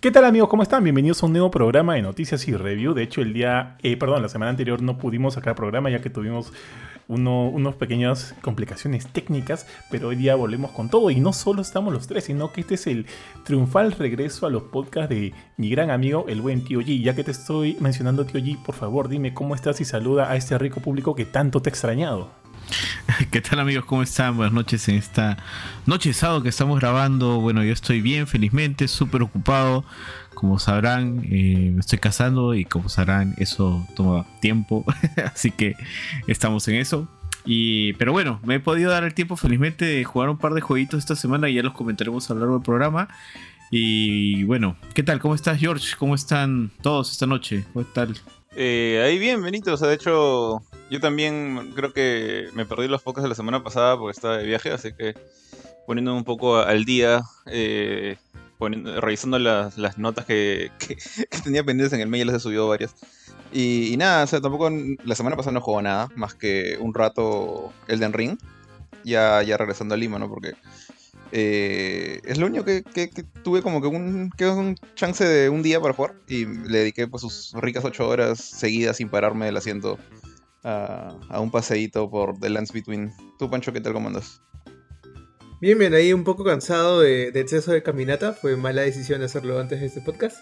¿Qué tal amigos? ¿Cómo están? Bienvenidos a un nuevo programa de noticias y review. De hecho, el día, eh, perdón, la semana anterior no pudimos sacar programa ya que tuvimos uno, unas pequeñas complicaciones técnicas, pero hoy día volvemos con todo y no solo estamos los tres, sino que este es el triunfal regreso a los podcasts de mi gran amigo, el buen Tío G. Ya que te estoy mencionando, Tío G, por favor dime cómo estás y saluda a este rico público que tanto te ha extrañado. ¿Qué tal amigos? ¿Cómo están? Buenas noches en esta noche de sábado que estamos grabando. Bueno, yo estoy bien, felizmente, súper ocupado. Como sabrán, eh, me estoy casando y como sabrán, eso toma tiempo. Así que estamos en eso. Y, pero bueno, me he podido dar el tiempo felizmente de jugar un par de jueguitos esta semana y ya los comentaremos a lo largo del programa. Y bueno, ¿qué tal? ¿Cómo estás, George? ¿Cómo están todos esta noche? ¿Cómo tal? Eh, ahí bien, Benito. O sea, de hecho, yo también creo que me perdí los pocos de la semana pasada porque estaba de viaje, así que poniendo un poco al día, eh, revisando las, notas que, tenía pendientes en el mail, les he subido varias. Y, nada, o sea, tampoco la semana pasada no jugó nada, más que un rato Elden Ring, ya, ya regresando a Lima, ¿no? Porque eh, es lo único que, tuve como que un, que un chance de un día para jugar y le dediqué pues sus ricas ocho horas seguidas sin pararme del asiento a, un paseíto por The Lands Between. ¿Tú, Pancho, qué tal cómo andas? Bien, bien, ahí un poco cansado de, exceso de caminata. Fue mala decisión hacerlo antes de este podcast.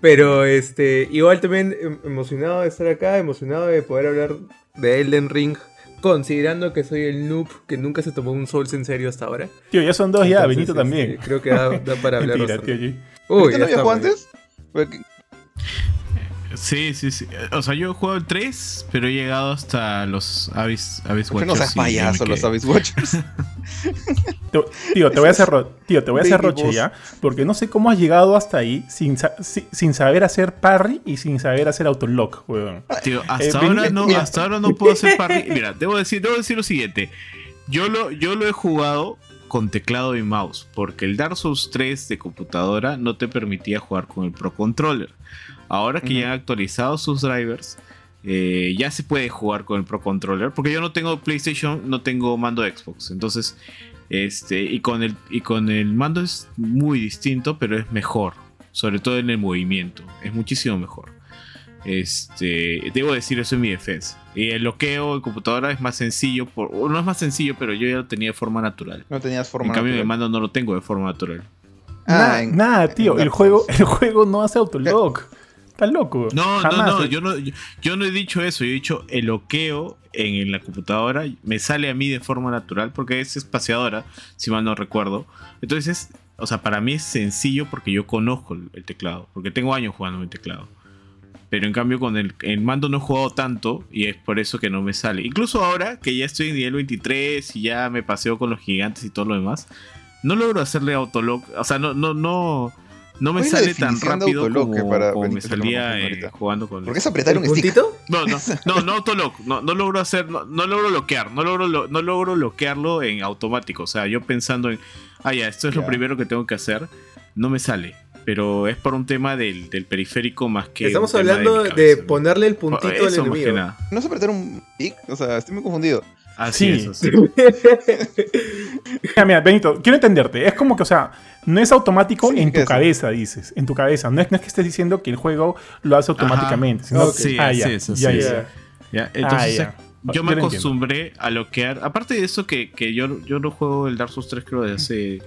Pero este, igual también em, emocionado de estar acá, emocionado de poder hablar de Elden Ring, considerando que soy el noob que nunca se tomó un Souls en serio hasta ahora. Tío, ya son dos ya, Benito también. Este, creo que da, para hablar. Mentira, tío, Uy, no viajó antes? Sí, sí, sí. O sea, yo he jugado el 3, pero he llegado hasta los Abyss, Abyss Watchers. no seas payaso los Abyss Watchers? tío, te voy a hacer, tío, te voy a hacer roche ya. Porque no sé cómo has llegado hasta ahí sin, sin saber hacer parry y sin saber hacer autolock, weón. Tío, hasta, eh, ahora, no, hasta ahora no puedo hacer parry. Mira, debo decir, debo decir lo siguiente. Yo lo, yo lo he jugado con teclado y mouse, porque el Dark Souls 3 de computadora no te permitía jugar con el Pro Controller. Ahora que ya han actualizado sus drivers, eh, ya se puede jugar con el Pro Controller. Porque yo no tengo PlayStation, no tengo mando de Xbox. Entonces, este, y con el, y con el mando es muy distinto, pero es mejor. Sobre todo en el movimiento. Es muchísimo mejor. Este, debo decir eso en mi defensa. Y el bloqueo en computadora es más sencillo, por, no es más sencillo, pero yo ya lo tenía de forma natural. No tenías forma En cambio, el mando no lo tengo de forma natural. Ah, nada, tío, el juego, el juego no hace autolock. Estás loco. No, no, no, yo no, yo, no he dicho eso. Yo he dicho el loqueo en, la computadora me sale a mí de forma natural porque es espaciadora, si mal no recuerdo. Entonces, o sea, para mí es sencillo porque yo conozco el, teclado, porque tengo años jugando el teclado. Pero en cambio con el, mando no he jugado tanto y es por eso que no me sale. Incluso ahora que ya estoy en nivel 23 y ya me paseo con los gigantes y todo lo demás, no logro hacerle autolock. O sea, no, no, no no me sale tan rápido como, para como me salía eh, jugando con ¿Por qué es apretar un puntito? No, no, no, no autolock, no, no logro hacer, no, no logro bloquear, no logro, no logro bloquearlo en automático, o sea, yo pensando en, ah ya, esto es lo primero que tengo que hacer, no me sale, pero es por un tema del, del periférico más que Estamos hablando de, ponerle el puntito al enemigo. ¿No es apretar un pic? O sea, estoy muy confundido. Así sí. es. mira, Benito, quiero entenderte. Es como que, o sea, no es automático en tu cabeza, dices. En tu cabeza. No es, que estés diciendo que el juego lo hace automáticamente. Sino Sí, ah, ya, eso, ya, ya. Entonces, ah, yo me acostumbré a bloquear. Aparte de eso, que, que yo, yo no juego el Dark Souls 3 creo desde hace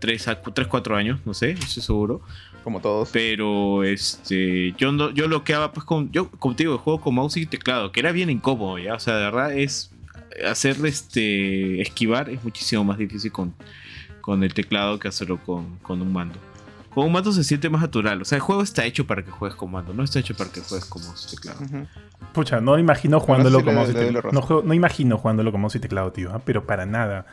3, 3 4 años, no sé, estoy seguro. Como todos. Pero este, yo no, yo bloqueaba pues con, yo como te digo, juego con mouse y teclado, que era bien incómodo, ya, o sea, de verdad es hacer este esquivar es muchísimo más difícil con, con el teclado que hacerlo con, un mando. Con un mando se siente más natural. O sea, el juego está hecho para que juegues con mando, no está hecho para que juegues con mouse y teclado. Pucha, no imagino jugándolo con mouse y teclado. No, imagino jugándolo con mouse y teclado, tío, ¿ah? pero para nada.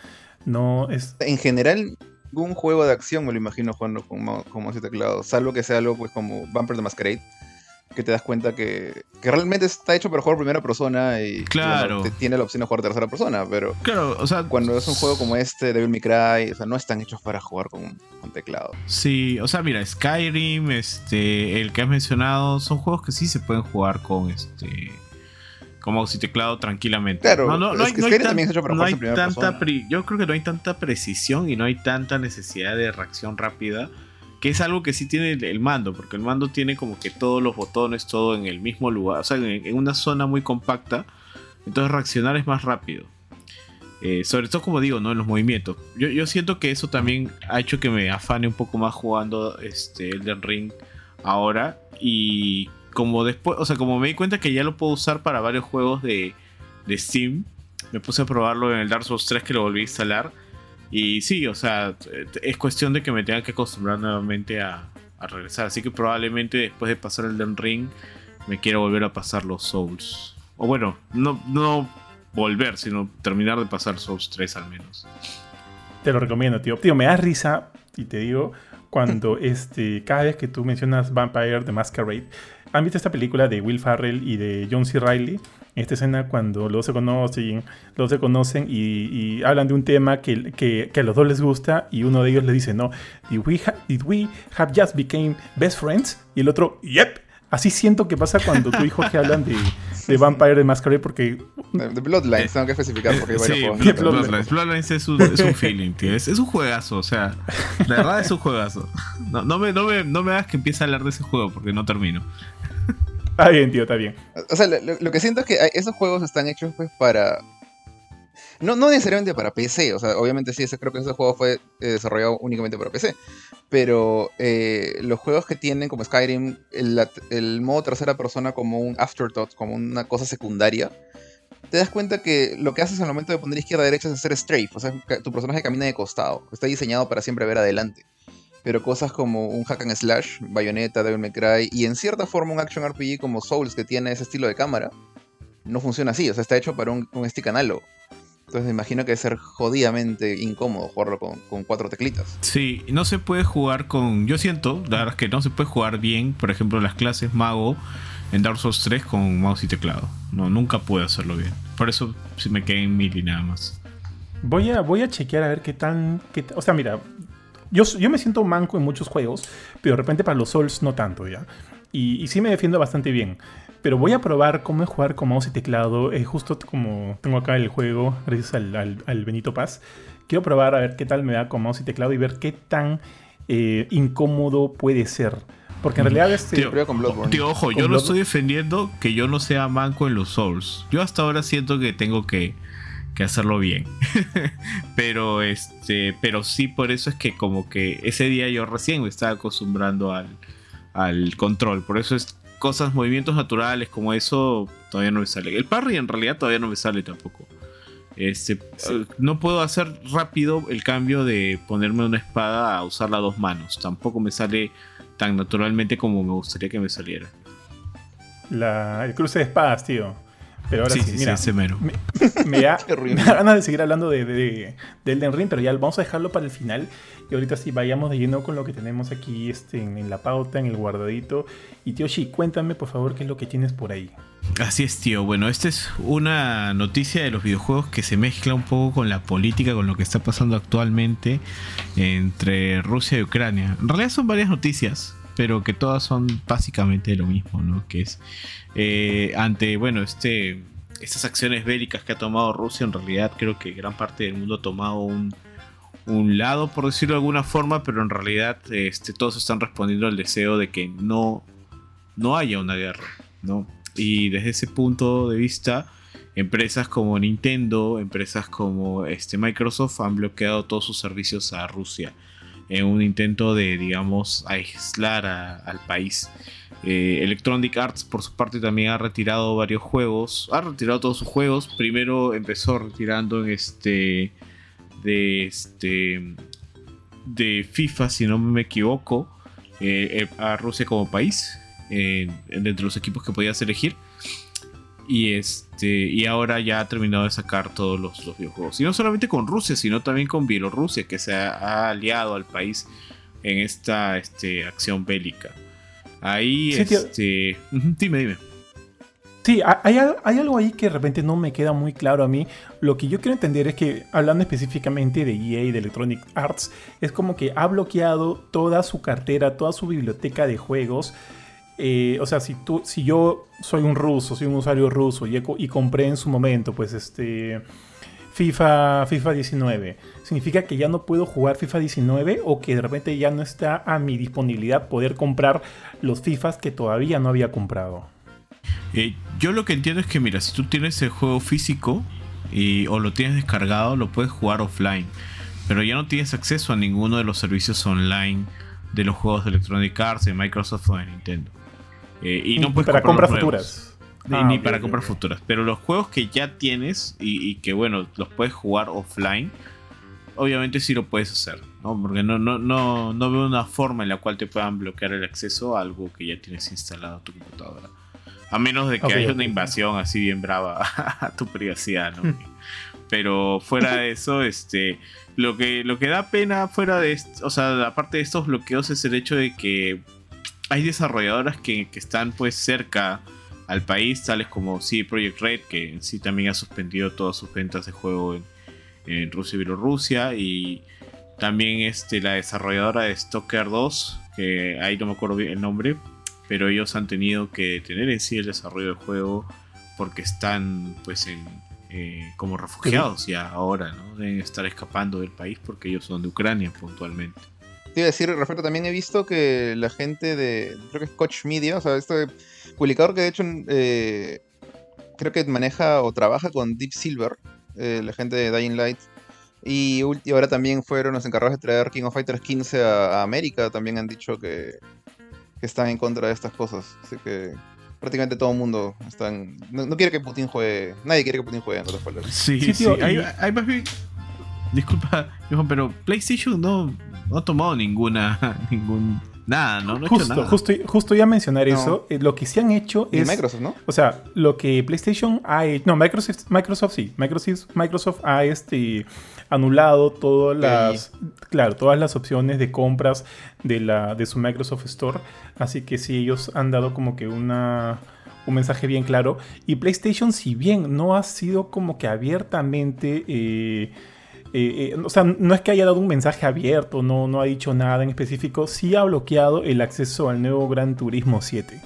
No es. En general, un juego de acción me lo imagino jugando con, mouse y teclado. Salvo que sea algo pues como Bumper the Masquerade que te das cuenta que, que realmente está hecho para jugar primera persona y claro. tiene la opción de jugar tercera persona, pero claro, o sea, cuando es un juego como este, Devil May Cry, o sea, no están hechos para jugar con, con teclado. Sí, o sea, mira, Skyrim, este, el que has mencionado, son juegos que sí se pueden jugar con este como si teclado tranquilamente. Claro, no, no, no hay, también es hecho para no hay tanta Yo creo que no hay tanta precisión y no hay tanta necesidad de reacción rápida que es algo que sí tiene el, mando, porque el mando tiene como que todos los botones, todo en el mismo lugar, o sea, en, una zona muy compacta, entonces reaccionar es más rápido. Eh, sobre todo, como digo, ¿no? En los movimientos. Yo, siento que eso también ha hecho que me afane un poco más jugando este Elden Ring ahora. Y como después, o sea, como me di cuenta que ya lo puedo usar para varios juegos de, de Steam, me puse a probarlo en el Dark Souls 3 que lo volví a instalar. Y sí, o sea, es cuestión de que me tenga que acostumbrar nuevamente a, regresar. Así que probablemente después de pasar el Den Ring, me quiera volver a pasar los Souls. O bueno, no, no volver, sino terminar de pasar Souls 3 al menos. Te lo recomiendo, tío. Tío, me da risa, y te digo, cuando este, cada vez que tú mencionas Vampire the Masquerade, ¿han visto esta película de Will Farrell y de John C. Reilly? esta escena cuando los se conocen, los se conocen y, hablan de un tema que, que, a los dos les gusta y uno de ellos le dice, no, did we, did we have just became best friends? Y el otro, yep. Así siento que pasa cuando tú y Jorge hablan de, de Vampire de Masquerade porque... De Bloodlines, tengo que especificar porque hay sí, varios Bloodlines. Bloodlines es un, es un feeling, tío. Es, es, un juegazo, o sea, la verdad es un juegazo. No, no, me, no, me, no me hagas que empiece a hablar de ese juego porque no termino. Está bien, tío, está bien. O sea, lo, que siento es que esos juegos están hechos pues para... No, no necesariamente para PC, o sea, obviamente sí, ese, creo que ese juego fue eh, desarrollado únicamente para PC. Pero eh, los juegos que tienen como Skyrim, el, modo tercera persona como un afterthought, como una cosa secundaria, te das cuenta que lo que haces al momento de poner izquierda derecha es hacer strafe, o sea, tu personaje camina de costado, está diseñado para siempre ver adelante pero cosas como un hack and slash, Bayonetta, Devil May Cry, y en cierta forma un action RPG como Souls que tiene ese estilo de cámara, no funciona así, o sea, está hecho para un, stick análogo. Entonces me imagino que debe ser jodidamente incómodo jugarlo con, cuatro teclitas. Sí, no se puede jugar con... Yo siento, la verdad es que no se puede jugar bien, por ejemplo, las clases mago en Dark Souls 3 con mouse y teclado. No, nunca puedo hacerlo bien. Por eso me quedé en mil y nada más. Voy a, voy a chequear a ver qué tan... Qué, o sea, mira, yo, me siento manco en muchos juegos, pero de repente para los Souls no tanto, ¿ya? Y, sí me defiendo bastante bien. Pero voy a probar cómo jugar con mouse y teclado. Eh, justo como tengo acá el juego, gracias al, Benito Paz. Quiero probar a ver qué tal me da con mouse y teclado y ver qué tan eh, incómodo puede ser. Porque en realidad este... Tío, ojo, yo no estoy defendiendo que yo no sea manco en los Souls. Yo hasta ahora siento que tengo que que hacerlo bien. pero este, pero sí por eso es que como que ese día yo recién me estaba acostumbrando al, al control. Por eso es cosas, movimientos naturales como eso todavía no me sale. El parry en realidad todavía no me sale tampoco. Este, No puedo hacer rápido el cambio de ponerme una espada a usar las dos manos. Tampoco me sale tan naturalmente como me gustaría que me saliera. La, el cruce de espadas, tío. Pero ahora sí, mira, mero. Me, da, ganas de seguir hablando de, de, Elden Ring, pero ya vamos a dejarlo para el final. Y ahorita sí, vayamos de lleno con lo que tenemos aquí este, en, la pauta, en el guardadito. Y tío Shi, cuéntame por favor qué es lo que tienes por ahí. Así es, tío. Bueno, esta es una noticia de los videojuegos que se mezcla un poco con la política, con lo que está pasando actualmente entre Rusia y Ucrania. En realidad son varias noticias, pero que todas son básicamente lo mismo, ¿no? Que es eh, ante, bueno, este, estas acciones bélicas que ha tomado Rusia, en realidad creo que gran parte del mundo ha tomado un, lado, por decirlo de alguna forma, pero en realidad este, todos están respondiendo al deseo de que no, no haya una guerra, ¿no? Y desde ese punto de vista, empresas como Nintendo, empresas como este, Microsoft han bloqueado todos sus servicios a Rusia en un intento de, digamos, aislar al país. Eh, Electronic Arts, por su parte, también ha retirado varios juegos. Ha retirado todos sus juegos. Primero empezó retirando en este. De este. De FIFA, si no me equivoco. Eh, eh, a Rusia como país. entre los equipos que podías elegir. Y este. Y ahora ya ha terminado de sacar todos los, los videojuegos. Y no solamente con Rusia, sino también con Bielorrusia, que se ha, aliado al país en esta este, acción bélica. Ahí, este... dime, dime. Sí, hay, hay, algo ahí que de repente no me queda muy claro a mí. Lo que yo quiero entender es que, hablando específicamente de EA y de Electronic Arts, es como que ha bloqueado toda su cartera, toda su biblioteca de juegos. Eh, o sea, si, tú, si yo soy un ruso, soy un usuario ruso y, compré en su momento, pues este FIFA, FIFA 19, ¿significa que ya no puedo jugar FIFA 19 o que de repente ya no está a mi disponibilidad poder comprar los FIFAs que todavía no había comprado? Eh, yo lo que entiendo es que, mira, si tú tienes el juego físico y, o lo tienes descargado, lo puedes jugar offline. Pero ya no tienes acceso a ninguno de los servicios online de los juegos de Electronic Arts, de Microsoft o de Nintendo. Eh, y no puedes para compras futuras. Ni, Ah, ni para ok, comprar ok. futuras. Pero los juegos que ya tienes y, y que, bueno, los puedes jugar offline, obviamente sí lo puedes hacer. ¿no? Porque no, no, no, no veo una forma en la cual te puedan bloquear el acceso a algo que ya tienes instalado en tu computadora. A menos de que haya una invasión así bien brava a tu privacidad, ¿no? Pero fuera de eso, este, lo que, lo que da pena fuera de, o sea, aparte de estos bloqueos es el hecho de que hay desarrolladoras que, están pues cerca al país, tales como CD Projekt Red, que en sí también ha suspendido todas sus ventas de juego en, en Rusia y Bielorrusia, y también este, la desarrolladora de Stalker 2, que ahí no me acuerdo bien el nombre, pero ellos han tenido que tener en sí el desarrollo del juego porque están pues en eh, como refugiados ya ahora, ¿no? Deben estar escapando del país porque ellos son de Ucrania puntualmente. Te iba a decir, Roberto, también he visto que la gente de, creo que es Coach Media, o sea, este publicador que de hecho eh, creo que maneja o trabaja con Deep Silver, eh, la gente de Dying Light, y, ahora también fueron los encargados de traer King of Fighters 15 a, a América, también han dicho que, que están en contra de estas cosas, así que prácticamente todo el mundo están, no, no quiere que Putin juegue, nadie quiere que Putin juegue en otras palabras. Sí, Sí, sí, hay, hay más bien... Disculpa, Johan, pero PlayStation no, no ha tomado ninguna, ningún... Nada, ¿no? No ha hecho Justo, nada. justo, justo iba a mencionar No. eso. Eh, lo que sí han hecho Y es... Microsoft, ¿no? O sea, lo que PlayStation ha hecho. No, Microsoft, Microsoft sí. Microsoft, Microsoft ha este, anulado todas las. Claro, todas las opciones de compras de, la, de su Microsoft Store. Así que sí, ellos han dado como que una. Un mensaje bien claro. Y PlayStation, si bien no ha sido como que abiertamente. eh, eh, eh, o sea, no es que haya dado un mensaje abierto, no, no ha dicho nada en específico, sí ha bloqueado el acceso al nuevo Gran Turismo 7.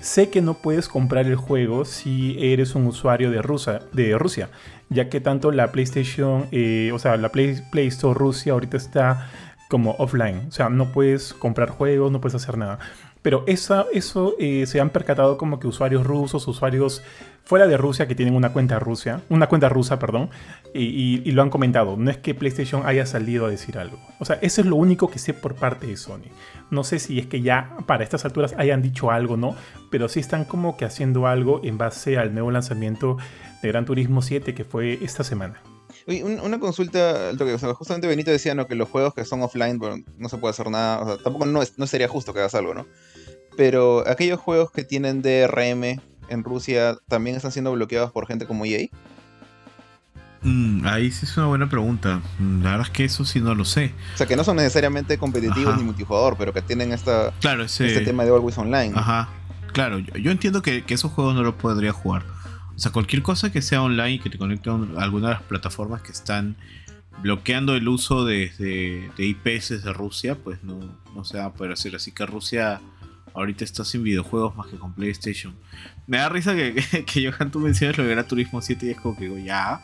Sé que no puedes comprar el juego si eres un usuario de, Rusia, de Rusia, ya que tanto la PlayStation, eh, o sea, la Play, Store Rusia ahorita está como offline, o sea, no puedes comprar juegos, no puedes hacer nada. Pero eso eh, se han percatado como que usuarios rusos, usuarios fuera de Rusia que tienen una cuenta Rusia, una cuenta rusa, perdón, y, lo han comentado. No es que PlayStation haya salido a decir algo. O sea, eso es lo único que sé por parte de Sony. No sé si es que ya para estas alturas hayan dicho algo, ¿no? Pero sí están como que haciendo algo en base al nuevo lanzamiento de Gran Turismo 7 que fue esta semana. Oye, un- una consulta, justamente Benito decía ¿no? que los juegos que son offline bueno, no se puede hacer nada, o sea, tampoco no, no sería justo que hagas algo, ¿no? Pero aquellos juegos que tienen DRM en Rusia también están siendo bloqueados por gente como EA. Mm, ahí sí es una buena pregunta. Mm, La verdad es que eso sí no lo sé. O sea, que no son necesariamente competitivos Ajá. ni multijugador, pero que tienen esta, Claro, ese... este tema de Always Online. Ajá. Claro, yo, yo entiendo que, que esos juegos no los podría jugar. O sea, cualquier cosa que sea online y que te conecte a un- a alguna de las plataformas que están bloqueando el uso de, de- de IPs de Rusia, pues no, no se va a poder hacer. Así que Rusia ahorita está sin videojuegos más que con PlayStation. Me da risa que, que, que, Johan, tú mencionas lo de Gran Turismo 7 y es como que digo, ya.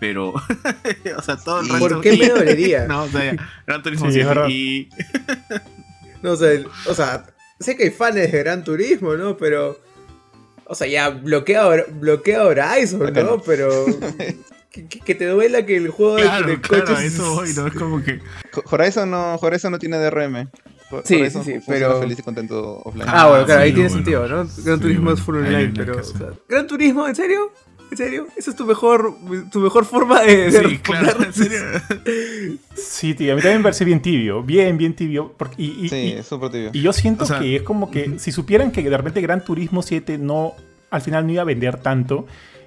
Pero, o sea, todo el resto. ¿Por qué me dolería? no, o sea, ya, Gran Turismo Sí, es 7 verdad. y. No, o sea, el- o sea, sé que hay fans de Gran Turismo, ¿no? Pero. O sea, ya bloquea, bloquea Horizon, Acá ¿no? no. Pero. Que, te duela que el juego de- Claro, de claro, coches. a eso voy, ¿no? Es como que. Horizon no, Horizon no tiene DRM. Sí, sí, sí, pero- feliz y contento offline. Ah, bueno, claro, sí, ahí tiene bueno. sentido, ¿no? Gran Sí, Turismo bueno, es full online, pero. o sea, ¿Gran Turismo? ¿En serio? ¿En serio? ¿Esa es tu mejor, tu mejor forma de, de Sí, claro, en serio. Sí, tío, a mí también me parece bien tibio, bien, bien tibio. porque- y, y- Sí, y- es súper tibio. Y yo siento O sea, que es como que si supieran que de repente Gran Turismo 7 no, al final no iba a vender tanto,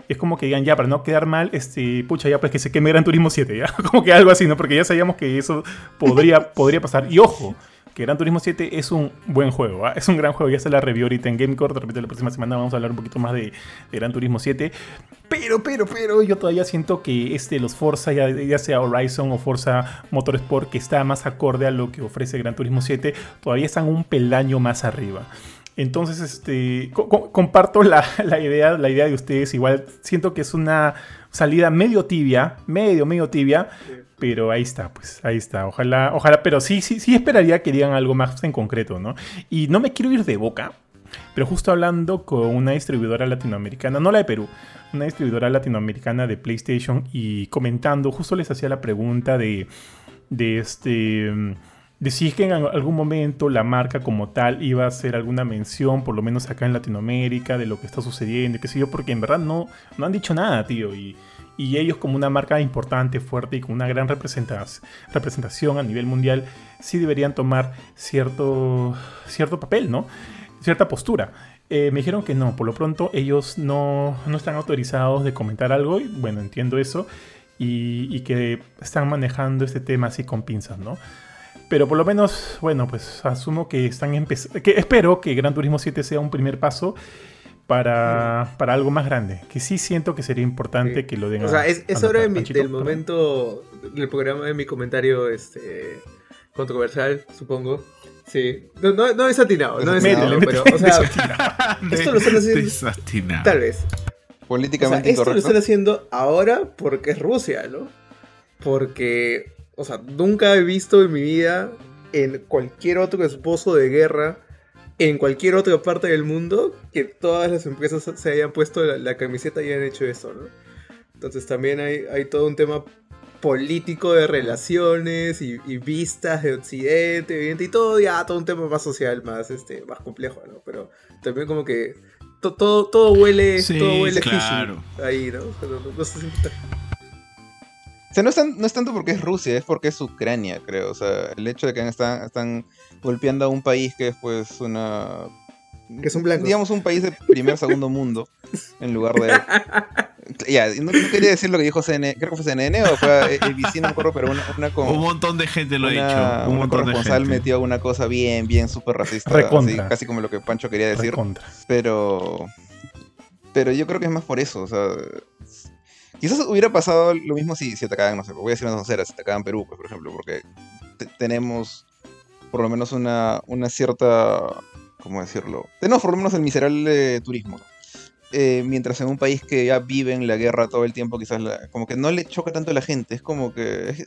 es como que digan, ya, para no quedar mal, este, pucha, ya, pues que se queme Gran Turismo 7, ya, como que algo así, ¿no? Porque ya sabíamos que eso podría, podría pasar. Y ojo, que Gran Turismo 7 es un buen juego, ¿ah? es un gran juego, ya se la review ahorita en Gamecore, de repente la próxima semana vamos a hablar un poquito más de, Gran Turismo 7. Pero, pero, pero, yo todavía siento que este, los Forza, ya, ya sea Horizon o Forza Motorsport, que está más acorde a lo que ofrece Gran Turismo 7, todavía están un peldaño más arriba. Entonces, este, co- co- comparto la, la idea, la idea de ustedes. Igual siento que es una salida medio tibia, medio, medio tibia. Pero ahí está, pues, ahí está. Ojalá, ojalá, pero sí, sí, sí esperaría que digan algo más en concreto, ¿no? Y no me quiero ir de boca, pero justo hablando con una distribuidora latinoamericana, no la de Perú, una distribuidora latinoamericana de PlayStation y comentando, justo les hacía la pregunta de, de este de si es que en algún momento la marca como tal iba a hacer alguna mención, por lo menos acá en Latinoamérica, de lo que está sucediendo, qué sé yo, porque en verdad no, no han dicho nada, tío. Y, y ellos como una marca importante, fuerte y con una gran representación a nivel mundial, sí deberían tomar cierto, cierto papel, ¿no? Cierta postura. Eh, me dijeron que no, por lo pronto ellos no, no están autorizados de comentar algo, y bueno, entiendo eso, y, y que están manejando este tema así con pinzas, ¿no? Pero por lo menos, bueno, pues asumo que están empezando. Que espero que Gran Turismo 7 sea un primer paso para, para, algo más grande. Que sí siento que sería importante que lo den O sea, es, es hora del momento del programa de mi comentario este, controversial, supongo. Sí. No, no, no es atinado, no es atinado, pero, o sea, esto lo están haciendo. Desatinado. Tal vez. Políticamente o sea, Esto lo están haciendo ahora porque es Rusia, ¿no? Porque o sea, nunca he visto en mi vida en cualquier otro esposo de guerra, en cualquier otra parte del mundo, que todas las empresas se hayan puesto la, camiseta y hayan hecho eso, ¿no? Entonces también hay, hay todo un tema político de relaciones y, vistas de Occidente, y todo ya todo un tema más social, más este, más complejo, ¿no? Pero también como que todo, todo huele, todo huele claro. ahí, ¿no? no, no o sea, no es, tanto porque es Rusia, es porque es Ucrania, creo. O sea, el hecho de que están, están golpeando a un país que es pues una... Que son blancos. Digamos un país de primer, segundo mundo, en lugar de... Ya, no, quería decir lo que dijo CNN, creo que fue CNN o fue ABC, no me acuerdo, pero una, una Un montón de gente lo ha dicho. Un montón de gente. metió una cosa bien, bien súper racista. Así, casi como lo que Pancho quería decir. Recontra. Pero... Pero yo creo que es más por eso, o sea Quizás hubiera pasado lo mismo si, si atacaban, no sé, voy a decir una cera, si atacaban Perú, pues, por ejemplo, porque tenemos por lo menos una, una cierta, ¿cómo decirlo? Tenemos por lo menos el miserable turismo, eh, mientras en un país que ya vive en la guerra todo el tiempo, quizás como que no le choca tanto a la gente, es como que...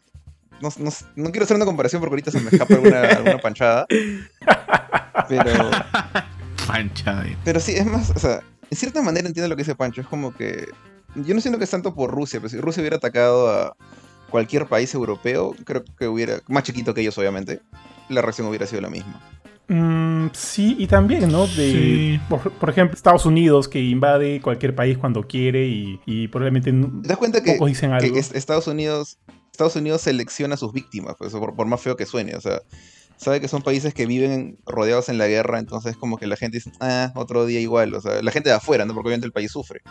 no, no, quiero hacer una comparación porque ahorita se me escapa alguna, alguna panchada. Pero... Panchada. Pero sí, es más, o sea, en cierta manera entiendo lo que dice Pancho, es como que yo no siento que es tanto por Rusia, pero si Rusia hubiera atacado a cualquier país europeo, creo que hubiera, más chiquito que ellos obviamente, la reacción hubiera sido la misma. Mm, sí, y también, ¿no? De, por, ejemplo, Estados Unidos que invade cualquier país cuando quiere y, probablemente ¿Te das cuenta que, dicen algo? Estados Unidos Estados Unidos selecciona a sus víctimas, pues, por, más feo que suene, o sea, sabe que son países que viven rodeados en la guerra, entonces como que la gente dice, ah, otro día igual, o sea, la gente de afuera, ¿no? Porque obviamente el país sufre.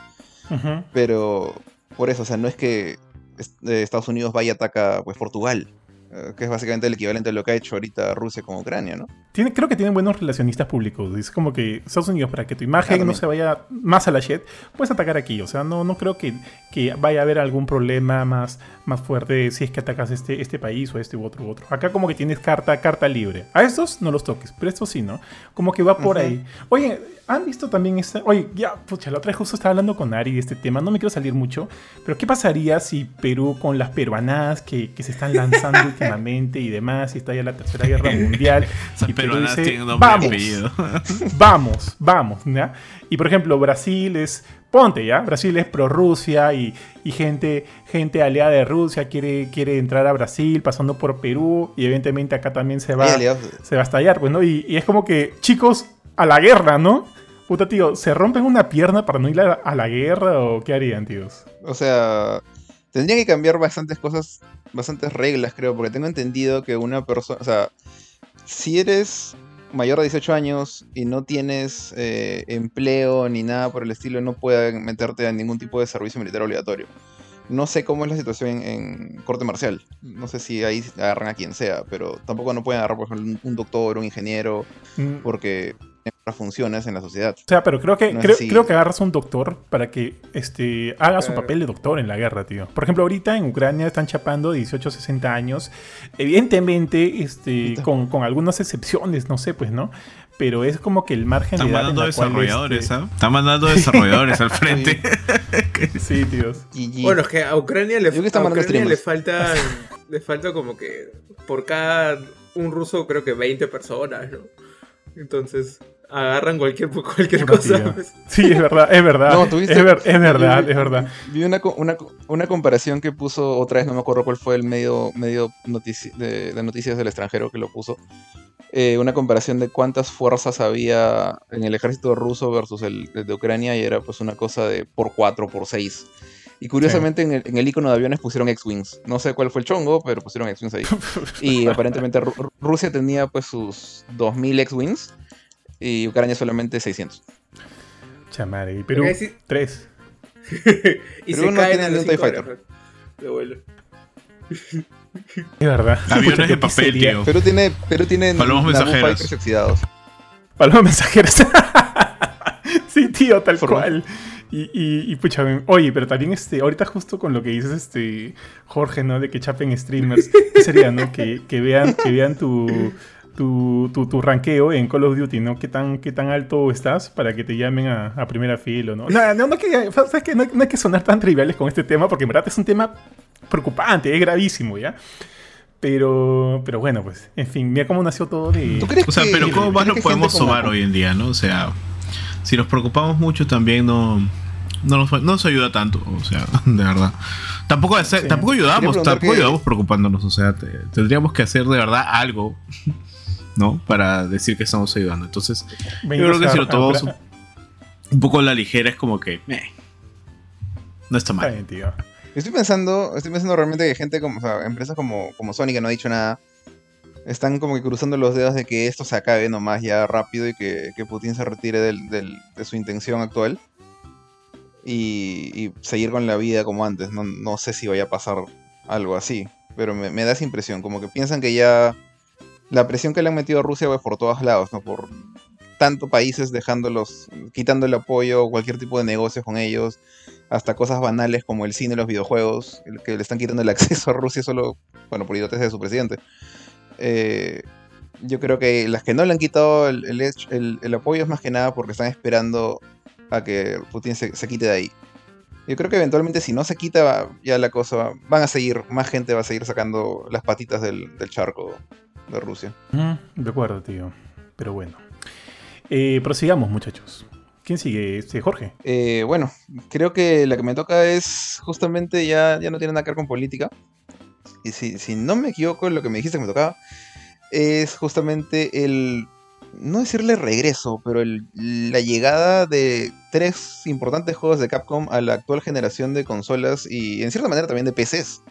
Pero por eso, o sea, no es que eh, Estados Unidos vaya a atacar pues, Portugal. Eh, que es básicamente el equivalente a lo que ha hecho ahorita Rusia con Ucrania, ¿no? Tiene, creo que tienen buenos relacionistas públicos. Es como que Estados Unidos, para que tu imagen no se vaya más a la shit, puedes atacar aquí. O sea, no, no creo que, que vaya a haber algún problema más, más fuerte si es que atacas este, este país o este u otro u otro. Acá como que tienes carta, carta libre. A estos no los toques, pero estos sí, ¿no? Como que va por ahí. Oye, ¿han visto también esta? Oye, ya, pucha, la otra vez justo estaba hablando con Ari de este tema. No me quiero salir mucho, pero ¿qué pasaría si Perú con las peruanas que, que se están lanzando y demás, y está ya la tercera guerra mundial? y Perú dice, vamos, vamos, vamos, ¿ya? Y por ejemplo, Brasil es, ponte ya, Brasil es pro Rusia y, y, gente, gente aliada de Rusia quiere, quiere entrar a Brasil pasando por Perú y evidentemente acá también se va, se va a estallar, pues, ¿no? Y, y es como que, chicos, a la guerra, ¿no? Puta, tío, ¿se rompen una pierna para no ir a, a la guerra o qué harían, tíos? O sea, tendría que cambiar bastantes cosas, bastantes reglas, creo, porque tengo entendido que una persona, o sea, si eres mayor de 18 años y no tienes eh, empleo ni nada por el estilo, no puedes meterte a ningún tipo de servicio militar obligatorio. No sé cómo es la situación en, corte marcial. No sé si ahí agarran a quien sea, pero tampoco no pueden agarrar, por ejemplo, un doctor, un ingeniero, mm. porque funciones en la sociedad. O sea, pero creo que, creo, que agarras un doctor para que este, haga su papel de doctor en la guerra, tío. Por ejemplo, ahorita en Ucrania están chapando 18 60 años. Evidentemente, este, con, algunas excepciones, no sé, pues, ¿no? pero es como que el margen Están de edad en mandando la cual, desarrolladores, este, ¿ah? Están mandando desarrolladores al frente. Sí, tíos. Bueno, es que a Ucrania le, a Ucrania le falta le falta como que por cada un ruso creo que 20 personas, ¿no? Entonces agarran cualquier cualquier cosa. pues. Sí, es verdad, es verdad. No, ¿tuviste? es, ver- es verdad, es verdad. Vi una, una, una comparación que puso otra vez, no me acuerdo cuál fue el medio, medio notici- de, de noticias del extranjero que lo puso. Eh, una comparación de cuántas fuerzas había en el ejército ruso versus el el de Ucrania y era pues una cosa de por 4, por 6. Y curiosamente en, el, en el icono de aviones pusieron X-Wings. No sé cuál fue el chongo, pero pusieron X-Wings ahí. Y aparentemente Ru- Rusia tenía pues sus 2000 X-Wings y Ucrania solamente 600. Chamare. Y Perú, Porque sí- tres. y Pero se no caen tiene un TIE 5 Fighter. de vuelo. Es verdad. Aviones Pucha, de papel, tío. Perú tiene, Perú tiene Palomas mensajeras. Fighters oxidados. Palomas mensajeras. sí, tío, tal Forma. cual. Y, y, y, pucha, oye, pero también este, ahorita justo con lo que dices, este, Jorge, ¿no? De que chapen streamers. ¿Qué sería, no? Que, que vean, que vean tu, tu, tu, tu ranqueo en Call of Duty, ¿no? ¿Qué tan, qué tan alto estás para que te llamen a, a primera fila, ¿no? No, no, no, que, ¿sabes qué? no, no hay que sonar tan triviales con este tema, porque en verdad es un tema preocupante, es gravísimo, ¿ya? Pero, pero bueno, pues, en fin, mira cómo nació todo de... ¿Tú crees O sea, que- pero ¿cómo más lo que podemos tomar hoy en día, no? O sea, si nos preocupamos mucho también no, no, nos, no nos ayuda tanto, o sea, de verdad. Tampoco, hacer- Sí. tampoco ayudamos, tampoco que- ayudamos preocupándonos, o sea, te- tendríamos que hacer de verdad algo, ¿no? Para decir que estamos ayudando. Entonces, yo creo que si lo tomamos un, un poco a la ligera es como que, eh, no está Está mal. bien, tío. Estoy pensando, estoy pensando realmente que gente como, o sea, empresas como, como Sony que no ha dicho nada, están como que cruzando los dedos de que esto se acabe nomás ya rápido y que, que Putin se retire del- del- de su intención actual y, y seguir con la vida como antes. No, no sé si vaya a pasar algo así, pero me, me da esa impresión, como que piensan que ya la presión que le han metido a Rusia va por todos lados, ¿no? Por tanto países dejándolos, quitando el apoyo, cualquier tipo de negocios con ellos, hasta cosas banales como el cine los videojuegos, que le están quitando el acceso a Rusia solo, bueno, por idiotes de su presidente. Eh, yo creo que las que no le han quitado el, el el- el apoyo es más que nada porque están esperando a que Putin se, se quite de ahí. Yo creo que eventualmente si no se quita ya la cosa, van a seguir, más gente va a seguir sacando las patitas del, del charco de Rusia. Mm, De acuerdo, tío. Pero bueno. Eh, prosigamos, muchachos. ¿Quién sigue? Este, Jorge. Eh, bueno, creo que la que me toca es justamente ya, ya no tiene nada que ver con política. Y si, si no me equivoco, lo que me dijiste que me tocaba es justamente el, no decirle regreso, pero el- la llegada de tres importantes juegos de Capcom a la actual generación de consolas y en cierta manera también de PCs.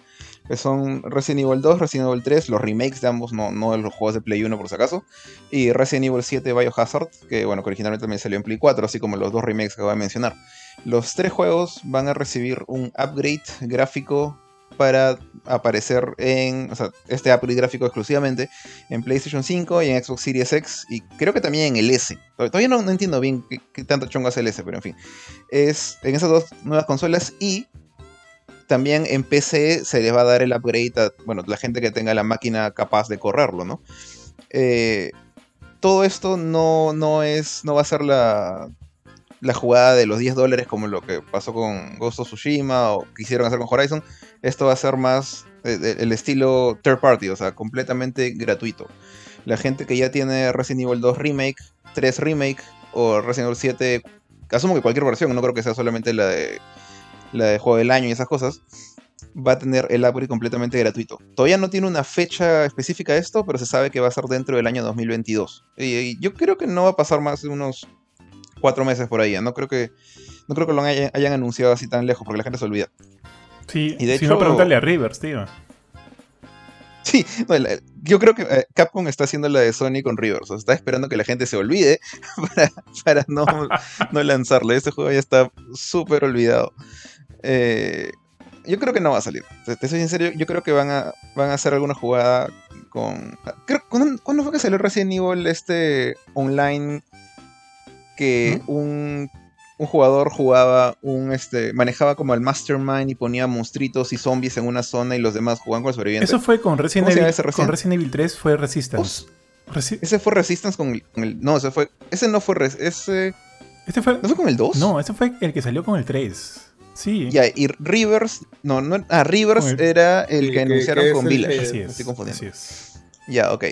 Que son Resident Evil 2, Resident Evil 3, los remakes de ambos, no, no los juegos de Play 1 por si acaso. Y Resident Evil 7 Biohazard, que bueno, que originalmente también salió en Play 4, así como los dos remakes que acabo de mencionar. Los tres juegos van a recibir un upgrade gráfico para aparecer en, o sea, este upgrade gráfico exclusivamente en PlayStation 5 y en Xbox Series X y creo que también en el S. Todavía no, no entiendo bien qué tanto chongo hace el S, pero en fin. Es en esas dos nuevas consolas y también en PC se les va a dar el upgrade a, bueno, la gente que tenga la máquina capaz de correrlo, ¿no? Eh, todo esto no, no es, no va a ser la, la jugada de los 10 dólares como lo que pasó con Ghost of Tsushima o quisieron hacer con Horizon. Esto va a ser más eh, el estilo third party, o sea, completamente gratuito. La gente que ya tiene Resident Evil 2 Remake, 3 Remake o Resident Evil 7, asumo que cualquier versión, no creo que sea solamente la de, la de juego del año y esas cosas, va a tener el upgrade completamente gratuito. Todavía no tiene una fecha específica esto, pero se sabe que va a ser dentro del año 2022. Y, y yo creo que no va a pasar más de unos cuatro meses por ahí. ¿eh? No creo que no creo que lo hayan, hayan anunciado así tan lejos, porque la gente se olvida. Sí, Y de si hecho- no, pregúntale a Rivers, tío. Sí, yo creo que eh, Capcom está haciendo la de Sony con Rivers. O sea, está esperando que la gente se olvide para, para no, no lanzarle. Este juego ya está súper olvidado. Eh, yo creo que no va a salir. Te, soy sincero, yo creo que van a, van a hacer alguna jugada con... Creo, ¿cuándo, cuándo fue que salió Resident Evil este online que un, un jugador jugaba un este manejaba como el mastermind y ponía monstruitos y zombies en una zona y los demás jugaban con el sobreviviente? Eso fue con Resident ¿Cómo se llama Evil. recién? Con Resident Evil 3 fue Resistance. ese fue Resistance con el, No, ese fue. Ese no fue. Ese. ¿Este fue, ¿No fue con el 2? No, ese fue el que salió con el 3. Sí. Ya, y Rivers. No, no. Ah, Rivers era el, que anunciaron con Village. Así es. Estoy confundiendo. Así es. Ya, ok.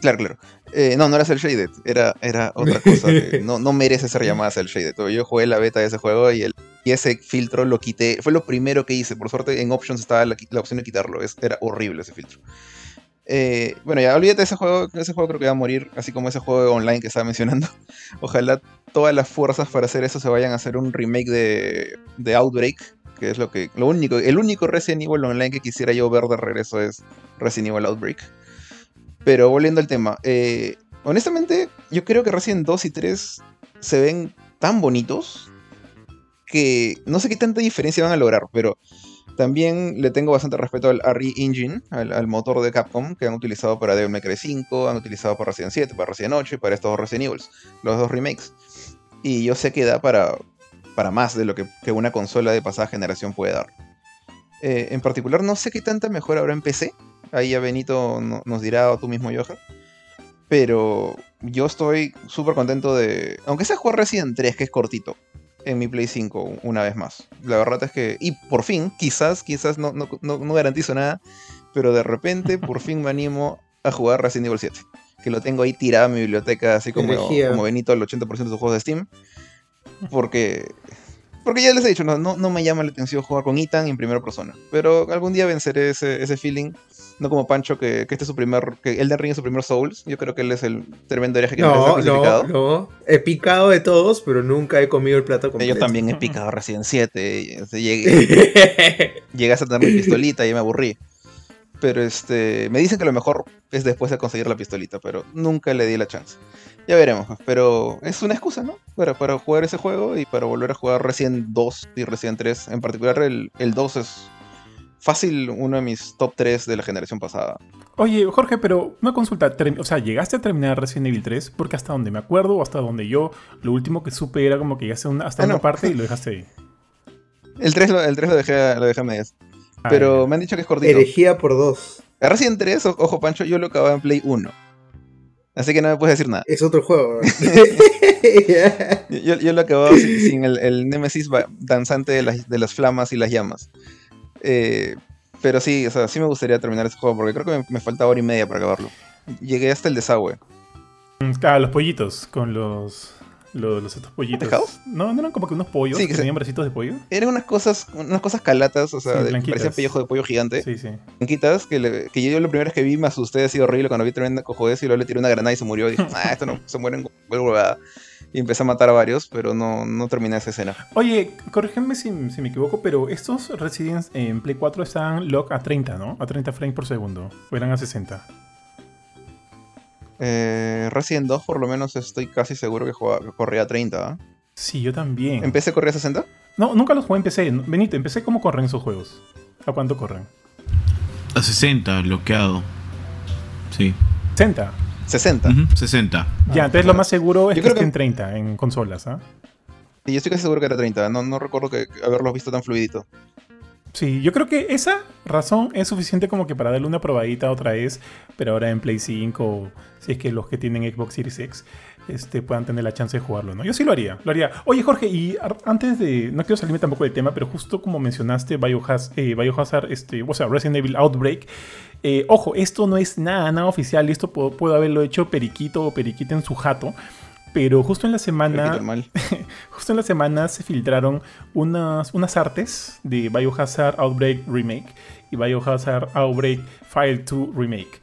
Claro, claro. Eh, no, no era Cell Shaded, era, era otra cosa. no, no merece ser llamada Cell Shaded. Yo jugué la beta de ese juego y, el, y ese filtro lo quité. Fue lo primero que hice. Por suerte en Options estaba la, opción de quitarlo. era horrible ese filtro. Eh, bueno, ya olvídate de ese juego. Ese juego creo que va a morir, así como ese juego online que estaba mencionando. Ojalá todas las fuerzas para hacer eso se vayan a hacer un remake de, de Outbreak. Que es lo que. Lo único. El único Resident Evil online que quisiera yo ver de regreso es Resident Evil Outbreak. Pero volviendo al tema, eh, honestamente, yo creo que Resident 2 y 3 se ven tan bonitos que no sé qué tanta diferencia van a lograr, pero también le tengo bastante respeto al RE Engine, al, motor de Capcom, que han utilizado para Devil May Cry 5, han utilizado para Resident 7, para Resident 8 y para estos dos Resident Evil, los dos remakes. Y yo sé que da para, para más de lo que, una consola de pasada generación puede dar. Eh, en particular, no sé qué tanta mejora habrá en PC, Ahí ya Benito nos dirá, o tú mismo, Johan. Pero yo estoy súper contento de. Aunque sea jugar Resident 3, que es cortito, en mi Play 5, una vez más. La verdad es que. Y por fin, quizás, quizás no, no, garantizo nada, pero de repente, por fin me animo a jugar Resident Evil 7. Que lo tengo ahí tirado en mi biblioteca, así como, como Benito, el 80% de sus juegos de Steam. Porque porque ya les he dicho, no, no, me llama la atención jugar con Ethan en primera persona. Pero algún día venceré ese, ese feeling. No como Pancho, que, que este es su primer. que Elden Ring es su primer Souls. Yo creo que él es el tremendo hereje que no, no, no. He picado de todos, pero nunca he comido el plato completo. Yo también he picado Resident 7. Llegué, llegué a tener mi pistolita y me aburrí. Pero este. Me dicen que lo mejor es después de conseguir la pistolita, pero nunca le di la chance. Ya veremos, pero es una excusa, ¿no? Para, para jugar ese juego y para volver a jugar Resident 2 y Resident 3. En particular, el, el 2 es fácil uno de mis top 3 de la generación pasada. Oye, Jorge, pero una consulta. O sea, ¿llegaste a terminar Resident Evil 3? Porque hasta donde me acuerdo, o hasta donde yo, lo último que supe era como que llegaste hasta ah, una parte y lo dejaste ahí. El 3 lo, el 3 lo dejé, lo dejé a medias. Ah, pero me han dicho que es cortito. Herejía por 2. Resident 3, ojo Pancho, yo lo acababa en Play 1. Así que no me puedes decir nada. Es otro juego. yo, lo acababa sin, sin el, el, Nemesis danzante de las, de las, flamas y las llamas. Eh, pero sí, o sea, sí me gustaría terminar ese juego porque creo que me, falta hora y media para acabarlo. Llegué hasta el desagüe. Ah, los pollitos con los los, estos pollitos. No, no eran como que unos pollos que, tenían bracitos de pollo. Eran unas cosas, unas cosas calatas, o sea, parecía pellejo de pollo gigante. Sí, sí. Blanquitas, que, que yo lo primero que vi me asusté, ha sido horrible cuando vi tremenda cojodez y luego le tiré una granada y se murió. Y dije, ah, esto no, se mueren y empecé a matar a varios, pero no, no terminé esa escena. Oye, corrígeme si, si, me equivoco, pero estos Residents en Play 4 están lock a 30, ¿no? A 30 frames por segundo. O eran a 60. Eh, Resident 2 por lo menos estoy casi seguro que, corría a 30. ¿eh? Sí, yo también. ¿En PC corría a 60? No, nunca los jugué en PC. Benito, en PC cómo corren esos juegos. ¿A cuánto corren? A 60, bloqueado. Sí. 60. 60. 60. Ya, entonces lo más seguro es que esté en 30 en consolas, ¿ah? Sí, yo estoy casi seguro que era 30. No, no recuerdo que haberlos visto tan fluidito. Sí, yo creo que esa razón es suficiente como que para darle una probadita otra vez, pero ahora en Play 5, si es que los que tienen Xbox Series X este, puedan tener la chance de jugarlo, ¿no? Yo sí lo haría, lo haría. Oye, Jorge, y antes de, no quiero salirme tampoco del tema, pero justo como mencionaste Biohazard, eh, Biohazard este, o sea, Resident Evil Outbreak, eh, ojo, esto no es nada, nada oficial, esto puedo, puedo haberlo hecho Periquito o Periquita en su jato, pero justo en la semana. justo en la semana se filtraron unas, unas artes de Biohazard Outbreak Remake y Biohazard Outbreak File 2 Remake.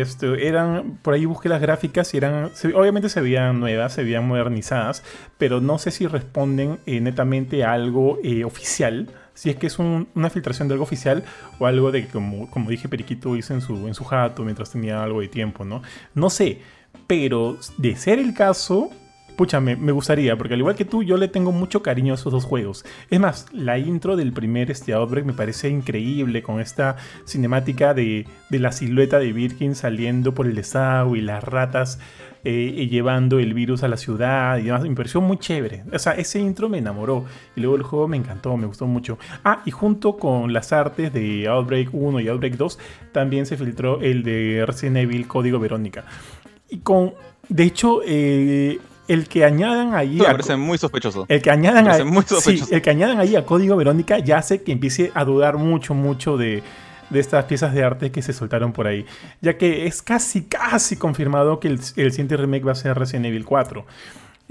Esto, eran, por ahí busqué las gráficas y eran, obviamente se veían nuevas, se veían modernizadas, pero no sé si responden eh, netamente a algo eh, oficial, si es que es una filtración de algo oficial o algo de como, como dije Periquito hizo en su, en su jato mientras tenía algo de tiempo, ¿no? No sé, pero de ser el caso, pucha, me, gustaría, porque al igual que tú, yo le tengo mucho cariño a esos dos juegos. Es más, la intro del primer este Outbreak me parece increíble, con esta cinemática de, la silueta de Birkin saliendo por el desagüe y las ratas eh, llevando el virus a la ciudad y demás. Me pareció muy chévere. O sea, ese intro me enamoró. Y luego el juego me encantó, me gustó mucho. Ah, y junto con las artes de Outbreak 1 y Outbreak 2, también se filtró el de Resident Evil Código Verónica. Y con, de hecho, eh, el que añadan ahí. me parece muy sospechoso. El que añadan ahí. Sí, el que añadan ahí a código Verónica ya hace que empiece a dudar mucho, mucho de, de estas piezas de arte que se soltaron por ahí. Ya que es casi, casi confirmado que el, el siguiente remake va a ser Resident Evil 4.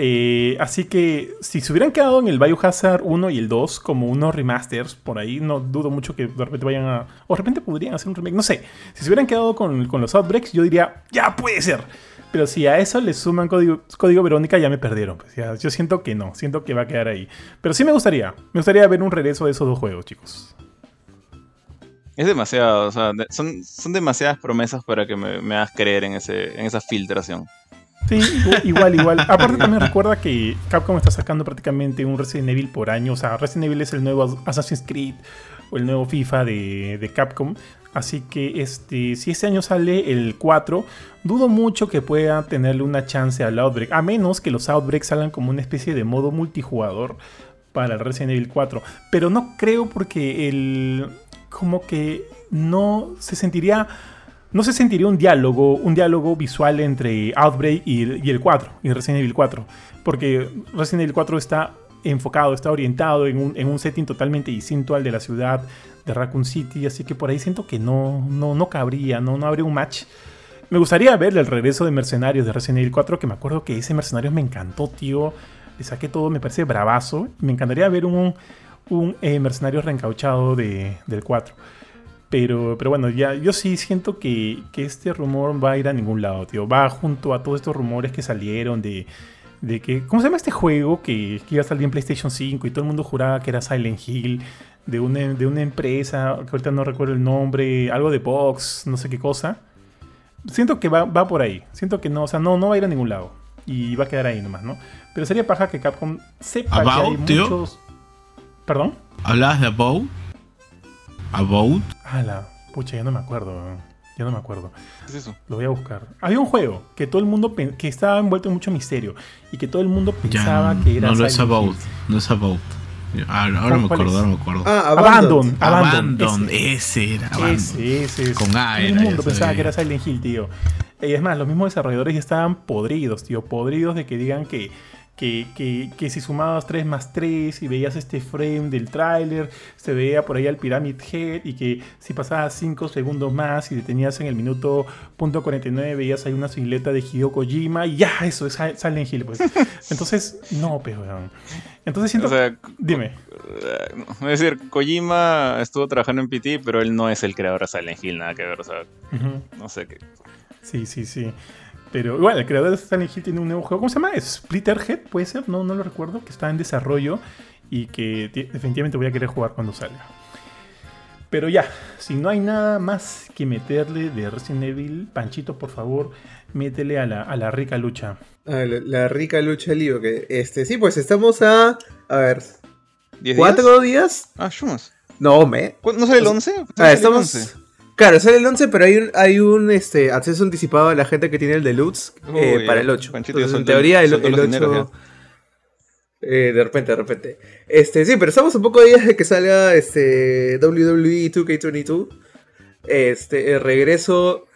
Eh, así que si se hubieran quedado en el Biohazard 1 y el 2 como unos remasters por ahí, no dudo mucho que de repente vayan a. O de repente podrían hacer un remake, no sé. Si se hubieran quedado con, con los Outbreaks, yo diría, ya puede ser. Pero si a eso le suman código, código Verónica, ya me perdieron. Pues yo siento que no, siento que va a quedar ahí. Pero sí me gustaría, me gustaría ver un regreso de esos dos juegos, chicos. Es demasiado, o sea, son, son demasiadas promesas para que me, me hagas creer en, ese, en esa filtración. Sí, igual, igual. Aparte también recuerda que Capcom está sacando prácticamente un Resident Evil por año. O sea, Resident Evil es el nuevo Assassin's Creed o el nuevo FIFA de, Capcom. Así que este, si este año sale el 4, dudo mucho que pueda tenerle una chance al Outbreak. A menos que los Outbreaks salgan como una especie de modo multijugador para el Resident Evil 4. Pero no creo porque el... como que no se sentiría no se sentiría un diálogo, un diálogo visual entre Outbreak y, el 4, y Resident Evil 4. Porque Resident Evil 4 está enfocado, está orientado en un, setting totalmente distinto al de la ciudad de Raccoon City, así que por ahí siento que no, no, no cabría, no, no habría un match. Me gustaría ver el regreso de Mercenarios de Resident Evil 4, que me acuerdo que ese Mercenarios me encantó, tío. Le saqué todo, me parece bravazo. Me encantaría ver un, un eh, Mercenario reencauchado de, del 4. Pero, pero bueno, ya yo sí siento que, este rumor va a ir a ningún lado, tío. Va junto a todos estos rumores que salieron de, de que. ¿Cómo se llama este juego que, iba a salir en PlayStation 5 y todo el mundo juraba que era Silent Hill? De una, de una empresa, que ahorita no recuerdo el nombre, algo de Box, no sé qué cosa. Siento que va, va por ahí. Siento que no, o sea, no, no va a ir a ningún lado. Y va a quedar ahí nomás, ¿no? Pero sería paja que Capcom sepa que hay muchos. ¿Perdón? ¿Hablabas de About? ¿About? Ah, la pucha, ya no me acuerdo. Ya no me acuerdo. ¿Qué es eso? Lo voy a buscar. Había un juego que todo el mundo que estaba envuelto en mucho misterio y que todo el mundo pensaba que era. No, no es About. No es About. Ahora, me acuerdo, ahora me acuerdo. Ah, Abandon. Abandon. ese. era. Abandon. Ese, ese. Con A. Todo el mundo pensaba que era Silent Hill, tío. Y es más, los mismos desarrolladores ya estaban podridos, tío. Podridos de que digan que que, si sumabas 3 más 3 y veías este frame del tráiler, se veía por ahí al Pyramid Head y que si pasabas 5 segundos más y detenías en el minuto punto 49 veías ahí una silueta de Hideo Kojima y ya, eso es Silent Hill. Pues. Entonces, no, pero... Entonces siento... dime. Es decir, Kojima estuvo trabajando en PT, pero él no es el creador de Silent Hill, nada que ver. O sea, no sé qué. Sí, sí, sí. Pero bueno, el creador de Silent Hill tiene un nuevo juego. ¿Cómo se llama? Splitterhead, puede ser, no, no lo recuerdo, que está en desarrollo y que definitivamente voy a querer jugar cuando salga. Pero ya, si no hay nada más que meterle de Resident Evil, Panchito, por favor, métele a la, a la rica lucha. A la, rica lucha, Lío, que este, sí, pues estamos a. A ver. ¿Cuatro días? Ah, shumos. No, me. ¿No sale el 11? Ah, estamos. Claro, sale el 11, pero hay un, hay un este, acceso anticipado a la gente que tiene el deluxe eh, para el 8. en teoría, el, 8. Eh, de repente, de repente. Este, sí, pero estamos un poco días de que salga este, WWE 2K22. Este, el regreso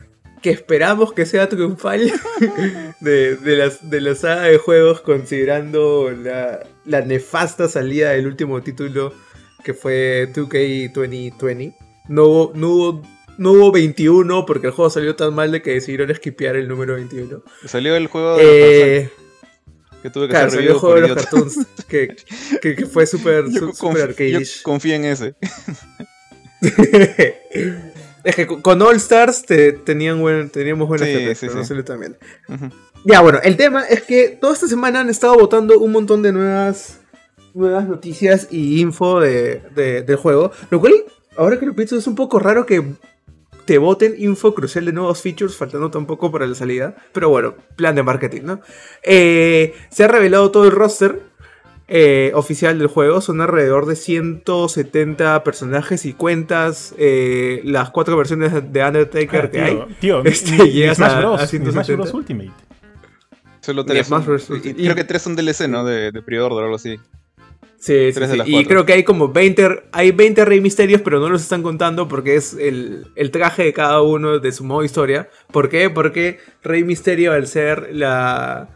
que esperamos que sea triunfal de, de, las, de la saga de juegos, considerando la, la nefasta salida del último título que fue 2K2020. No no hubo no hubo 21 porque el juego salió tan mal de que decidieron esquipear el número 21. Salió el juego de eh, que tuve que claro, salió el juego de los cartoons que, que, fue súper arcade. Yo confío en ese. es que con All Stars te, tenían buen, teníamos buenas sí, sí, sí. también. Ya, bueno, el tema es que toda esta semana han estado votando un montón de nuevas nuevas noticias y info de, de, del juego. Lo cual, ahora que lo pienso, es un poco raro que te voten info crucial de nuevos features, faltando tampoco para la salida. Pero bueno, plan de marketing, ¿no? Eh, se ha revelado todo el roster eh, oficial del juego. Son alrededor de 170 personajes y cuentas. Eh, las cuatro versiones de Undertaker ah, que hay. Tío, este, Smash Bros. Smash Bros. Ultimate. Solo tres. creo que tres son DLC, ¿no? De, de pre-order o algo así. Sí, sí, sí. Y creo que hay como 20, hay 20 Rey Misterios, pero no los están contando porque es el, el, traje de cada uno de su modo historia. ¿Por qué? Porque Rey Misterio, al ser la,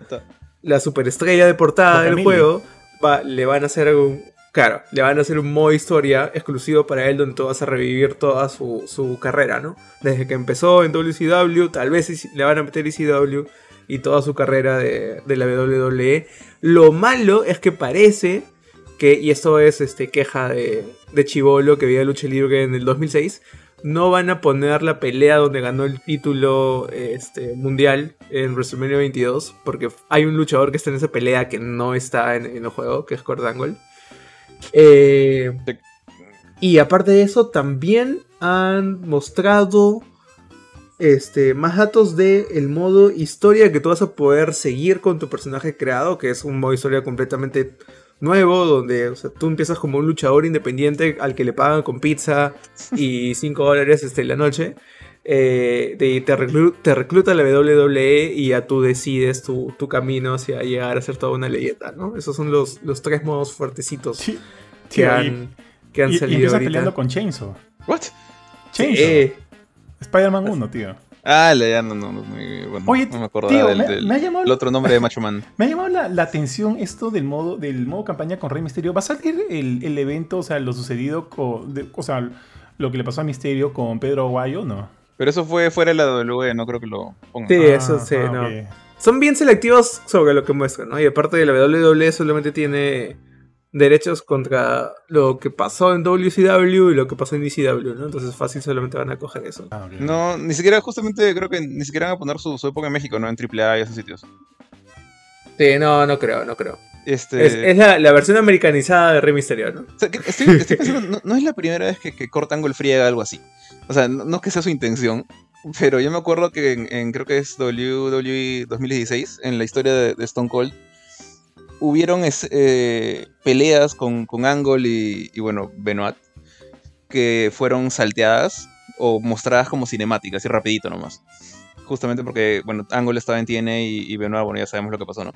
la superestrella de portada del juego, va, le van a hacer un, Claro, le van a hacer un modo historia exclusivo para él donde tú vas a revivir toda su, su, carrera, ¿no? Desde que empezó en WCW, tal vez le van a meter ECW y toda su carrera de, de la WWE. Lo malo es que parece que, y esto es este, queja de, de Chivolo que veía lucha libre en el 2006, no van a poner la pelea donde ganó el título este, mundial en WrestleMania 22, porque hay un luchador que está en esa pelea que no está en, el juego, que es Kurt. Eh, y aparte de eso, también han mostrado este, más datos del el modo historia que tú vas a poder seguir con tu personaje creado, que es un modo historia completamente nuevo, donde tú empiezas como un luchador independiente al que le pagan con pizza y 5 dólares este, la noche. Eh, te, te, recluta la WWE y ya tú decides tu, camino hacia llegar a ser toda una leyenda, ¿no? Esos son los, los tres modos fuertecitos que, han, que han salido. Y peleando con Chainsaw. ¿What? Chainsaw. Spider-Man 1, tío. Ah, ya no, no, no, bueno, Oye, no me acordaba del, el otro nombre de Macho Man. Me ha llamado la, atención esto del modo, del modo campaña con Rey Misterio. ¿Va a salir el, el evento, o sea, lo sucedido con, o sea, lo que le pasó a Misterio con Pedro Aguayo, no? Pero eso fue fuera de la WWE, no creo que lo pongan. Sí, eso ah, sí, ah, no. Son bien selectivos sobre lo que muestran, ¿no? Y aparte de la WWE solamente tiene derechos contra lo que pasó en WCW y lo que pasó en ECW, ¿no? Entonces fácil solamente van a coger eso. Ah, no, ni siquiera, justamente creo que ni siquiera van a poner su, época en México, ¿no? En AAA y esos sitios. Sí, no, no creo, no creo. Este... Es, la, versión americanizada de Rey Misterio, ¿no? estoy, pensando, no, es la primera vez que, que Kurt Angle friega algo así. O sea, no, es que sea su intención, pero yo me acuerdo que en, creo que es WWE 2016, en la historia de, Stone Cold, hubieron eh, peleas con, con Angle y, bueno, Benoit, que fueron salteadas o mostradas como cinemáticas, y rapidito nomás. Justamente porque, bueno, Angle estaba en TNA y, Benoit, bueno, ya sabemos lo que pasó, ¿no?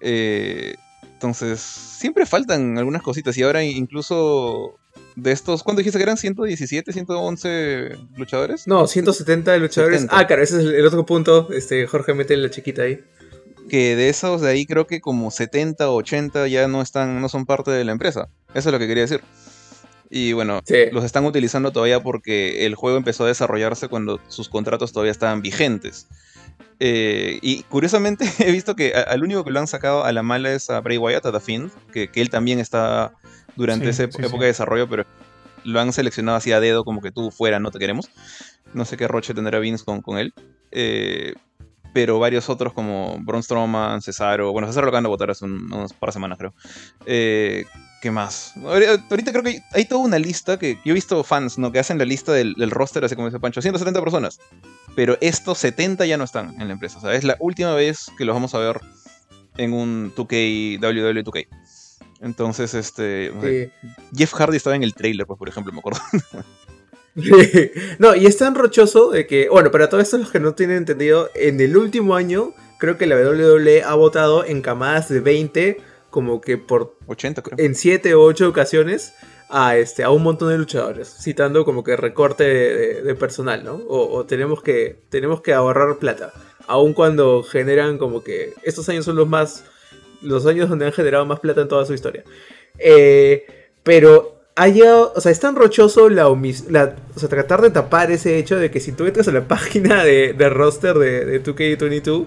Eh, entonces, siempre faltan algunas cositas y ahora incluso de estos, ¿cuánto dijiste que eran? ¿117, 111 luchadores? No, 170 luchadores. Ah, claro, ese es el otro punto. Este, Jorge mete la chiquita ahí. Que de esos de ahí creo que como 70 o 80 ya no están, no son parte de la empresa. Eso es lo que quería decir. Y bueno, los están utilizando todavía porque el juego empezó a desarrollarse cuando sus contratos todavía estaban vigentes. Eh, y curiosamente he visto que al único que lo han sacado a la mala es a Bray Wyatt, a The Fiend, que, que él también está durante esa época de desarrollo, pero lo han seleccionado así a dedo, como que tú fuera, no te queremos. No sé qué roche tendrá Vince con, con él. Eh, pero varios otros como Braun Strowman, Cesaro, bueno, Cesaro lo acaban de votar hace unas par de semanas, creo. Eh, ¿Qué más? Ahorita creo que hay, toda una lista que yo he visto fans, ¿no? Que hacen la lista del, roster, así como dice Pancho, 170 personas. Pero estos 70 ya no están en la empresa. O sea, es la última vez que los vamos a ver en un 2K, WWE 2K. Entonces, este. Jeff Hardy estaba en el trailer, pues, por ejemplo, me acuerdo. no, y es tan rochoso de que, bueno, para todos estos los que no tienen entendido, en el último año, creo que la WWE ha votado en camadas de 20, como que por. 80, creo. En 7 o 8 ocasiones. A, este, a un montón de luchadores, citando como que recorte de, personal, ¿no? O, tenemos, que, tenemos que ahorrar plata, aun cuando generan como que estos años son los más los años donde han generado más plata en toda su historia. Eh, pero ha llegado, o sea, es tan rochoso la, la o sea, tratar de tapar ese hecho de que si tú entras a la página de, roster de, de 2K22,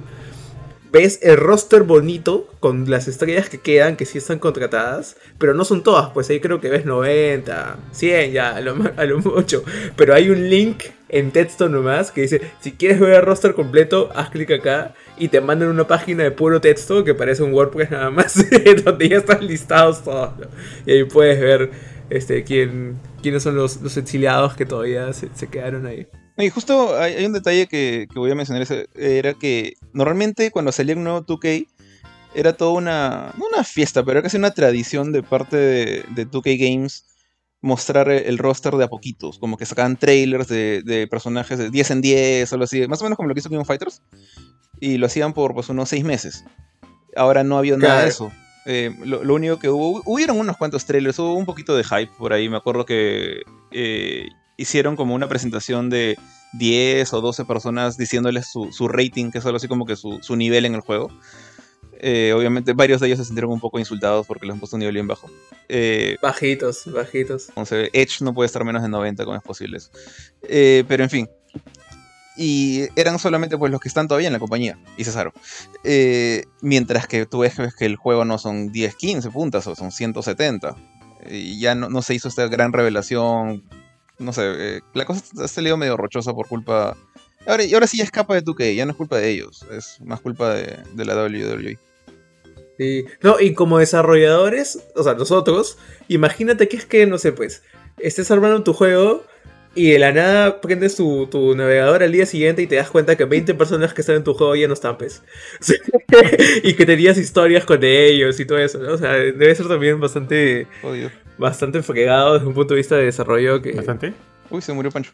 ves el roster bonito con las estrellas que quedan, que sí están contratadas, pero no son todas, pues ahí creo que ves 90, 100 ya, a lo, a lo mucho. Pero hay un link en texto nomás que dice, si quieres ver el roster completo, haz clic acá y te mandan una página de puro texto que parece un WordPress nada más, donde ya están listados todos. Y ahí puedes ver este, quién, quiénes son los, los exiliados que todavía se, se quedaron ahí. Y justo hay, un detalle que, voy a mencionar, era que normalmente cuando salía un nuevo 2K era toda una, no una fiesta, pero era casi una tradición de parte de, 2K Games mostrar el roster de a poquitos, como que sacaban trailers de, personajes de 10 en 10 o algo así, más o menos como lo que hizo King of Fighters, y lo hacían por pues unos 6 meses. Ahora no había nada de eso. Eh, lo, único que hubo, hubieron unos cuantos trailers, hubo un poquito de hype por ahí. Me acuerdo que eh, hicieron como una presentación de 10 o 12 personas diciéndoles su, rating, que es algo así como que su, nivel en el juego. Eh, obviamente varios de ellos se sintieron un poco insultados porque les han puesto un nivel bien bajo. bajitos, bajitos. Entonces, Edge no puede estar menos de 90, ¿cómo es posible eso? pero en fin, y eran solamente pues los que están todavía en la compañía y cesaron. Eh, mientras que tú ves que el juego no son 10, 15 puntas, o son 170. Y ya no, se hizo esta gran revelación. No sé, eh, la cosa ha salido medio rochosa por culpa... Ahora, y ahora sí ya escapa de 2K, ya no es culpa de ellos, es más culpa de, de la WWE. Sí. No, y como desarrolladores, o sea, nosotros, imagínate que es que, no sé, pues, estés armando tu juego y de la nada prendes tu, navegador al día siguiente y te das cuenta que 20 personas que están en tu juego ya no están, pues. y que tenías historias con ellos y todo eso, ¿no? O sea, debe ser también bastante. Bastante fregado desde un punto de vista de desarrollo. Que... ¿Bastante? Uy, se murió Pancho.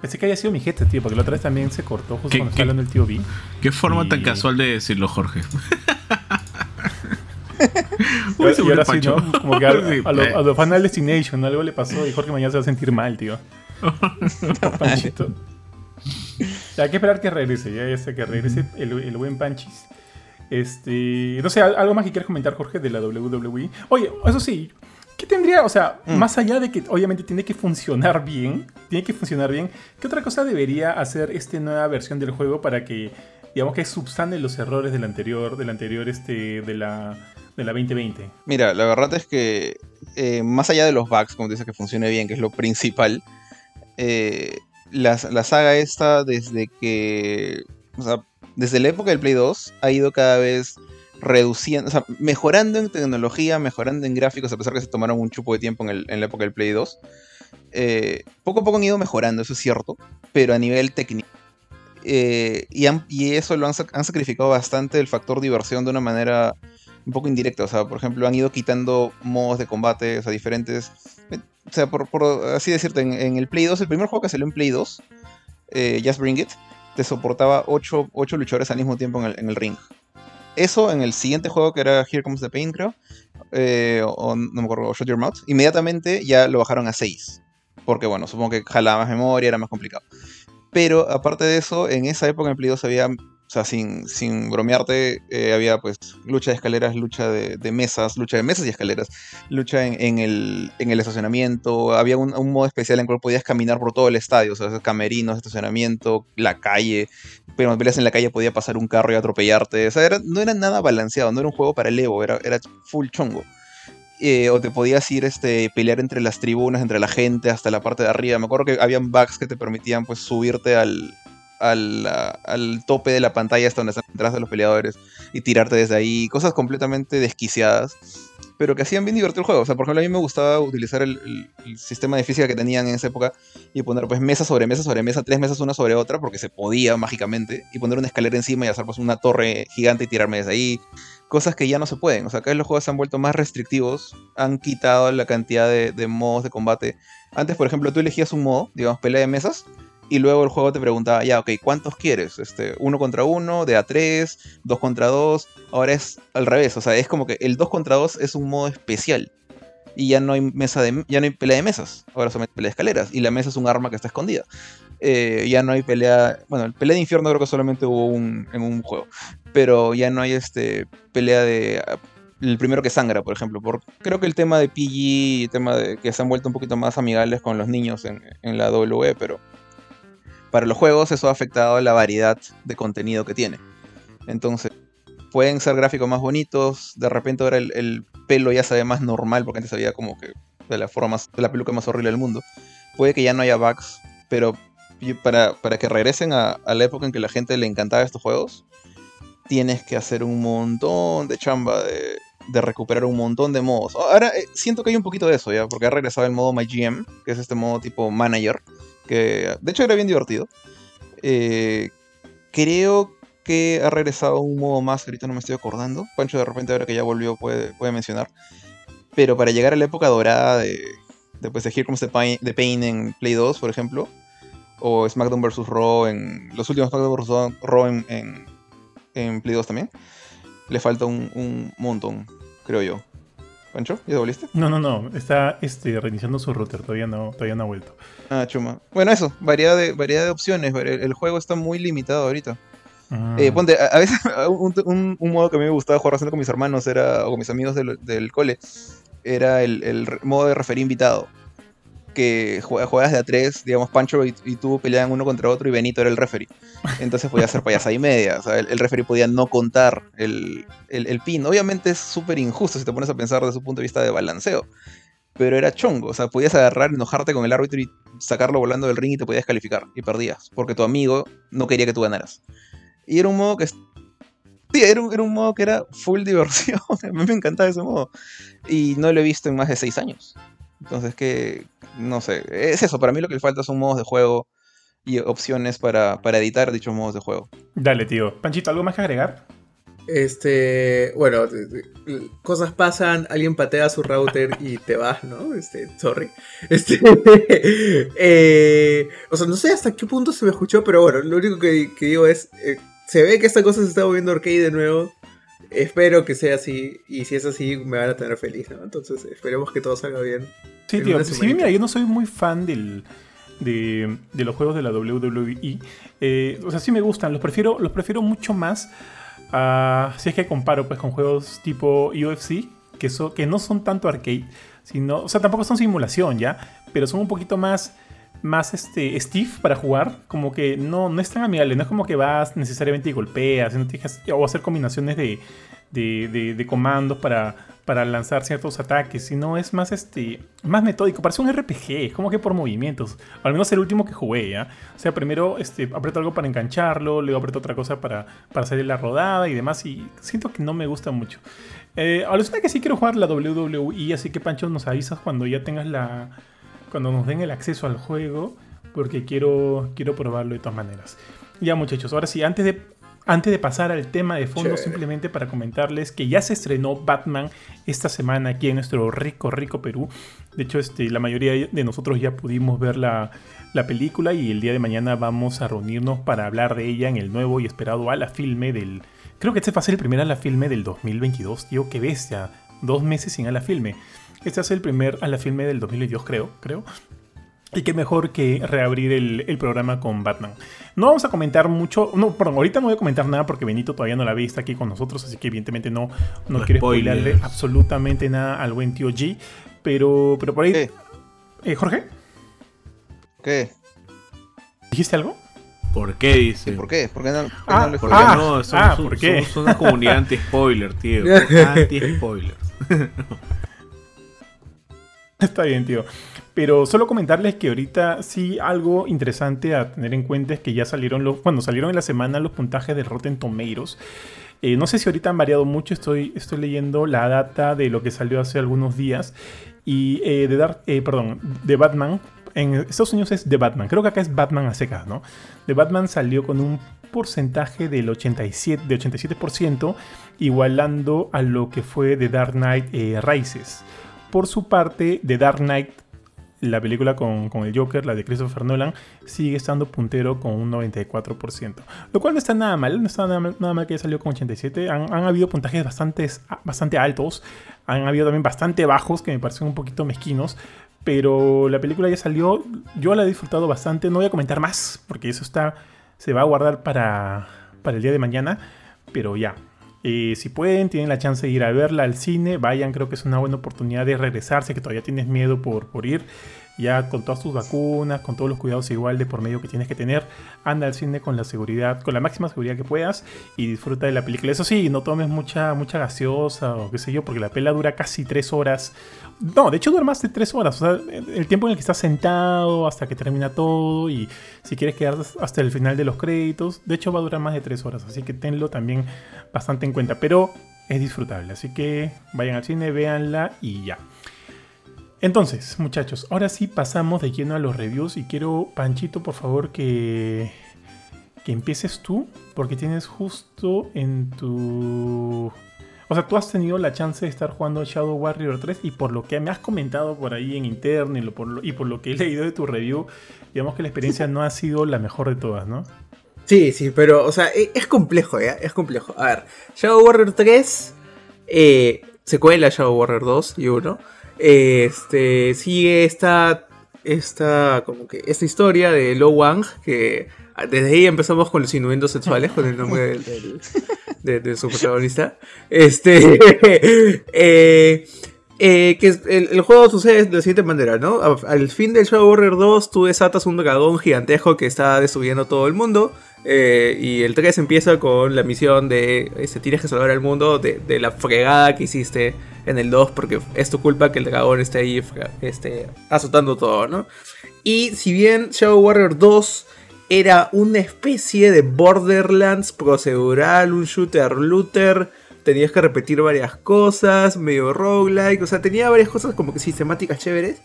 Pensé que haya sido mi jefe, tío, porque la otra vez también se cortó justo cuando estaba hablando el tío B. Qué forma tan casual de decirlo, Jorge. Uy, y ahora sí, ¿no? Como que a, a, lo, Final Destination algo le pasó y Jorge mañana se va a sentir mal, tío. Panchito. hay que esperar que regrese, ya, sé que regrese el, el, buen Panchis. Este, no sé, algo más que quieras comentar, Jorge, de la WWE. Oye, eso sí, ¿qué tendría? O sea, mm. más allá de que obviamente tiene que funcionar bien, tiene que funcionar bien, ¿qué otra cosa debería hacer esta nueva versión del juego para que, digamos, que subsane los errores del anterior, del anterior, este, de la de la 2020? Mira, la verdad es que eh, más allá de los bugs, como dices, que funcione bien, que es lo principal, eh, la, saga esta desde que, o sea, desde la época del Play 2 ha ido cada vez reduciendo, o sea, mejorando en tecnología, mejorando en gráficos, a pesar que se tomaron un chupo de tiempo en, la época del Play 2. Eh, poco a poco han ido mejorando, eso es cierto, pero a nivel técnico. y, y, eso lo han, han, sacrificado bastante el factor diversión de una manera un poco indirecta. O sea, por ejemplo, han ido quitando modos de combate, o sea, diferentes. O sea, por, así decirte, en, el Play 2, el primer juego que salió en Play 2, eh, Just Bring It, te soportaba 8, luchadores al mismo tiempo en el, ring. Eso en el siguiente juego que era Here Comes the Pain, creo, eh, o no me acuerdo, Shut Your Mouth, inmediatamente ya lo bajaron a 6. Porque bueno, supongo que jalaba más memoria, era más complicado. Pero aparte de eso, en esa época en Play 2 había o sea, sin, sin bromearte, eh, había pues lucha de escaleras, lucha de, mesas, lucha de mesas y escaleras, lucha en, el, en el, estacionamiento, había un, modo especial en el cual podías caminar por todo el estadio, o sea, camerinos, estacionamiento, la calle, pero peleas en la calle podía pasar un carro y atropellarte, o sea, no era nada balanceado, no era un juego para el Evo, era, era full chongo. Eh, o te podías ir este, pelear entre las tribunas, entre la gente, hasta la parte de arriba. Me acuerdo que habían bugs que te permitían pues subirte al, al, tope de la pantalla hasta donde están detrás de los peleadores y tirarte desde ahí, cosas completamente desquiciadas, pero que hacían bien divertido el juego. O sea, por ejemplo, a mí me gustaba utilizar el, sistema de física que tenían en esa época y poner pues mesa sobre mesa sobre mesa, tres mesas una sobre otra, porque se podía mágicamente, y poner una escalera encima y hacer pues una torre gigante y tirarme desde ahí. Cosas que ya no se pueden. O sea, acá los juegos se han vuelto más restrictivos, han quitado la cantidad de modos de combate. Antes, por ejemplo, tú elegías un modo, digamos, pelea de mesas, y luego el juego te preguntaba, ya, ok, ¿cuántos quieres? Este, uno contra uno, de A3, dos contra dos. Ahora es al revés, o sea, es como que el dos contra dos es un modo especial. Y ya no hay mesa de ya no hay pelea de mesas, ahora solamente pelea de escaleras. Y la mesa es un arma que está escondida. Eh, ya no hay pelea. Bueno, el pelea de infierno creo que solamente hubo un, en un juego. Pero ya no hay este pelea de el primero que sangra, por ejemplo. Por, creo que el tema de PG, el tema de que se han vuelto un poquito más amigables con los niños en, en la W, pero para los juegos eso ha afectado la variedad de contenido que tiene. Entonces, pueden ser gráficos más bonitos, de repente ahora el, pelo ya se ve más normal, porque antes se como que de la forma de la peluca más horrible del mundo. Puede que ya no haya bugs, pero para, para que regresen a, la época en que la gente le encantaba estos juegos, tienes que hacer un montón de chamba de, recuperar un montón de modos. Ahora eh, siento que hay un poquito de eso ya, porque ha regresado el modo MyGM, que es este modo tipo manager, de hecho era bien divertido. Eh, creo que ha regresado un modo más, ahorita no me estoy acordando. Pancho de repente ahora que ya volvió puede, puede mencionar. Pero para llegar a la época dorada de, después de Here Comes the Pain, Pain en Play 2, por ejemplo, o SmackDown vs. Raw en los últimos SmackDown vs. Raw en, en, Play 2 también. le falta un, un montón, creo yo. ¿Pancho? ¿Ya volviste? No, no, no. Está este, reiniciando su router. Todavía no, todavía no ha vuelto. Ah, chuma. Bueno, eso. Variedad de, variedad de opciones. El, juego está muy limitado ahorita. Ah. Eh, ponte, a, veces un, un, modo que a mí me gustaba jugar haciendo con mis hermanos era, o con mis amigos del, del cole era el, el, modo de referir invitado que juegas de a tres, digamos, Pancho y, tú peleaban uno contra otro y Benito era el referee. Entonces podía hacer payasa y media. El, el referee podía no contar el, el pin. Obviamente es súper injusto si te pones a pensar desde su punto de vista de balanceo. Pero era chongo. O sea, podías agarrar, enojarte con el árbitro y sacarlo volando del ring y te podías calificar. Y perdías. Porque tu amigo no quería que tú ganaras. Y era un modo que Sí, era un, era un, modo que era full diversión. A mí me encantaba ese modo. Y no lo he visto en más de seis años. Entonces, que, no sé, es eso, para mí lo que le falta son modos de juego y opciones para, editar dichos modos de juego. Dale, tío. Panchito, ¿algo más que agregar? Este, bueno, cosas pasan, alguien patea su router y te vas, ¿no? Este, sorry. Este, eh, o sea, no sé hasta qué punto se me escuchó, pero bueno, lo único que, digo es, eh, se ve que esta cosa se está moviendo arcade de nuevo. Espero que sea así, y si es así, me van a tener feliz, ¿no? Entonces, esperemos que todo salga bien. Sí, tío, sí, mira, yo no soy muy fan del, de, los juegos de la WWE. Eh, o sea, sí me gustan, los prefiero, los prefiero mucho más. si es que comparo pues con juegos tipo UFC, que, que no son tanto arcade, sino, o sea, tampoco son simulación ya, pero son un poquito más más este stiff para jugar, como que no, no es tan amigable, no es como que vas necesariamente y golpeas, o hacer combinaciones de, de, comandos para, para lanzar ciertos ataques, sino es más este más metódico, parece un RPG, es como que por movimientos, al menos el último que jugué. O sea, primero este, aprieto algo para engancharlo, luego aprieto otra cosa para, para hacer la rodada y demás, y siento que no me gusta mucho. Eh, ahora que sí quiero jugar la WWE, así que Pancho nos avisas cuando ya tengas la cuando nos den el acceso al juego, porque quiero, quiero probarlo de todas maneras. Ya muchachos, ahora sí, antes de, antes de pasar al tema de fondo, simplemente para comentarles que ya se estrenó Batman esta semana aquí en nuestro rico, rico Perú. De hecho, este, la mayoría de nosotros ya pudimos ver la, la película y el día de mañana vamos a reunirnos para hablar de ella en el nuevo y esperado a la filme del... Creo que este va a ser el primer a la filme del 2022, tío, qué bestia. Dos meses sin a la filme. Este es el primer a la filme del 2022, creo, creo. Y qué mejor que reabrir el, programa con Batman. No vamos a comentar mucho. No, perdón, ahorita no voy a comentar nada porque Benito todavía no la ve, está aquí con nosotros, así que evidentemente no, no, quiero spoilerle absolutamente nada al buen tío G. Pero, pero por ahí. ¿Qué? Eh, ¿Jorge? ¿Qué? ¿Dijiste algo? ¿Por qué dice? ¿Por qué? ¿Por qué no, ah, no ¿por ah, no, somos, ah, ¿por qué? Somos una comunidad anti-spoiler, tío. Anti-spoilers. Está bien, tío. Pero solo comentarles que ahorita sí algo interesante a tener en cuenta es que ya salieron los, cuando salieron en la semana los puntajes de Rotten Tomatoes. Eh, no sé si ahorita han variado mucho, estoy, estoy leyendo la data de lo que salió hace algunos días. Y eh, de dar, eh, perdón, de Batman, en Estados Unidos es de Batman, creo que acá es Batman a secas, ¿no? De Batman salió con un porcentaje del 87, de 87%, igualando a lo que fue de Dark Knight Rises. Por su parte, The Dark Knight, la película con, el Joker, la de Christopher Nolan, sigue estando puntero con un 94%. Lo cual no está nada mal, no está nada mal, que haya salido con 87. Han, habido puntajes bastante, bastante altos, han habido también bastante bajos que me parecen un poquito mezquinos. Pero la película ya salió, yo la he disfrutado bastante. No voy a comentar más, porque eso está, se va a guardar para, para el día de mañana. Pero ya, eh, si pueden, tienen la chance de ir a verla al cine, vayan, creo que es una buena oportunidad de regresarse, que todavía tienes miedo por, por ir ya con todas tus vacunas, con todos los cuidados igual de por medio que tienes que tener, anda al cine con la seguridad, con la máxima seguridad que puedas y disfruta de la película. Eso sí, no tomes mucha, mucha gaseosa o qué sé yo, porque la pela dura casi tres horas. No, de hecho dura más de tres horas. O sea, el tiempo en el que estás sentado hasta que termina todo y si quieres quedar hasta el final de los créditos, de hecho va a durar más de tres horas. Así que tenlo también bastante en cuenta. Pero es disfrutable. Así que vayan al cine, véanla y ya. Entonces, muchachos, ahora sí pasamos de lleno a los reviews y quiero, Panchito, por favor, que, que empieces tú, porque tienes justo en tu... O sea, tú has tenido la chance de estar jugando Shadow Warrior 3 y por lo que me has comentado por ahí en interno y, por lo, y por lo que he leído de tu review, digamos que la experiencia no ha sido la mejor de todas, ¿no? Sí, sí, pero, o sea, e, es complejo, ¿ya? Es complejo. A ver, Shadow Warrior 3, eh, secuela Shadow Warrior 2 y 1, este, sigue esta, esta, como que, esta historia de Lo Wang, que desde ahí empezamos con los innuendos sexuales, con el nombre del, de, su protagonista. Este, eh, eh, que el, juego sucede de la siguiente manera, ¿no? Al, fin del Shadow Warrior 2, tú desatas un dragón gigantesco que está destruyendo todo el mundo. Eh, y el 3 empieza con la misión de este, tienes que salvar al mundo de, la fregada que hiciste en el 2 porque es tu culpa que el dragón esté ahí este, azotando todo, ¿no? Y si bien Shadow Warrior 2 era una especie de Borderlands procedural, un shooter looter tenías que repetir varias cosas, medio roguelike, o sea, tenía varias cosas como que sistemáticas chéveres.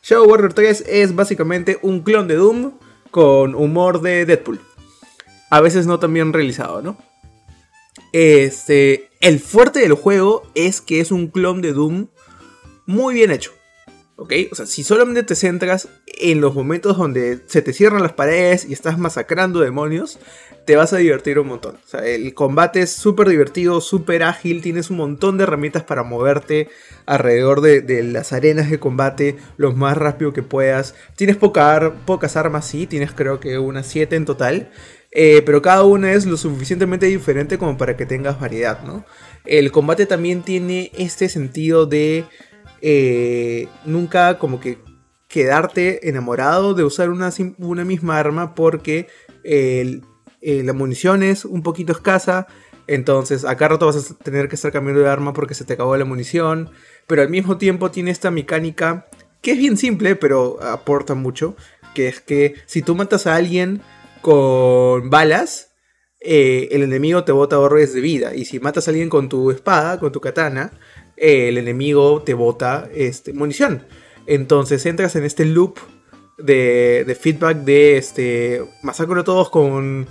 Shadow Warrior 3 es básicamente un clon de Doom con humor de Deadpool. A veces no tan bien realizado, ¿no? Este, el fuerte del juego es que es un clon de Doom muy bien hecho. ¿Ok? O sea, si solamente te centras en los momentos donde se te cierran las paredes y estás masacrando demonios, te vas a divertir un montón. O sea, el combate es súper divertido, súper ágil, tienes un montón de herramientas para moverte alrededor de, las arenas de combate lo más rápido que puedas. Tienes pocas armas, sí, tienes creo que unas 7 en total. Eh, pero cada una es lo suficientemente diferente como para que tengas variedad, ¿no? El combate también tiene este sentido de eh, nunca como que quedarte enamorado de usar una, misma arma porque eh, la munición es un poquito escasa. Entonces, acá rato vas a tener que estar cambiando de arma porque se te acabó la munición. Pero al mismo tiempo tiene esta mecánica que es bien simple, pero aporta mucho. Que es que si tú matas a alguien con balas, eh, el enemigo te bota orbes de vida. Y si matas a alguien con tu espada, con tu katana, el enemigo te bota este, munición. Entonces entras en este loop de, feedback de este, masacro a todos con,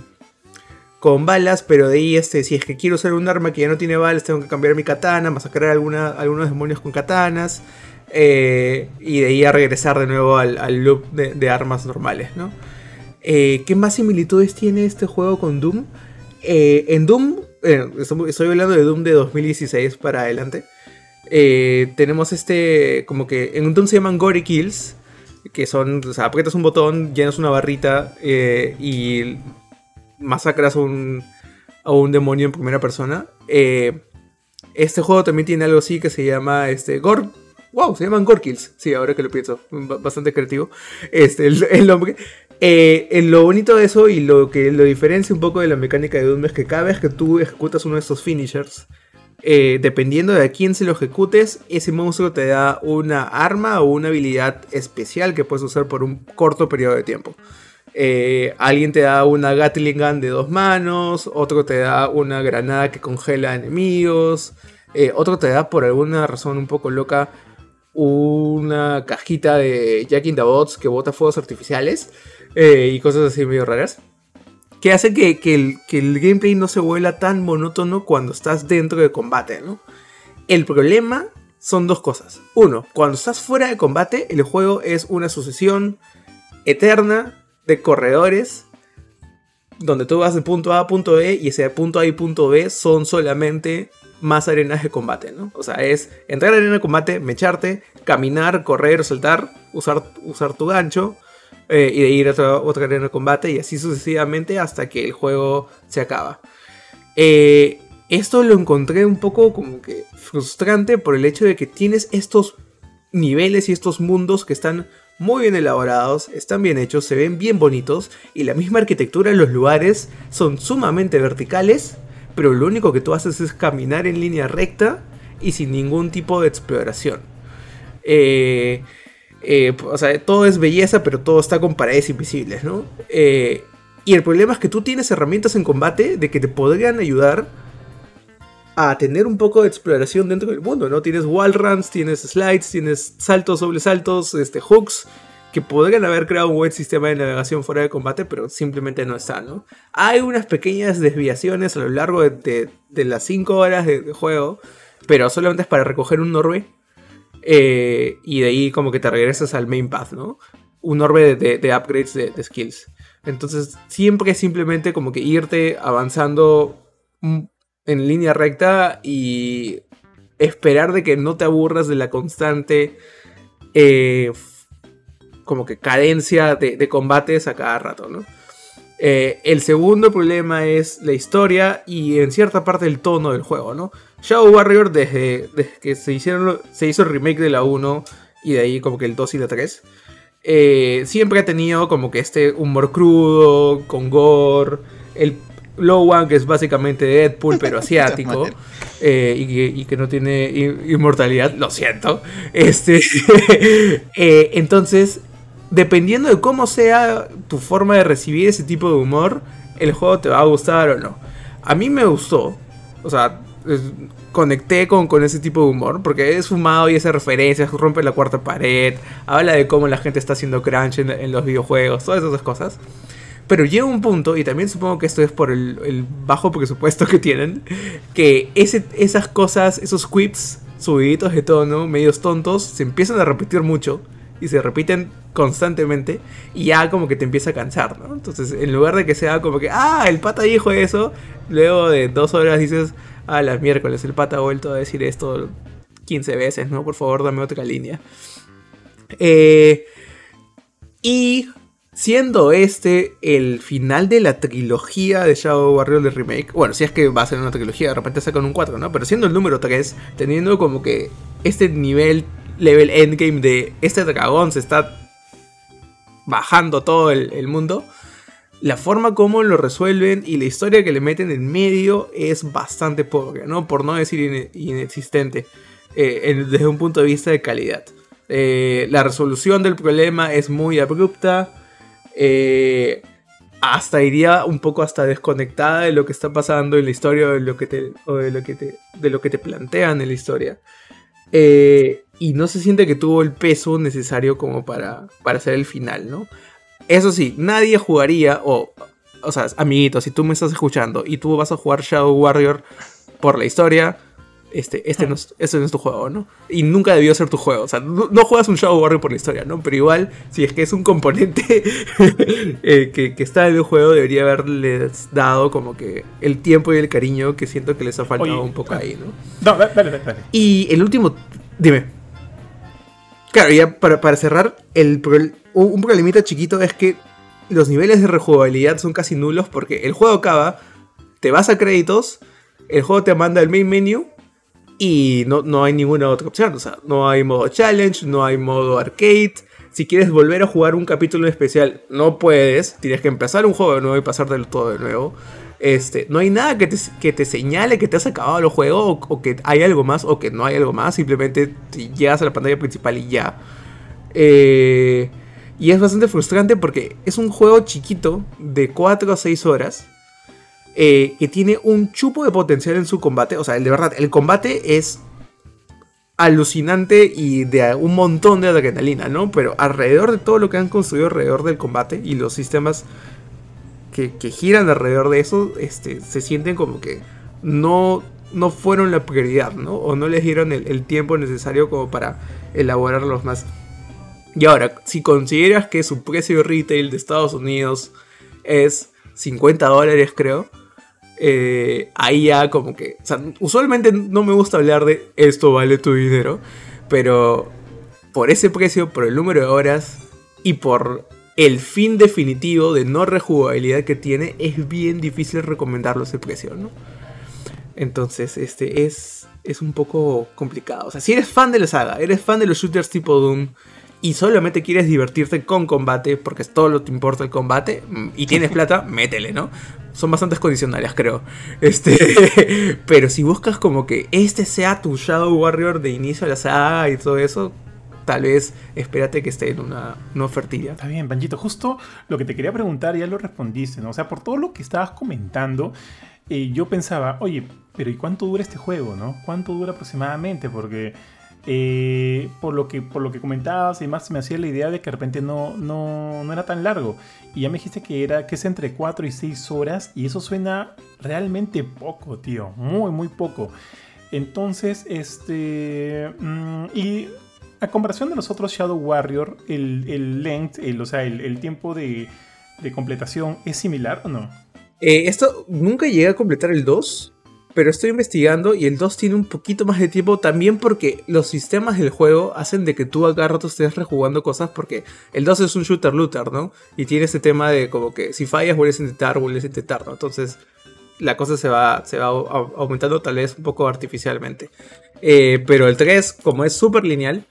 con balas, pero de ahí este, si es que quiero usar un arma que ya no tiene balas, tengo que cambiar mi katana, masacrar alguna, algunos demonios con katanas. Eh, y de ahí a regresar de nuevo al, loop de, armas normales, ¿no? Eh, ¿Qué más similitudes tiene este juego con Doom? Eh, en Doom, estoy hablando de Doom de 2016 para adelante. Eh, tenemos este, como que en un Doom se llaman Gory Kills, que son, o sea, aprietas un botón, llenas una barrita eh, y masacras a un, a un demonio en primera persona. Eh, este juego también tiene algo así que se llama este, Gore. Wow, se llaman Gore Kills. Sí, ahora que lo pienso. Bastante creativo. Este, el, nombre. lo bonito de eso y lo que lo diferencia un poco de la mecánica de Doom es que cada vez que tú ejecutas uno de estos finishers, eh, dependiendo de a quién se lo ejecutes, ese monstruo te da una arma o una habilidad especial que puedes usar por un corto periodo de tiempo. Eh, alguien te da una Gatling Gun de dos manos, otro te da una granada que congela enemigos, eh, otro te da por alguna razón un poco loca una cajita de Jack in the Bots que bota fuegos artificiales y cosas así medio raras que hace que, el, gameplay no se vuelva tan monótono cuando estás dentro de combate, ¿no? El problema son dos cosas. Uno, cuando estás fuera de combate, el juego es una sucesión eterna de corredores donde tú vas de punto A a punto B y ese punto A y punto B son solamente más arenas de combate, ¿no? O sea, es entrar a arena de combate, mecharte, caminar, correr, saltar, usar, usar tu gancho, eh, y de ir a otra, otra arena de combate y así sucesivamente hasta que el juego se acaba. Eh, esto lo encontré un poco como que frustrante por el hecho de que tienes estos niveles y estos mundos que están muy bien elaborados, están bien hechos, se ven bien bonitos y la misma arquitectura en los lugares son sumamente verticales, pero lo único que tú haces es caminar en línea recta y sin ningún tipo de exploración. Eh, eh, o sea, todo es belleza, pero todo está con paredes invisibles, ¿no? Eh, y el problema es que tú tienes herramientas en combate de que te podrían ayudar a tener un poco de exploración dentro del mundo, ¿no? Tienes wall runs, tienes slides, tienes saltos, dobles saltos, este, hooks, que podrían haber creado un buen sistema de navegación fuera de combate, pero simplemente no están, ¿no? Hay unas pequeñas desviaciones a lo largo de, las 5 horas de, de, juego, pero solamente es para recoger un orbe eh, y de ahí como que te regresas al main path, ¿no? Un orbe de, upgrades de, skills. Entonces siempre simplemente como que irte avanzando en línea recta y esperar de que no te aburras de la constante eh, como que cadencia de, combates a cada rato, ¿no? Eh, el segundo problema es la historia y en cierta parte el tono del juego, ¿no? Shadow Warrior desde, que se, hicieron, se hizo el remake de la 1 y de ahí como que el 2 y la 3, eh, siempre ha tenido como que este humor crudo, con gore, el Low One que es básicamente Deadpool pero asiático eh, y, que, no tiene inmortalidad, lo siento. Este, entonces, dependiendo de cómo sea tu forma de recibir ese tipo de humor, el juego te va a gustar o no. A mí me gustó, o sea, conecté con, con ese tipo de humor, porque es fumado y hace referencias, rompe la cuarta pared, habla de cómo la gente está haciendo crunch en, los videojuegos, todas esas cosas. Pero llega un punto, y también supongo que esto es por el, bajo presupuesto que tienen, que esas cosas, esos quips subiditos de tono, medios tontos, se empiezan a repetir mucho y se repiten constantemente y ya como que te empieza a cansar, ¿no? Entonces, en lugar de que sea como que, ah, el pata dijo eso, luego de dos horas dices, ah, las miércoles, el pata ha vuelto a decir esto 15 veces, ¿no? Por favor, dame otra línea. Eh, y siendo este el final de la trilogía de Shadow Warrior de Remake, bueno, si es que va a ser una trilogía, de repente sacan un 4, ¿no? Pero siendo el número 3, teniendo como que este nivel, level endgame de este dragón se está bajando todo el mundo la forma como lo resuelven y la historia que le meten en medio es bastante pobre, ¿no? Por no decir inexistente, eh, desde un punto de vista de calidad. Eh, la resolución del problema es muy abrupta. Eh, hasta iría un poco hasta desconectada de lo que está pasando en la historia o de lo que te, de lo que te, de lo que te plantean en la historia. Y no se siente que tuvo el peso necesario como para, para hacer el final, ¿no? Eso sí, nadie jugaría, o, o sea, amiguito, si tú me estás escuchando y tú vas a jugar Shadow Warrior por la historia, este, este, no es, este no es tu juego, ¿no? Y nunca debió ser tu juego. O sea, no, juegas un Shadow Warrior por la historia, ¿no? Pero igual, si es que es un componente eh, que, está en el juego, debería haberles dado como que el tiempo y el cariño que siento que les ha faltado un poco ahí, ¿no? No, dale, dale, dale. Y el último, dime. Claro, ya para, cerrar, el, un problemita chiquito es que los niveles de rejugabilidad son casi nulos porque el juego acaba, te vas a créditos, el juego te manda el main menu y no, no hay ninguna otra opción. O sea, no hay modo challenge, no hay modo arcade. Si quieres volver a jugar un capítulo especial, no puedes. Tienes que empezar un juego de nuevo y pasar del todo de nuevo. Este, no hay nada que te, que te señale que te has acabado el juego o, que hay algo más o que no hay algo más. Simplemente llegas a la pantalla principal y ya. Eh, y es bastante frustrante porque es un juego chiquito de 4 a 6 horas. Eh, que tiene un chupo de potencial en su combate. O sea, de verdad, el combate es alucinante y de un montón de adrenalina, ¿no? Pero alrededor de todo lo que han construido alrededor del combate y los sistemas que, giran alrededor de eso este, se sienten como que no, no fueron la prioridad, ¿no? O no les dieron el, tiempo necesario como para elaborarlos más. Y ahora, si consideras que su precio retail de Estados Unidos es 50 dólares, creo, eh, ahí ya como que... Usualmente no me gusta hablar de esto vale tu dinero, pero por ese precio, por el número de horas y por el fin definitivo de no rejugabilidad que tiene, es bien difícil recomendarlo ese precio, ¿no? Entonces, este es, es un poco complicado. O sea, si eres fan de la saga, eres fan de los shooters tipo Doom y solamente quieres divertirte con combate, porque es todo lo que te importa el combate, y tienes plata, métele, ¿no? Son bastantes condicionales, creo. Este, pero si buscas como que este sea tu Shadow Warrior de inicio de la saga y todo eso, tal vez espérate que esté en una, una ofertilla. Está bien, Panchito. Justo lo que te quería preguntar ya lo respondiste, ¿no? O sea, por todo lo que estabas comentando, eh, yo pensaba, oye, pero ¿y cuánto dura este juego, no? ¿Cuánto dura aproximadamente? Porque eh, por, lo que, por lo que comentabas y más me hacía la idea de que de repente no, no, no, era tan largo. Y ya me dijiste que, era, que es entre 4 y 6 horas y eso suena realmente poco, tío. Muy, muy poco. Entonces, este... Mm, y a comparación de los otros Shadow Warrior, el, length, el, o sea, el, tiempo de, de completación es similar o no? Eh, esto nunca llegué a completar el 2, pero estoy investigando y el 2 tiene un poquito más de tiempo también porque los sistemas del juego hacen de que tú a cada estés rejugando cosas porque el 2 es un shooter looter, ¿no? Y tiene ese tema de como que si fallas vuelves a intentar, vuelves a intentar, ¿no? Entonces la cosa se va, se va aumentando tal vez un poco artificialmente. Eh, pero el 3, como es súper lineal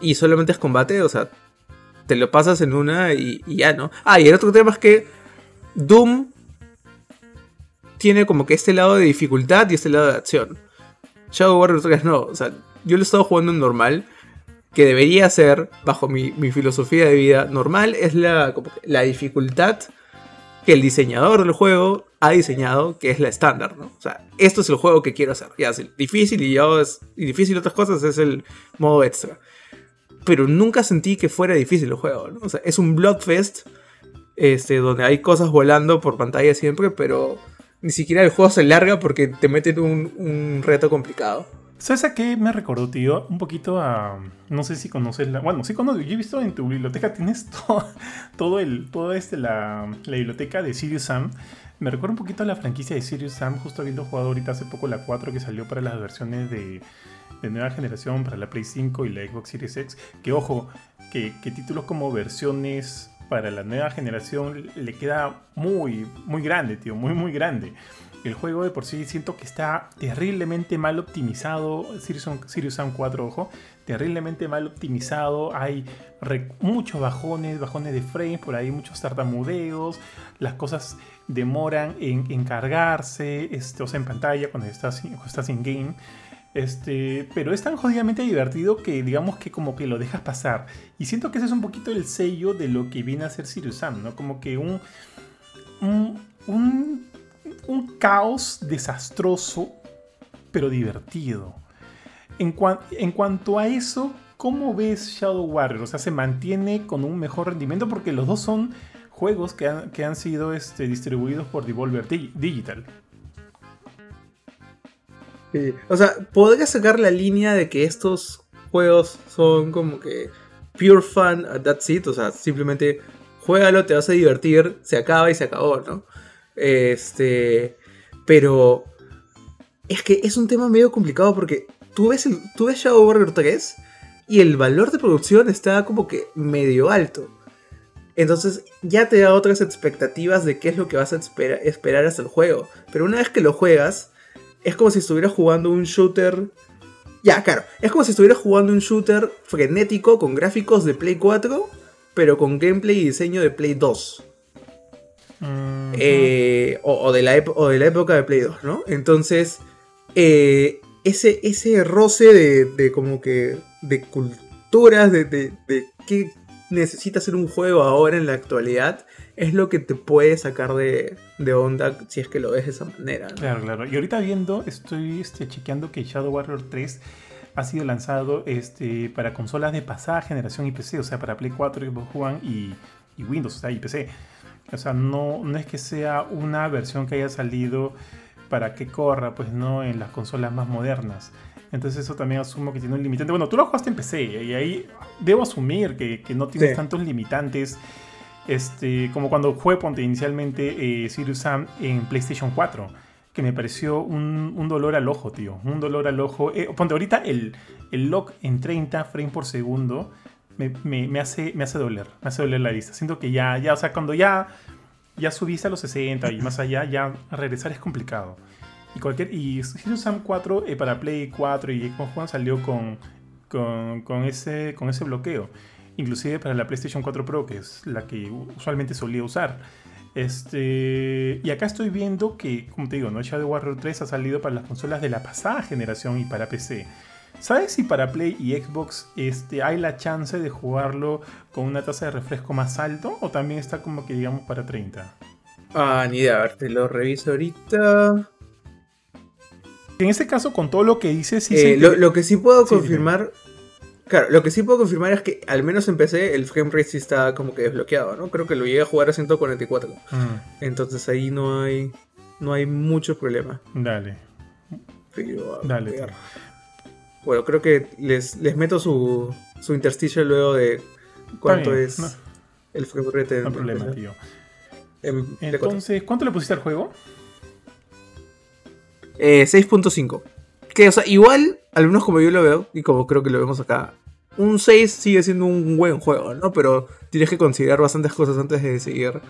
y solamente es combate, o sea, te lo pasas en una y, ya, ¿no? Ah, y el otro tema es que Doom tiene como que este lado de dificultad y este lado de acción. Shadow Warrior 3 no, o sea, yo lo he estado jugando en normal, que debería ser, bajo mi, filosofía de vida, normal es la, la dificultad que el diseñador del juego ha diseñado, que es la estándar, ¿no? O sea, esto es el juego que quiero hacer. Ya, es difícil y yo es y difícil otras cosas es el modo extra. Pero nunca sentí que fuera difícil el juego, ¿no? O sea, es un Bloodfest, este, donde hay cosas volando por pantalla siempre, pero ni siquiera el juego se larga porque te meten un, un reto complicado. ¿Sabes a qué me recordó, tío? Un poquito a. No sé si conoces la. Bueno, sí conozco. Yo he visto en tu biblioteca, tienes todo, todo el. Todo este, la, la biblioteca de Sirius Sam. Me recuerda un poquito a la franquicia de Sirius Sam, justo habiendo jugado ahorita hace poco la 4 que salió para las versiones de, de nueva generación, para la Play 5 y la Xbox Series X. Que ojo, que, que títulos como versiones para la nueva generación le queda muy, muy grande, tío, muy, muy grande. El juego de por sí siento que está terriblemente mal optimizado. Sirius Sam 4, ojo. Terriblemente mal optimizado. Hay muchos bajones, bajones de frames, por ahí muchos tartamudeos. Las cosas demoran en, cargarse, este, o sea, en pantalla cuando estás, cuando estás in game. Este, pero es tan jodidamente divertido que digamos que como que lo dejas pasar. Y siento que ese es un poquito el sello de lo que viene a ser Sirius Sam, ¿no? Como que un, un un caos desastroso, pero divertido. En, en, cuanto a eso, ¿cómo ves Shadow Warrior? O sea, ¿se mantiene con un mejor rendimiento? Porque los dos son juegos que han, que han sido este, distribuidos por Devolver Digital. O sea, podría sacar la línea de que estos juegos son como que pure fun, that's it. O sea, simplemente juégalo, te vas a divertir, se acaba y se acabó, ¿no? Este. Pero. Es que es un tema medio complicado porque tú ves, el, tú ves Shadow Warrior 3 y el valor de producción está como que medio alto. Entonces ya te da otras expectativas de qué es lo que vas a esperar hasta el juego. Pero una vez que lo juegas, es como si estuvieras jugando un shooter. Ya, claro, es como si estuvieras jugando un shooter frenético con gráficos de Play 4, pero con gameplay y diseño de Play 2. Eh, o, de la de la época de Play 2, ¿no? Entonces, eh, ese, ese roce de, como que de culturas, de, de, qué necesita ser un juego ahora en la actualidad, es lo que te puede sacar de, onda si es que lo ves de esa manera. Claro, claro. Y ahorita viendo, estoy este, chequeando que Shadow Warrior 3 ha sido lanzado este, para consolas de pasada generación y PC, o sea, para Play 4, Xbox One y, y Windows, o sea, y PC. O sea, no, no es que sea una versión que haya salido para que corra, pues no en las consolas más modernas. Entonces eso también asumo que tiene un limitante. Bueno, tú lo jugaste en PC y ahí debo asumir que, que no tienes tantos limitantes este, como cuando fue ponte inicialmente eh, Sirius Sam en PlayStation 4, que me pareció un, dolor al ojo, tío. Un dolor al ojo. Eh, ponte ahorita el, el lock en 30 frames por segundo me, hace, me hace doler, me hace doler la vista. Siento que ya, ya, o sea, cuando ya, ya subiste a los 60 y más allá, ya regresar es complicado. Y cualquier y Sirius Sam 4 eh, para Play 4 y Xbox One salió con, con, ese, con ese bloqueo. Inclusive para la PlayStation 4 Pro, que es la que usualmente solía usar. Este, y acá estoy viendo que, como te digo, ¿no? Shadow Warrior 3 ha salido para las consolas de la pasada generación y para PC. ¿Sabes si para Play y Xbox este, hay la chance de jugarlo con una tasa de refresco más alto o también está como que digamos para 30? Ah, ni idea, a ver, te lo reviso ahorita. En ese caso, con todo lo que dices, sí eh, lo, que sí puedo confirmar. Claro, lo que sí puedo confirmar es que al menos en PC el frame rate sí está como que desbloqueado, ¿no? Creo que lo llegué a jugar a 144. Mm. Entonces ahí no hay no hay mucho problema. Dale. Dale. Bueno, creo que les, les meto su, su intersticio luego de cuánto es el frame No hay problema, tío. Entonces, ¿cuánto le pusiste al juego? 6.5. Eh, que, o sea, igual, al menos como yo lo veo, y como creo que lo vemos acá, un 6 sigue siendo un buen juego, ¿no? Pero tienes que considerar bastantes cosas antes de decidir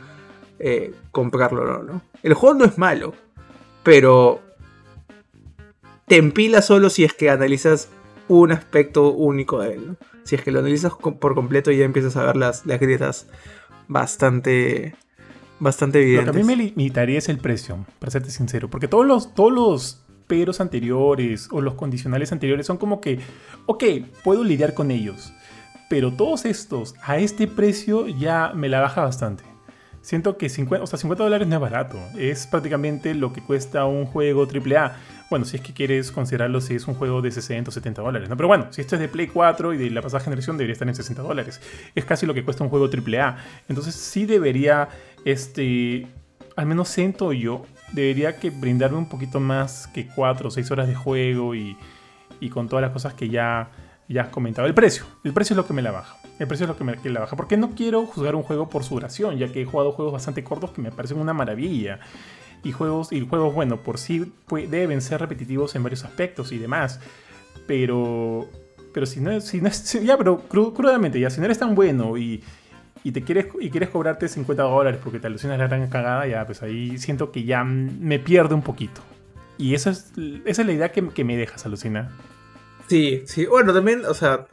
eh, comprarlo no, El juego no es malo, pero te empila solo si es que analizas un aspecto único de él, Si es que lo analizas por completo y ya empiezas a ver las, las grietas bastante bastante evidentes. Lo que a mí me limitaría es el precio, para serte sincero, porque todos los, todos los peros anteriores o los condicionales anteriores son como que, ok, puedo lidiar con ellos, pero todos estos a este precio ya me la baja bastante. Siento que 50, o sea, 50 dólares no es barato, es prácticamente lo que cuesta un juego AAA. Bueno, si es que quieres considerarlo si es un juego de 60 o 70 dólares, ¿no? Pero bueno, si esto es de Play 4 y de la pasada generación debería estar en 60 dólares. Es casi lo que cuesta un juego AAA. Entonces sí debería, este, al menos siento yo, debería que brindarme un poquito más que 4 o 6 horas de juego y, con todas las cosas que ya, ya has comentado. El precio, el precio es lo que me la baja. El precio es lo que me la baja. Porque no quiero juzgar un juego por su duración, ya que he jugado juegos bastante cortos que me parecen una maravilla. Y juegos, y juegos bueno, por sí deben ser repetitivos en varios aspectos y demás. Pero, pero si no, si no es, ya, pero crudamente, ya, si no eres tan bueno y, y te quieres y quieres cobrarte 50 dólares porque te alucinas la gran cagada, ya pues ahí siento que ya me pierde un poquito. Y esa es, esa es la idea que, que me dejas, alucina. Sí, sí. Bueno, también, o sea,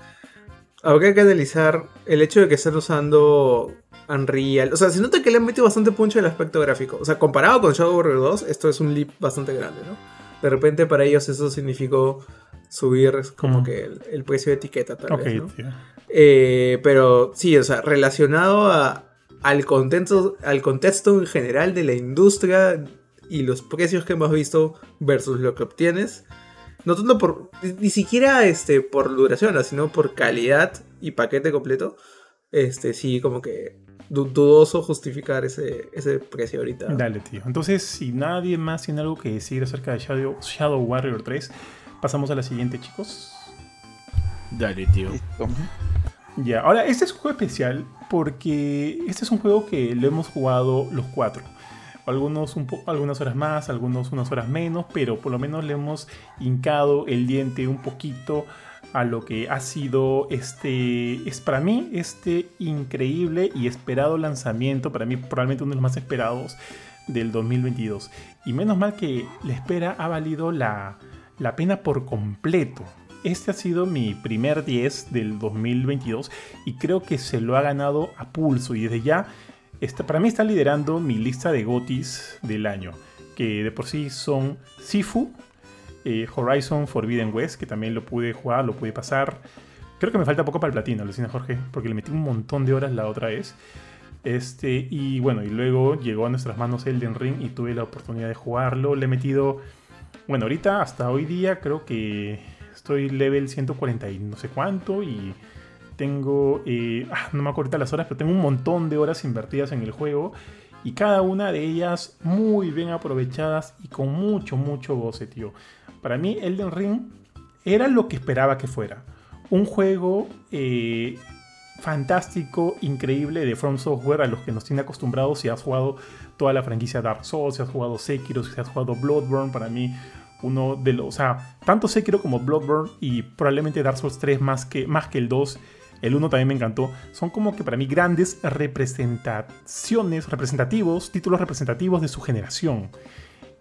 habría que analizar el hecho de que están usando Unreal. O sea, se nota que le han metido bastante puncho el aspecto gráfico. O sea, comparado con Shadow Warrior 2, esto es un leap bastante grande, ¿no? De repente para ellos eso significó subir como que el, precio de etiqueta, tal vez, ¿no? Eh, pero sí, o sea, relacionado al, contexto, al contexto en general de la industria y los precios que hemos visto versus lo que obtienes. No tanto por. Ni siquiera este, por duración, sino por calidad y paquete completo. Este, sí, como que dudoso justificar ese, ese precio ahorita. Dale, tío. Entonces, si nadie más tiene algo que decir acerca de Shadow, Shadow Warrior 3, pasamos a la siguiente, chicos. Dale, tío. Ya, ahora, este es un juego especial porque este es un juego que lo hemos jugado los cuatro. Algunos un algunas horas más, algunos unas horas menos, pero por lo menos le hemos hincado el diente un poquito a lo que ha sido este, es para mí este increíble y esperado lanzamiento, para mí probablemente uno de los más esperados del 2022. Y menos mal que la espera ha valido la, la pena por completo, este ha sido mi primer 10 del 2022 y creo que se lo ha ganado a pulso y desde ya está, para mí está liderando mi lista de gotis del año, que de por sí son Sifu, eh, Horizon Forbidden West, que también lo pude jugar, lo pude pasar. Creo que me falta poco para el platino, Lucina Jorge, porque le metí un montón de horas la otra vez. Este, y bueno, y luego llegó a nuestras manos Elden Ring y tuve la oportunidad de jugarlo. Le he metido, bueno, ahorita hasta hoy día creo que Estoy level 140 y no sé cuánto y tengo, eh, ah, no me acuerdo las horas, pero tengo un montón de horas invertidas en el juego y cada una de ellas muy bien aprovechadas y con mucho, mucho goce, tío. Para mí Elden Ring era lo que esperaba que fuera. Un juego eh, fantástico, increíble de From Software a los que nos tiene acostumbrados si has jugado toda la franquicia Dark Souls, si has jugado Sekiro, si has jugado Bloodborne, para mí uno de los, o sea, tanto Sekiro como Bloodborne y probablemente Dark Souls 3 más que, más que el 2, el 1 también me encantó, son como que para mí grandes representaciones, representativos, títulos representativos de su generación.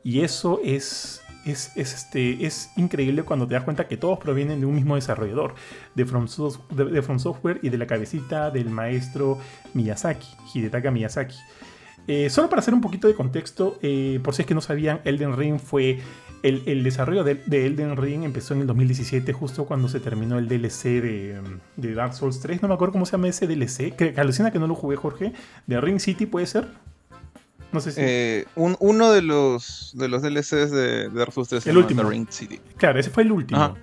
Y eso es, es, este, es increíble cuando te das cuenta que todos provienen de un mismo desarrollador, de From, de, From Software y de la cabecita del maestro Miyazaki, Hidetaka Miyazaki. Eh, solo para hacer un poquito de contexto, eh, por si es que no sabían, Elden Ring fue el, desarrollo de, Elden Ring empezó en el 2017, justo cuando se terminó el DLC de, Dark Souls 3. No me acuerdo cómo se llama ese DLC. Que, alucina que no lo jugué, Jorge. ¿De Ring City puede ser? No sé si. Eh, uno de los, de los DLCs de, Dark Souls 3 el último. Ring City. Claro, ese fue el último.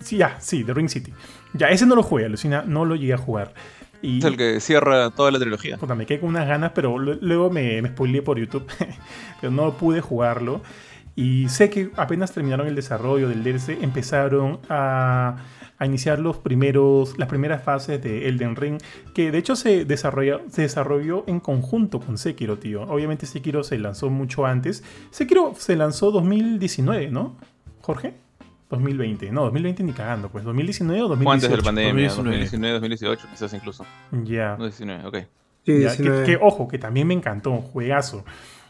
Sí, ya, sí, de Ring City. Ya, ese no lo jugué, alucina, no lo llegué a jugar. Y, es el que cierra toda la trilogía. me quedé con unas ganas, pero luego me, me spoileé por YouTube. pero no pude jugarlo. Y sé que apenas terminaron el desarrollo del DLC, empezaron a, iniciar los primeros, las primeras fases de Elden Ring, que de hecho se desarrolló, se desarrolló en conjunto con Sekiro, tío. Obviamente Sekiro se lanzó mucho antes. Sekiro se lanzó 2019, ¿no? Jorge? 2020. No, 2020 ni cagando, pues. 2019 o 2018. antes de la pandemia, 2019, 2018, quizás incluso. Ya. 2019, ok. que, ojo, que también me encantó, juegazo.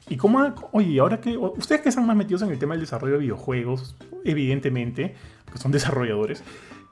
Y cómo, oye, ahora que ustedes que están más metidos en el tema del desarrollo de videojuegos, evidentemente, porque son desarrolladores,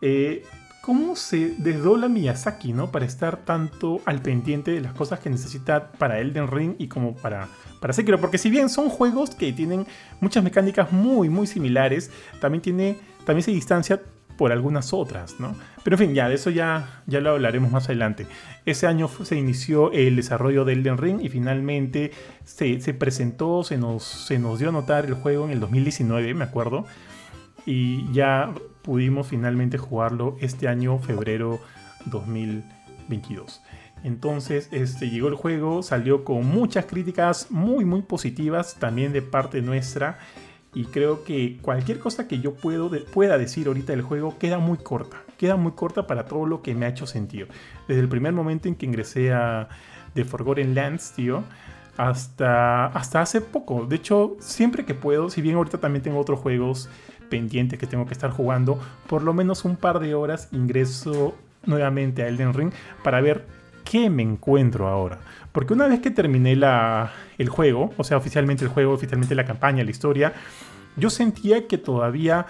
eh, ¿cómo se desdobla Miyazaki, ¿no? Para estar tanto al pendiente de las cosas que necesita para Elden Ring y como para, para Sekiro. Porque si bien son juegos que tienen muchas mecánicas muy, muy similares, también tiene, también se distancia por algunas otras, ¿no? Pero en fin, ya de eso ya, ya lo hablaremos más adelante. Ese año se inició el desarrollo de Elden Ring y finalmente se, presentó, se nos, se nos dio a notar el juego en el 2019, me acuerdo, y ya pudimos finalmente jugarlo este año, febrero 2022. Entonces este, llegó el juego, salió con muchas críticas muy muy positivas también de parte nuestra y creo que cualquier cosa que yo puedo pueda decir ahorita del juego queda muy corta. Queda muy corta para todo lo que me ha hecho sentido. Desde el primer momento en que ingresé a The Forgotten Lands, tío, hasta, hasta hace poco. De hecho, siempre que puedo, si bien ahorita también tengo otros juegos pendientes que tengo que estar jugando, por lo menos un par de horas ingreso nuevamente a Elden Ring para ver qué me encuentro ahora. Porque una vez que terminé la, el juego, o sea, oficialmente el juego, oficialmente la campaña, la historia, yo sentía que todavía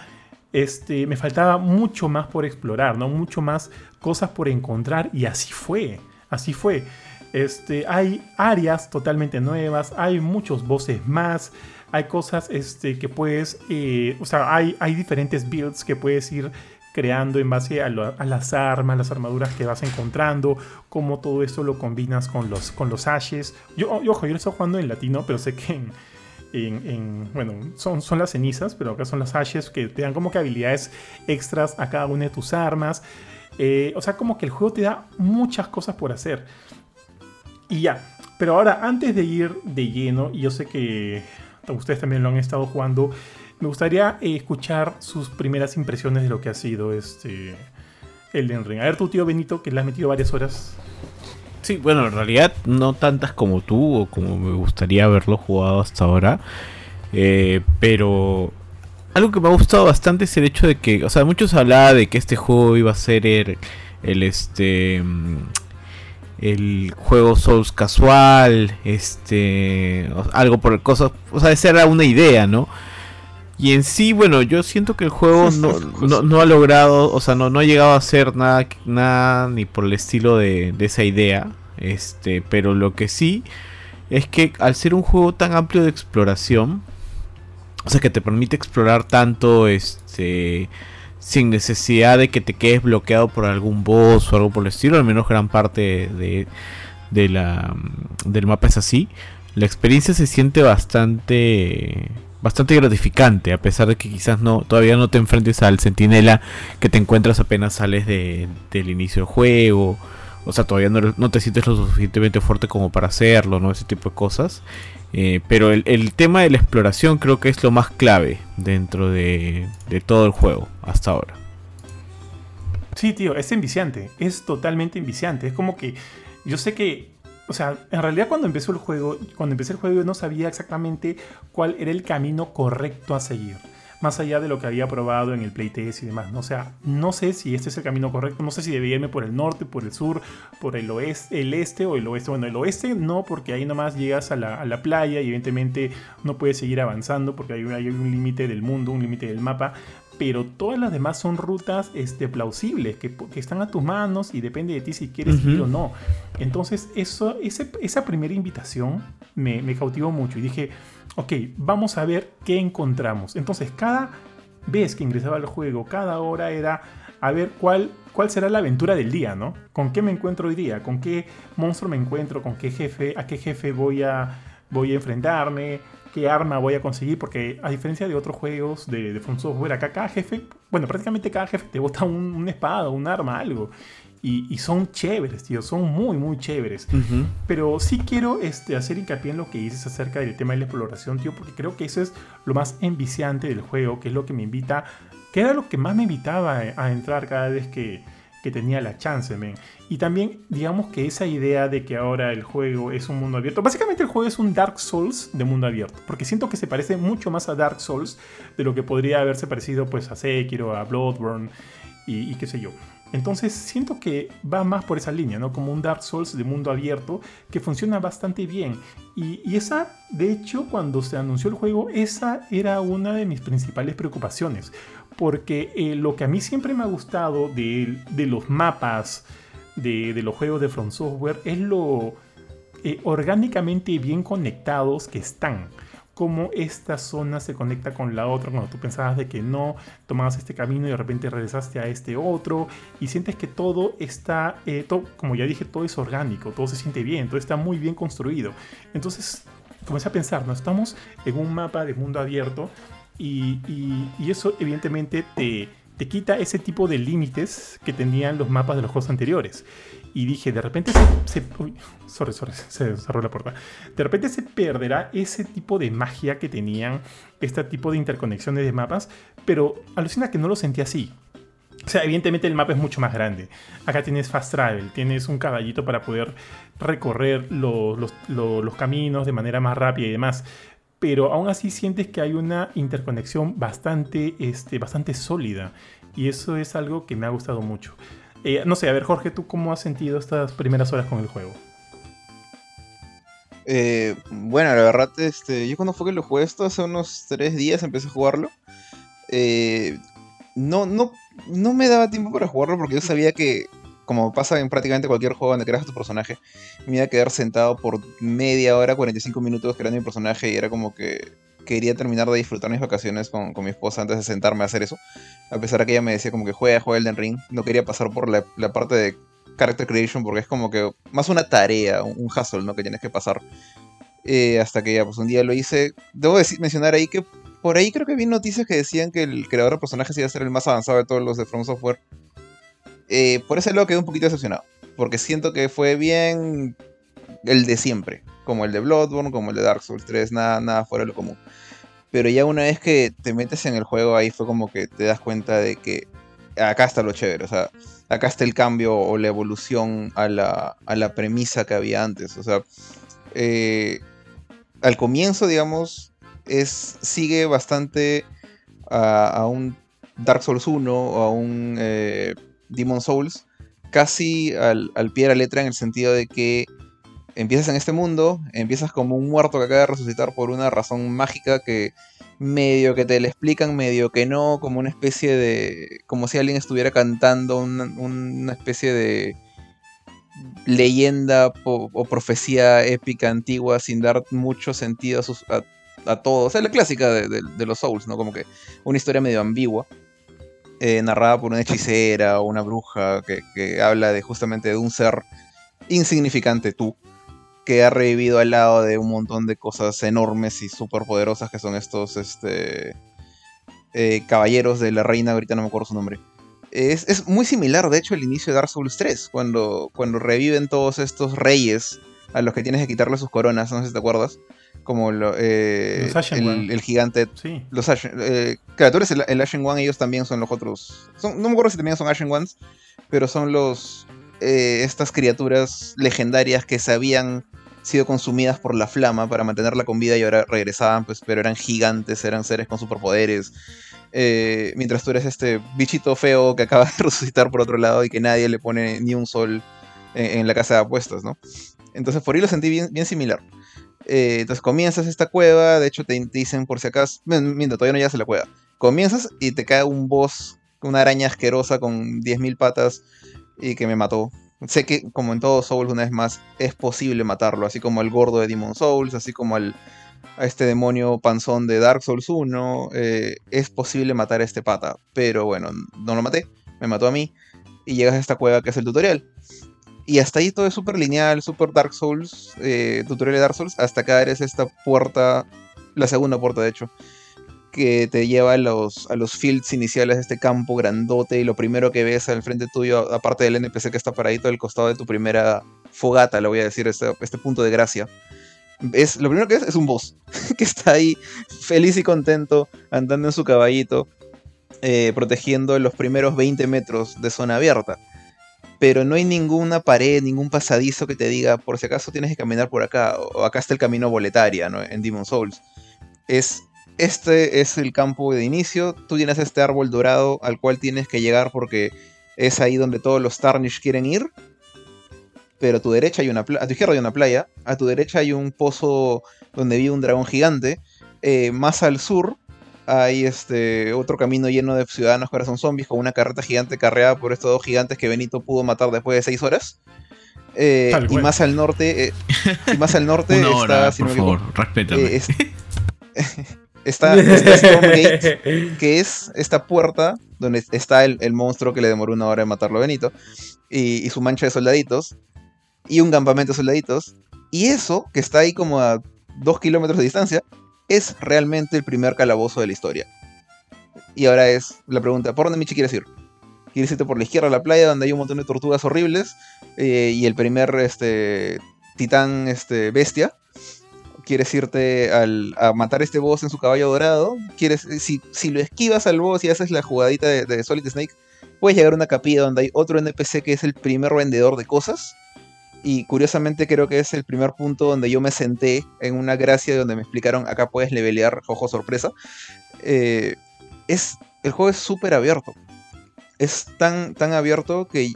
este, me faltaba mucho más por explorar, ¿no? Mucho más cosas por encontrar y así fue, así fue. Este, hay áreas totalmente nuevas, hay muchos voces más, hay cosas este, que puedes, eh, o sea, hay, hay diferentes builds que puedes ir creando en base a, las armas, las armaduras que vas encontrando, cómo todo esto lo combinas con los, con los ashes. Yo, ojo, yo lo estoy jugando en latino, pero sé que en, bueno, son, son las cenizas, pero acá son las ashes que te dan como que habilidades extras a cada una de tus armas. Eh, o sea, como que el juego te da muchas cosas por hacer. Y ya, pero ahora antes de ir de lleno, y yo sé que ustedes también lo han estado jugando, me gustaría eh, escuchar sus primeras impresiones de lo que ha sido este Elden Ring. A ver, tu tío Benito, que le has metido varias horas. Sí, bueno, en realidad no tantas como tú o como me gustaría haberlo jugado hasta ahora. Eh, pero algo que me ha gustado bastante es el hecho de que, o sea, muchos hablaban de que este juego iba a ser el, el este el juego Souls casual, este algo por cosas, o sea, esa era una idea, ¿no? Y en sí, bueno, yo siento que el juego no, ha logrado, o sea, no, no ha llegado a ser nada, nada ni por el estilo de, esa idea. Este, pero lo que sí es que al ser un juego tan amplio de exploración, o sea, que te permite explorar tanto, este, sin necesidad de que te quedes bloqueado por algún boss o algo por el estilo, al menos gran parte de, de la, del mapa es así. La experiencia se siente bastante bastante gratificante, a pesar de que quizás no todavía no te enfrentes al centinela que te encuentras apenas sales de, del inicio del juego. O sea, todavía no, te sientes lo suficientemente fuerte como para hacerlo, ¿no? Ese tipo de cosas. Eh, pero el, tema de la exploración creo que es lo más clave dentro de, de todo el juego hasta ahora. Sí, tío, es enviciante. Es totalmente enviciante. Es como que yo sé que o sea, en realidad cuando empezó el juego, cuando empecé el juego yo no sabía exactamente cuál era el camino correcto a seguir. Más allá de lo que había probado en el playtest y demás. O sea, no sé si este es el camino correcto. No sé si debía irme por el norte, por el sur, por el oeste, el este o el oeste. Bueno, el oeste no, porque ahí nomás llegas a la, playa y evidentemente no puedes seguir avanzando porque hay un límite del mundo, un límite del mapa pero todas las demás son rutas este, plausibles, que, están a tus manos y depende de ti si quieres ir o no. Entonces, eso, esa primera invitación me, cautivó mucho y dije, ok, vamos a ver qué encontramos. Entonces, cada vez que ingresaba al juego, cada hora era a ver cuál, cuál será la aventura del día, ¿no? ¿Con qué me encuentro hoy día? ¿Con qué monstruo me encuentro? ¿Con qué jefe? ¿A qué jefe voy a, voy a enfrentarme? Qué arma voy a conseguir, porque a diferencia de otros juegos de, de Software, acá cada jefe, bueno, prácticamente cada jefe te bota un, una espada, un arma, algo. Y, son chéveres, tío, son muy, muy chéveres. Pero sí quiero este, hacer hincapié en lo que dices acerca del tema de la exploración, tío, porque creo que eso es lo más enviciante del juego, que es lo que me invita, que era lo que más me invitaba a entrar cada vez que, que tenía la chance, men. Y también, digamos que esa idea de que ahora el juego es un mundo abierto. Básicamente, el juego es un Dark Souls de mundo abierto. Porque siento que se parece mucho más a Dark Souls de lo que podría haberse parecido pues, a Sekiro, a Bloodborne y, qué sé yo. Entonces siento que va más por esa línea, ¿no? Como un Dark Souls de mundo abierto que funciona bastante bien. Y, y, esa, de hecho, cuando se anunció el juego, esa era una de mis principales preocupaciones porque eh, lo que a mí siempre me ha gustado de, los mapas de, los juegos de From Software es lo eh, orgánicamente bien conectados que están. Cómo esta zona se conecta con la otra cuando tú pensabas de que no, tomabas este camino y de repente regresaste a este otro y sientes que todo está, eh, como ya dije, todo es orgánico, todo se siente bien, todo está muy bien construido. Entonces comencé a pensar, ¿no? Estamos en un mapa de mundo abierto y, eso evidentemente te, te, quita ese tipo de límites que tenían los mapas de los juegos anteriores. Y dije, de repente se... se uy, sorry, sorry, se cerró la puerta. De repente se perderá ese tipo de magia que tenían, este tipo de interconexiones de mapas, pero alucina que no lo sentí así. O sea, evidentemente el mapa es mucho más grande. Acá tienes fast travel, tienes un caballito para poder recorrer los, los, caminos de manera más rápida y demás pero aún así sientes que hay una interconexión bastante, este, bastante sólida. Y eso es algo que me ha gustado mucho. Eh, no sé, a ver, Jorge, ¿tú cómo has sentido estas primeras horas con el juego? Eh, bueno, la verdad, este, yo cuando fue que lo jugué esto, hace unos tres días empecé a jugarlo. Eh, no, no, no me daba tiempo para jugarlo porque yo sabía que como pasa en prácticamente cualquier juego donde creas tu personaje, me iba a quedar sentado por media hora, 45 minutos creando mi personaje y era como que quería terminar de disfrutar mis vacaciones con, mi esposa antes de sentarme a hacer eso. A pesar de que ella me decía como que juega, juega Elden Ring, no quería pasar por la, parte de character creation porque es como que más una tarea, un, hustle, ¿no? Que tienes que pasar. Eh, hasta que ya, pues un día lo hice. Debo decir, mencionar ahí que por ahí creo que vi noticias que decían que el creador de personajes iba a ser el más avanzado de todos los de From Software. Eh, por ese lado quedé un poquito decepcionado. Porque siento que fue bien el de siempre. Como el de Bloodborne, como el de Dark Souls 3, nada, nada fuera de lo común. Pero ya una vez que te metes en el juego, ahí fue como que te das cuenta de que acá está lo chévere. O sea, acá está el cambio o la evolución a la, a la premisa que había antes. O sea, eh, al comienzo, digamos, es, sigue bastante a, un Dark Souls 1 o a un eh, Demon Souls casi al, pie de la letra en el sentido de que empiezas en este mundo, empiezas como un muerto que acaba de resucitar por una razón mágica que medio que te le explican, medio que no, como una especie de... como si alguien estuviera cantando una, especie de leyenda o, profecía épica antigua sin dar mucho sentido a, sus, a, todo. O sea, la clásica de, de, los Souls, ¿no? Como que una historia medio ambigua. Eh, narrada por una hechicera o una bruja que, habla de justamente de un ser insignificante tú, que ha revivido al lado de un montón de cosas enormes y súper poderosas que son estos este, eh, caballeros de la reina, ahorita no me acuerdo su nombre. Es, muy similar, de hecho, al inicio de Dark Souls 3, cuando, cuando reviven todos estos reyes a los que tienes que quitarle sus coronas, no sé si te acuerdas como lo, eh, el, gigante. Sí. Los Ashen, eh, claro, tú eres el, Ashen One, ellos también son los otros. no me acuerdo si también son Ashen Ones, pero son los. Eh, estas criaturas legendarias que se habían sido consumidas por la flama para mantenerla con vida y ahora regresaban, pues, pero eran gigantes, eran seres con superpoderes. mientras tú eres este bichito feo que acaba de resucitar por otro lado y que nadie le pone ni un sol en, la casa de apuestas, ¿no? Entonces por ahí lo sentí bien, bien similar. Eh, entonces comienzas esta cueva, de hecho te, dicen por si acaso, miento, todavía no llegas a la cueva. Comienzas y te cae un boss, una araña asquerosa con 10.000 patas y que me mató. Sé que, como en todos Souls, una vez más, es posible matarlo, así como al gordo de Demon Souls, así como al, a este demonio panzón de Dark Souls 1, eh, es posible matar a este pata. Pero bueno, no lo maté, me mató a mí, y llegas a esta cueva que es el tutorial. Y hasta ahí todo es súper lineal, súper Dark Souls, eh, tutorial de Dark Souls, hasta acá eres esta puerta, la segunda puerta de hecho, que te lleva a los, a los fields iniciales de este campo grandote y lo primero que ves al frente tuyo, aparte del NPC que está paradito al costado de tu primera fogata, le voy a decir, este, este punto de gracia. Es, lo primero que es es un boss que está ahí feliz y contento andando en su caballito eh, protegiendo los primeros 20 metros de zona abierta pero no hay ninguna pared, ningún pasadizo que te diga, por si acaso tienes que caminar por acá, o acá está el camino boletaria, ¿no? En Demon Souls. Es, este es el campo de inicio, tú tienes este árbol dorado al cual tienes que llegar porque es ahí donde todos los Tarnish quieren ir, pero a tu derecha hay una a tu izquierda hay una playa, a tu derecha hay un pozo donde vive un dragón gigante, eh, más al sur hay este otro camino lleno de ciudadanos que ahora son zombies, con una carreta gigante carreada por estos dos gigantes que Benito pudo matar después de seis horas. Eh, y más al norte, eh, y más al norte está, por favor, respétame. Eh, está, está Gate, que es esta puerta donde está el, monstruo que le demoró una hora en matarlo a Benito, y, y su mancha de soldaditos, y un campamento de soldaditos, y eso, que está ahí como a dos kilómetros de distancia, es realmente el primer calabozo de la historia. Y ahora es la pregunta, ¿por dónde Michi quieres ir? ¿Quieres irte por la izquierda a la playa donde hay un montón de tortugas horribles eh, y el primer este, titán este, bestia? ¿Quieres irte a matar a este boss en su caballo dorado? ¿Quieres, si, si lo esquivas al boss y haces la jugadita de, de Solid Snake, puedes llegar a una capilla donde hay otro NPC que es el primer vendedor de cosas y curiosamente creo que es el primer punto donde yo me senté en una gracia donde me explicaron acá puedes levelear, ojo sorpresa. Eh, es, el juego es súper abierto. Es tan, tan abierto que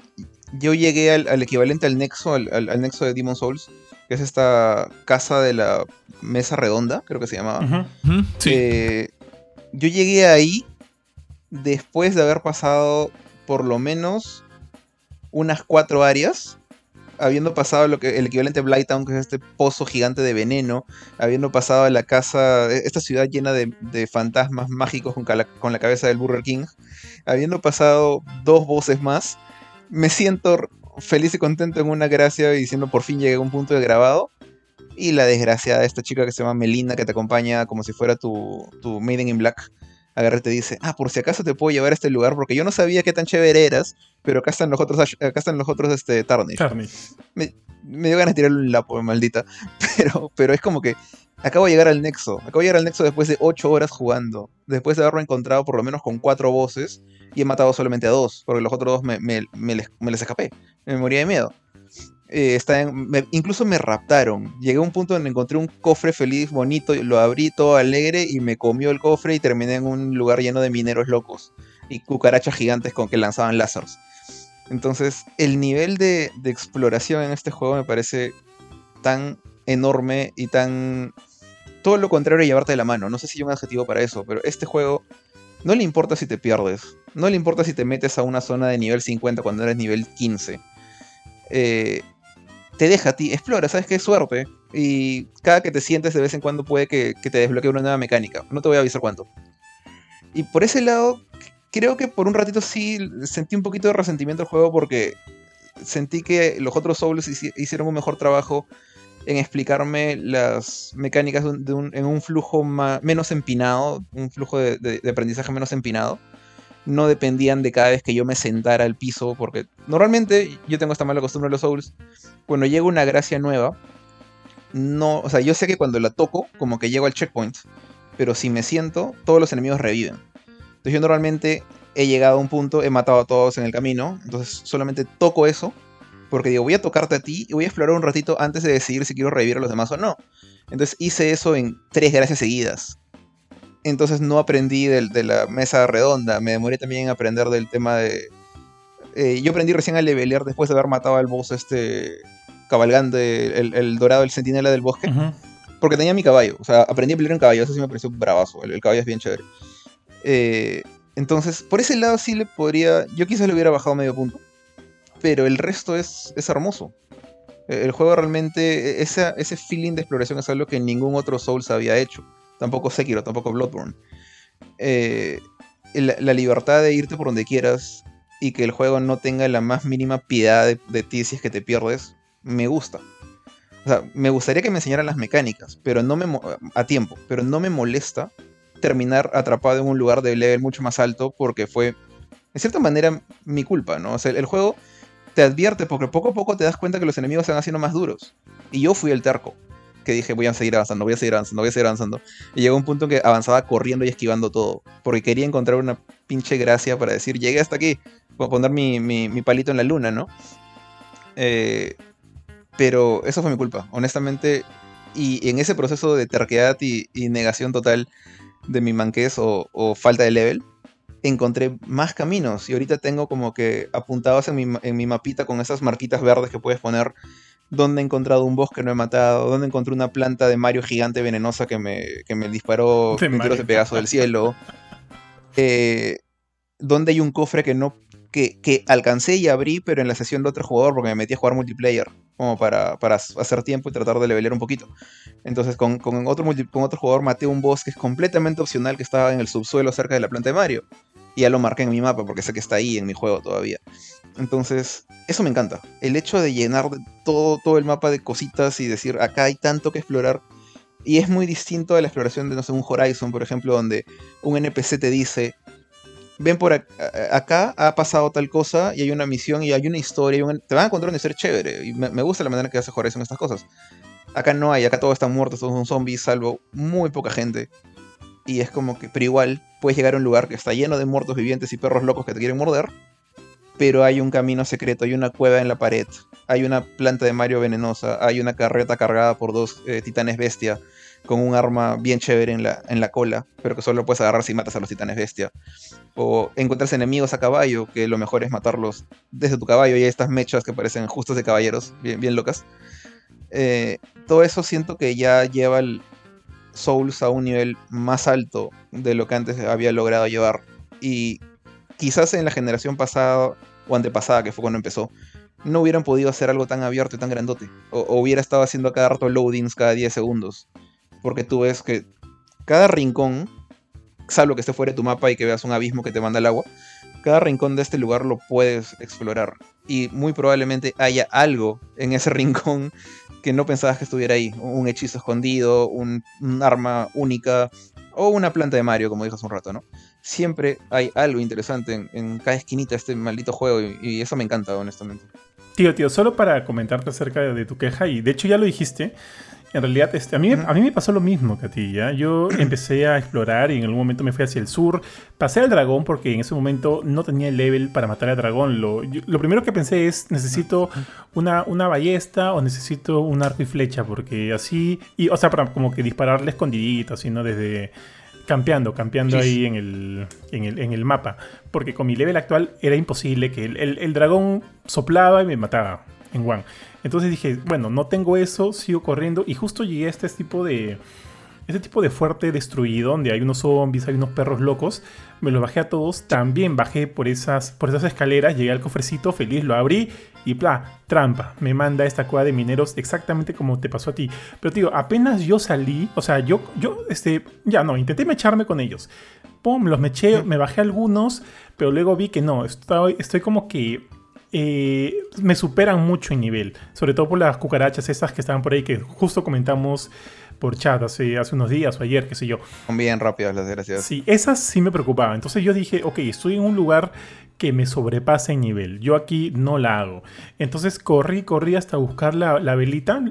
yo llegué al, equivalente al nexo, al, nexo de Demon Souls, que es esta casa de la mesa redonda, creo que se llamaba. Eh, yo llegué ahí después de haber pasado por lo menos unas cuatro áreas habiendo pasado lo que el equivalente a Blighttown, que es este pozo gigante de veneno, habiendo pasado a la casa, e, esta ciudad llena de, fantasmas mágicos con, la cabeza del Burger King, habiendo pasado dos voces más, me siento feliz y contento en una gracia diciendo por fin llegué a un punto de grabado. Y la desgraciada, esta chica que se llama Melina, que te acompaña como si fuera tu, tu Maiden in Black, agarra y te dice, ah, por si acaso te puedo llevar a este lugar, porque yo no sabía qué tan chévere eras, pero acá están los otros, acá están los otros este, Tarnish. Me, dio ganas de tirarle un lapo, maldita. Pero, pero es como que acabo de llegar al Nexo. Acabo de llegar al Nexo después de 8 horas jugando. Después de haberlo encontrado por lo menos con 4 voces. Y he matado solamente a 2. Porque los otros dos me, me, me, les, me les escapé. Me moría de miedo. Eh, incluso me raptaron. Llegué a un punto donde encontré un cofre feliz, bonito, lo abrí todo alegre y me comió el cofre y terminé en un lugar lleno de mineros locos y cucarachas gigantes con que lanzaban láseres. Entonces, el nivel de, exploración en este juego me parece tan enorme y tan... Todo lo contrario a llevarte de la mano. No sé si hay un adjetivo para eso, pero este juego no le importa si te pierdes. No le importa si te metes a una zona de nivel 50 cuando eres nivel 15. Eh, te deja a ti, explora, sabes que es suerte. Y cada que te sientes de vez en cuando puede que, te desbloquee una nueva mecánica. No te voy a avisar cuánto. Y por ese lado, creo que por un ratito sí sentí un poquito de resentimiento al juego porque sentí que los otros Souls hicieron un mejor trabajo en explicarme las mecánicas en un flujo menos empinado, un flujo de aprendizaje menos empinado no dependían de cada vez que yo me sentara al piso, porque normalmente yo tengo esta mala costumbre de los Souls, cuando llega una gracia nueva, no, o sea, yo sé que cuando la toco, como que llego al checkpoint, pero si me siento, todos los enemigos reviven. Entonces yo normalmente he llegado a un punto, he matado a todos en el camino, entonces solamente toco eso, porque digo, voy a tocarte a ti y voy a explorar un ratito antes de decidir si quiero revivir a los demás o no. Entonces hice eso en tres gracias seguidas entonces no aprendí de, la mesa redonda. Me demoré también en aprender del tema de. Eh, yo aprendí recién a levelear después de haber matado al boss este cabalgando, el, dorado, el centinela del bosque. Porque tenía mi caballo. O sea, aprendí a pelear en caballo. Eso sí me pareció bravazo. El, caballo es bien chévere. Eh, entonces, por ese lado sí le podría. Yo quizás le hubiera bajado medio punto. Pero el resto es, es hermoso. El juego realmente, ese feeling de exploración es algo que ningún otro Souls había hecho tampoco Sekiro, tampoco Bloodborne. Eh, la, libertad de irte por donde quieras y que el juego no tenga la más mínima piedad de, ti si es que te pierdes, me gusta. O sea, me gustaría que me enseñaran las mecánicas, pero no me a tiempo, pero no me molesta terminar atrapado en un lugar de level mucho más alto porque fue, en cierta manera, mi culpa, ¿no? O sea, el juego te advierte porque poco a poco te das cuenta que los enemigos se van haciendo más duros. Y yo fui el terco, que dije, voy a seguir avanzando, voy a seguir avanzando, voy a seguir avanzando. Y llegó un punto en que avanzaba corriendo y esquivando todo, porque quería encontrar una pinche gracia para decir, llegué hasta aquí, voy a poner mi, mi palito en la luna, ¿no? Eh, pero eso fue mi culpa, honestamente. Y en ese proceso de terquedad y, negación total de mi manquez o, falta de level, encontré más caminos. Y ahorita tengo como que apuntados en mi, en mi mapita con esas marquitas verdes que puedes poner donde he encontrado un bosque no he matado, donde encontré una planta de Mario gigante venenosa que me, que me disparó de, Pegaso del cielo, eh, donde hay un cofre que no que, alcancé y abrí, pero en la sesión de otro jugador, porque me metí a jugar multiplayer, como para, para hacer tiempo y tratar de levelear un poquito. Entonces, con, otro con otro jugador maté un boss que es completamente opcional, que estaba en el subsuelo cerca de la planta de Mario. Y ya lo marqué en mi mapa, porque sé que está ahí en mi juego todavía. Entonces, eso me encanta. El hecho de llenar todo, todo el mapa de cositas y decir, acá hay tanto que explorar. Y es muy distinto a la exploración de, no sé, un Horizon, por ejemplo, donde un NPC te dice, ven por acá, ha pasado tal cosa y hay una misión y hay una historia, te van a encontrar un ser chévere. Y me, gusta la manera que hace Horizon estas cosas. Acá no hay, acá todos están muertos, todos son zombies, salvo muy poca gente. Y es como que, pero igual, puedes llegar a un lugar que está lleno de muertos vivientes y perros locos que te quieren morder. Pero hay un camino secreto, hay una cueva en la pared, hay una planta de Mario venenosa, hay una carreta cargada por dos eh, titanes bestia con un arma bien chévere en la, en la cola, pero que solo puedes agarrar si matas a los titanes bestia. O encontrarse enemigos a caballo, que lo mejor es matarlos desde tu caballo y hay estas mechas que parecen justos de caballeros, bien, bien locas. Eh, todo eso siento que ya lleva el Souls a un nivel más alto de lo que antes había logrado llevar. Y quizás en la generación pasada o antepasada, que fue cuando empezó, no hubieran podido hacer algo tan abierto y tan grandote. O, o hubiera estado haciendo cada rato loadings cada 10 segundos porque tú ves que cada rincón, salvo que esté fuera de tu mapa y que veas un abismo que te manda el agua, cada rincón de este lugar lo puedes explorar. Y muy probablemente haya algo en ese rincón que no pensabas que estuviera ahí. Un hechizo escondido, un, arma única o una planta de Mario, como dije hace un rato, ¿no? Siempre hay algo interesante en, cada esquinita de este maldito juego y, y, eso me encanta, honestamente. Tío, tío, solo para comentarte acerca de tu queja, y de hecho ya lo dijiste, en realidad, este, a, mí, a mí me pasó lo mismo que a ti, ¿ya? Yo empecé a explorar y en algún momento me fui hacia el sur. Pasé al dragón porque en ese momento no tenía el level para matar al dragón. Lo, lo primero que pensé es, necesito una, una ballesta o necesito un arco y flecha, porque así... Y, o sea, para como que dispararle escondidito, así, ¿no? Desde campeando, campeando ahí en el, en, el, en el, mapa. Porque con mi level actual era imposible que el, el, el dragón soplaba y me mataba en one. Entonces dije, bueno, no tengo eso, sigo corriendo y justo llegué a este tipo de... Este tipo de fuerte destruido, donde hay unos zombies, hay unos perros locos, me los bajé a todos. También bajé por esas, por esas escaleras, llegué al cofrecito, feliz, lo abrí y bla, trampa. Me manda esta cueva de mineros exactamente como te pasó a ti. Pero digo, apenas yo salí, o sea, yo, yo, este, ya no, intenté mecharme con ellos. Pum, los meché, me bajé algunos, pero luego vi que no, estoy, estoy como que eh, me superan mucho en nivel. Sobre todo por las cucarachas esas que estaban por ahí, que justo comentamos por chat hace, hace unos días o ayer, qué sé yo. Son bien rápidas las desgraciadas. Sí, esas sí me preocupaban. Entonces yo dije, ok, estoy en un lugar que me sobrepasa en nivel. Yo aquí no la hago. Entonces corrí, corrí hasta buscar la, la velita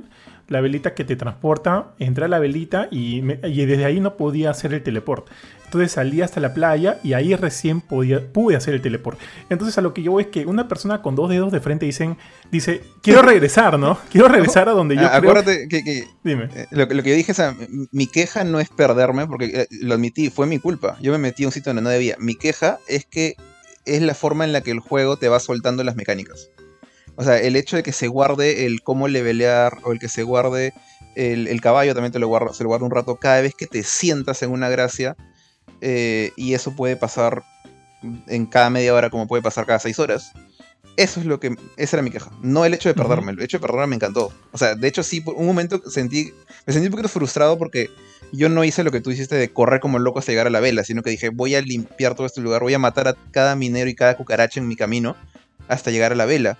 la velita que te transporta, entré a la velita y, desde ahí no podía hacer el teleport. Entonces salí hasta la playa y ahí recién podía, pude hacer el teleport. Entonces a lo que yo voy es que una persona con dos dedos de frente dicen, dice, quiero regresar, ¿no? Quiero regresar a donde yo... Ah, acuérdate que, Dime. Eh, lo, que yo dije es, mi queja no es perderme, porque eh, lo admití, fue mi culpa. Yo me metí a un sitio donde no debía. Mi queja es que es la forma en la que el juego te va soltando las mecánicas. O sea, el hecho de que se guarde el cómo levelear o el que se guarde el, caballo también te lo guarda, se lo guarda un rato cada vez que te sientas en una gracia. Eh, y eso puede pasar en cada media hora como puede pasar cada seis horas. Eso es lo que. Esa era mi queja. No el hecho de perderme. El hecho de perderme me encantó. O sea, de hecho, sí, por un momento sentí. Me sentí un poquito frustrado porque yo no hice lo que tú hiciste de correr como loco hasta llegar a la vela, sino que dije, voy a limpiar todo este lugar, voy a matar a cada minero y cada cucaracha en mi camino hasta llegar a la vela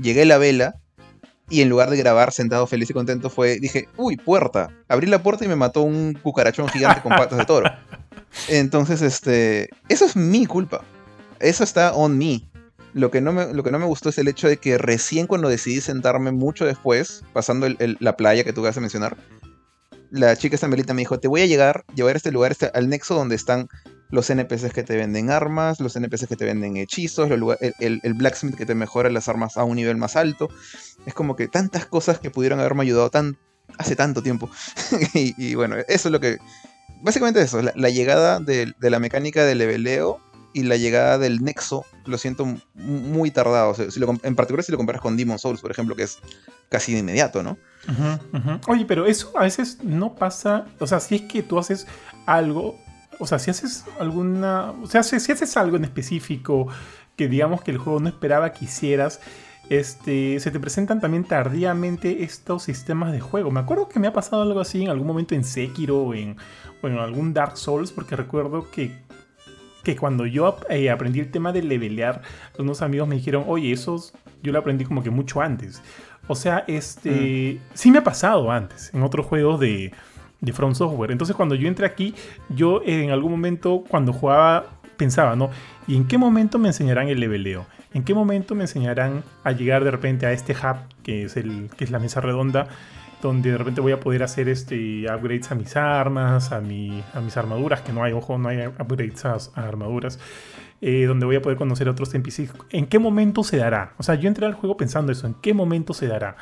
llegué a la vela y en lugar de grabar sentado feliz y contento fue, dije, uy, puerta. Abrí la puerta y me mató un cucarachón gigante con patas de toro. Entonces, este, eso es mi culpa. Eso está on me. Lo que, no me, lo que no me gustó es el hecho de que recién cuando decidí sentarme mucho después, pasando la playa que tú vas a mencionar, la chica esta me dijo, te voy a llegar, llevar a este lugar, este, al nexo donde están los NPCs que te venden armas, los NPCs que te venden hechizos, el, blacksmith que te mejora las armas a un nivel más alto. Es como que tantas cosas que pudieron haberme ayudado tan, hace tanto tiempo. y, bueno, eso es lo que... Básicamente eso, la, llegada de, de, la mecánica del leveleo y la llegada del Nexo lo siento muy tardado. en particular si lo comparas con Demon Souls, por ejemplo, que es casi de inmediato, ¿no? Oye, pero eso a veces no pasa. O sea, si es que tú haces algo. O sea, si haces alguna. O sea, si, haces algo en específico que digamos que el juego no esperaba que hicieras. Este, se te presentan también tardíamente estos sistemas de juego. Me acuerdo que me ha pasado algo así en algún momento en Sekiro o en, o en algún Dark Souls, porque recuerdo que que cuando yo eh, aprendí el tema de levelear, unos amigos me dijeron, oye, eso yo lo aprendí como que mucho antes. O sea, este, mm. sí me ha pasado antes, en otros juegos de, de From Software. Entonces cuando yo entré aquí, yo en algún momento cuando jugaba pensaba, ¿no? ¿Y en qué momento me enseñarán el leveleo? ¿En qué momento me enseñarán a llegar de repente a este hub que es, el, que es la mesa redonda? donde de repente voy a poder hacer este upgrades a mis armas, a, a mis armaduras, que no hay, ojo, no hay upgrades a, armaduras, eh, donde voy a poder conocer a otros NPCs. ¿En qué momento se dará? O sea, yo entré al juego pensando eso, ¿en qué momento se dará?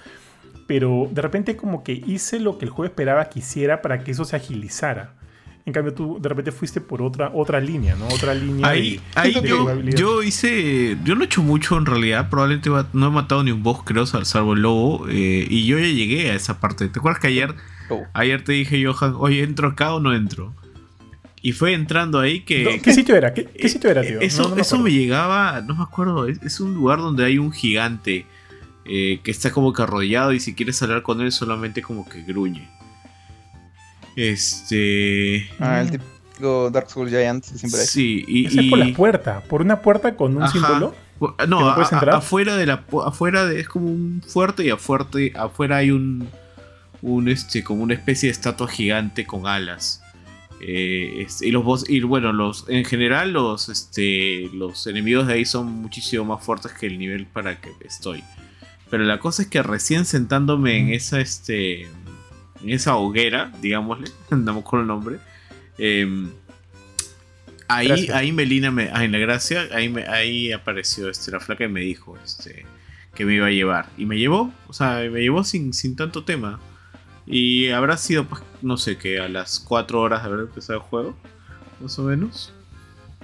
Pero de repente como que hice lo que el juego esperaba que hiciera para que eso se agilizara. En cambio, tú de repente fuiste por otra, otra línea, ¿no? Otra línea. Ahí, yo, hice. Yo no he hecho mucho en realidad. Probablemente no he matado ni un boss, creo, salvo el lobo. Eh, y yo ya llegué a esa parte. ¿Te acuerdas que ayer, ayer te dije, Johan, oye, ¿entro acá o no entro? Y fue entrando ahí que. ¿Qué sitio era? ¿Qué, sitio era, tío? Eso, me, eso me llegaba, no me acuerdo. Es, un lugar donde hay un gigante eh, que está como que arrodillado y si quieres hablar con él solamente como que gruñe. Este. Ah, el típico Dark Souls Giant siempre Sí, y. Es por la puerta, por una puerta con un símbolo. No, afuera de la. Afuera de, es como un fuerte y afuerte, afuera hay un. Un este, como una especie de estatua gigante con alas. Eh, este, y los y bueno, los en general los este, los enemigos de ahí son muchísimo más fuertes que el nivel para que estoy. Pero la cosa es que recién sentándome en esa este en esa hoguera, digámosle, andamos con el nombre. Em, ahí, ahí Melina, me, en la gracia, ahí, me, ahí apareció este, la flaca y me dijo este, que me iba a llevar. Y me llevó, o sea, me llevó sin, sin tanto tema. Y habrá sido, pues, no sé, que a las 4 horas de haber empezado el juego, más o menos.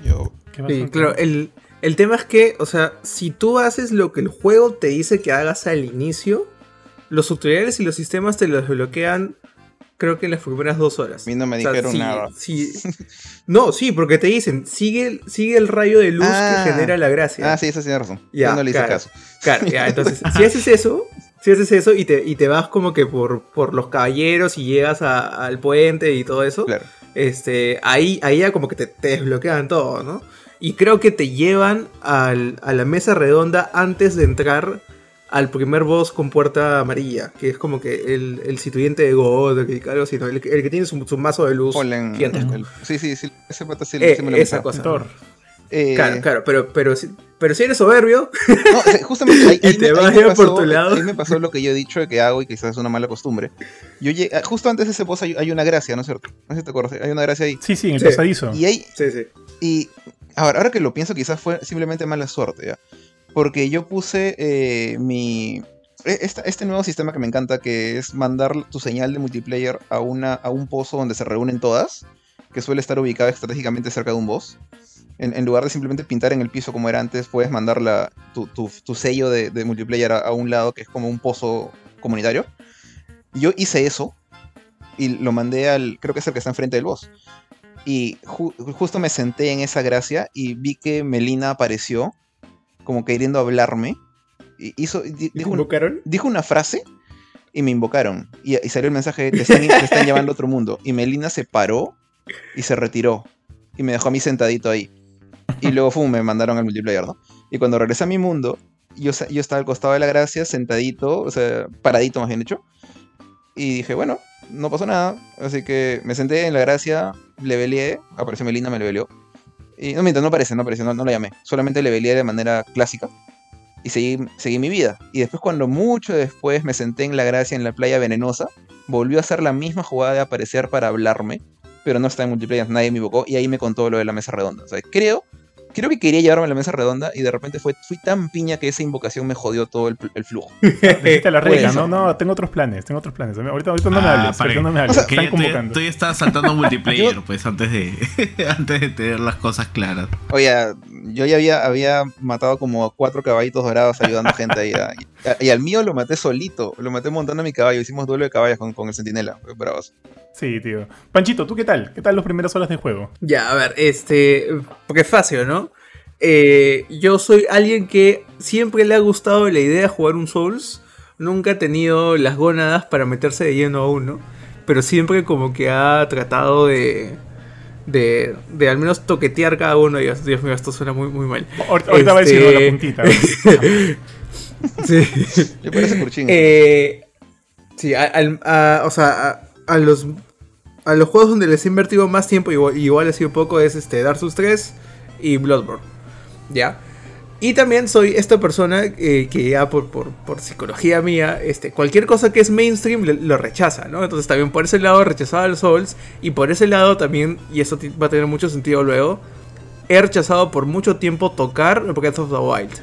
Yo, sí, claro, el, el tema es que, o sea, si tú haces lo que el juego te dice que hagas al inicio, los tutoriales y los sistemas te los bloquean creo que en las primeras dos horas. A mí no me dijeron nada. no, sí, porque te dicen, sigue, sigue el rayo de luz que ah. genera la gracia. Ah, sí, eso tiene razón. Ya, Yo no le hice caso. Claro, ya, entonces, si haces eso, si haces eso y te, y te vas como que por, por los caballeros y llegas al puente y todo eso, claro. este, ahí, ahí ya como que te, te desbloquean todo, ¿no? Y creo que te llevan al, a la mesa redonda antes de entrar al primer boss con puerta amarilla, que es como que el, el situyente de God, algo así, el, que tiene su, mazo de luz sí, sí, sí, ese pata sí, eh, me lo Esa cosa. Eh, claro, claro, pero, pero, pero si eres soberbio, no, justamente ahí, ahí, te vas por tu lado. Ahí me pasó lo que yo he dicho que hago y quizás es una mala costumbre. Yo llegué, ah, justo antes de ese boss hay, una gracia, ¿no es cierto? No sé si te acuerdas, hay una gracia ahí. Sí, sí, en el pasadizo. Y ahí, sí, sí. Y ahora, ahora que lo pienso, quizás fue simplemente mala suerte, ¿ya? Porque yo puse eh, mi... E, este nuevo sistema que me encanta, que es mandar tu señal de multiplayer a, una, a un pozo donde se reúnen todas, que suele estar ubicado estratégicamente cerca de un boss. En, lugar de simplemente pintar en el piso como era antes, puedes mandar tu, sello de, multiplayer a, un lado, que es como un pozo comunitario. Yo hice eso y lo mandé al, creo que es el que está enfrente del boss. Y justo me senté en esa gracia y vi que Melina apareció como queriendo hablarme. Hizo, dijo, dijo una frase y me invocaron. Y, salió el mensaje, te están, te están llevando a otro mundo. Y Melina se paró y se retiró. Y me dejó a mí sentadito ahí. Y luego fue me mandaron al multiplayer, ¿no? Y cuando regresé a mi mundo, yo, yo estaba al costado de la gracia, sentadito, o sea, paradito más bien dicho. Y dije, bueno, no pasó nada, así que me senté en la gracia, le leveleé, apareció Melina, me leveleó. Y no mientras no aparece, no apareció, no, no la llamé. Solamente le leveleé de manera clásica y seguí, seguí mi vida. Y después cuando mucho después me senté en la gracia en la playa venenosa, volvió a hacer la misma jugada de aparecer para hablarme, pero no está en multiplayer, nadie me invocó y ahí me contó lo de la mesa redonda. O sea, creo creo que quería llevarme a la mesa redonda y de repente fue, fui tan piña que esa invocación me jodió todo el, el flujo. Dijiste la regla, no, no, tengo otros planes, tengo otros planes. Ahorita, ahorita no me ah, hables, ahorita no me hables. O sea, Están convocando. Tú ya estabas saltando multiplayer, pues, antes de, antes de tener las cosas claras. Oye, yo ya había, había matado como cuatro caballitos dorados ayudando a gente ahí. y, al mío lo maté solito, lo maté montando a mi caballo. Hicimos duelo de caballos con, con el centinela. Bravos. Sí, tío. Panchito, ¿tú qué tal? ¿Qué tal las primeras horas de juego? Ya, a ver, este. Porque es fácil, ¿no? Eh, yo soy alguien que siempre le ha gustado la idea de jugar un Souls. Nunca ha tenido las gónadas para meterse de lleno a uno. Pero siempre como que ha tratado de. De, de al menos toquetear cada uno. Dios, Dios mío, esto suena muy, muy mal. Ahorita va a decir la este, puntita. sí. Yo parece curchín. Eh, sí, o sea, a, los a los juegos donde les he invertido más tiempo, igual, igual ha sido poco, es este Dark Souls 3 y Bloodborne. ¿ya? Y también soy esta persona eh, que ya por, psicología mía, este, cualquier cosa que es mainstream lo rechaza, ¿no? Entonces también por ese lado rechazaba los Souls y por ese lado también, y eso va a tener mucho sentido luego, he rechazado por mucho tiempo tocar Breath of the Wild.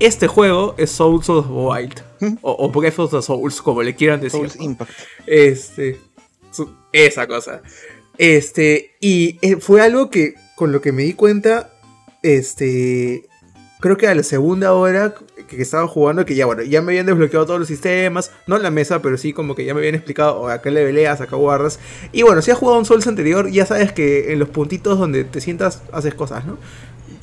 Este juego es Souls of the Wild. ¿Mm? O, Breath of the Souls, como le quieran decir. Souls Impact. Este, esa cosa. Este, y eh, fue algo que con lo que me di cuenta este, creo que a la segunda hora que estaba jugando, que ya bueno, ya me habían desbloqueado todos los sistemas, no en la mesa, pero sí como que ya me habían explicado oh, a qué leveleas, acá guardas. Y bueno, si has jugado un Souls anterior, ya sabes que en los puntitos donde te sientas haces cosas, ¿no?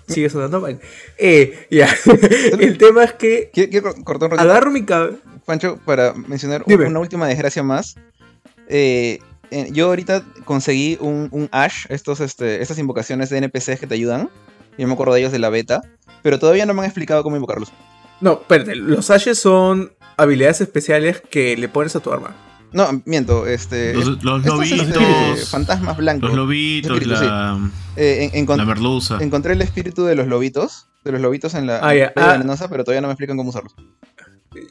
Sigue sonando mal. Eh, ya. El tema es que. Quiero, cortar un Agarro mi cabeza. Pancho, para mencionar una última desgracia más. Eh, yo ahorita conseguí un, un Ash, estos, este, estas invocaciones de NPCs que te ayudan. Yo me acuerdo de ellos de la beta, pero todavía no me han explicado cómo invocarlos. No, espérate, los Ashes son habilidades especiales que le pones a tu arma. No, miento, este. Los, lobitos. Este, fantasmas blancos. Los lobitos, la, eh, la merluza. Encontré el espíritu de los lobitos. De los lobitos en la, ah, ah. venenosa, pero todavía no me explican cómo usarlos.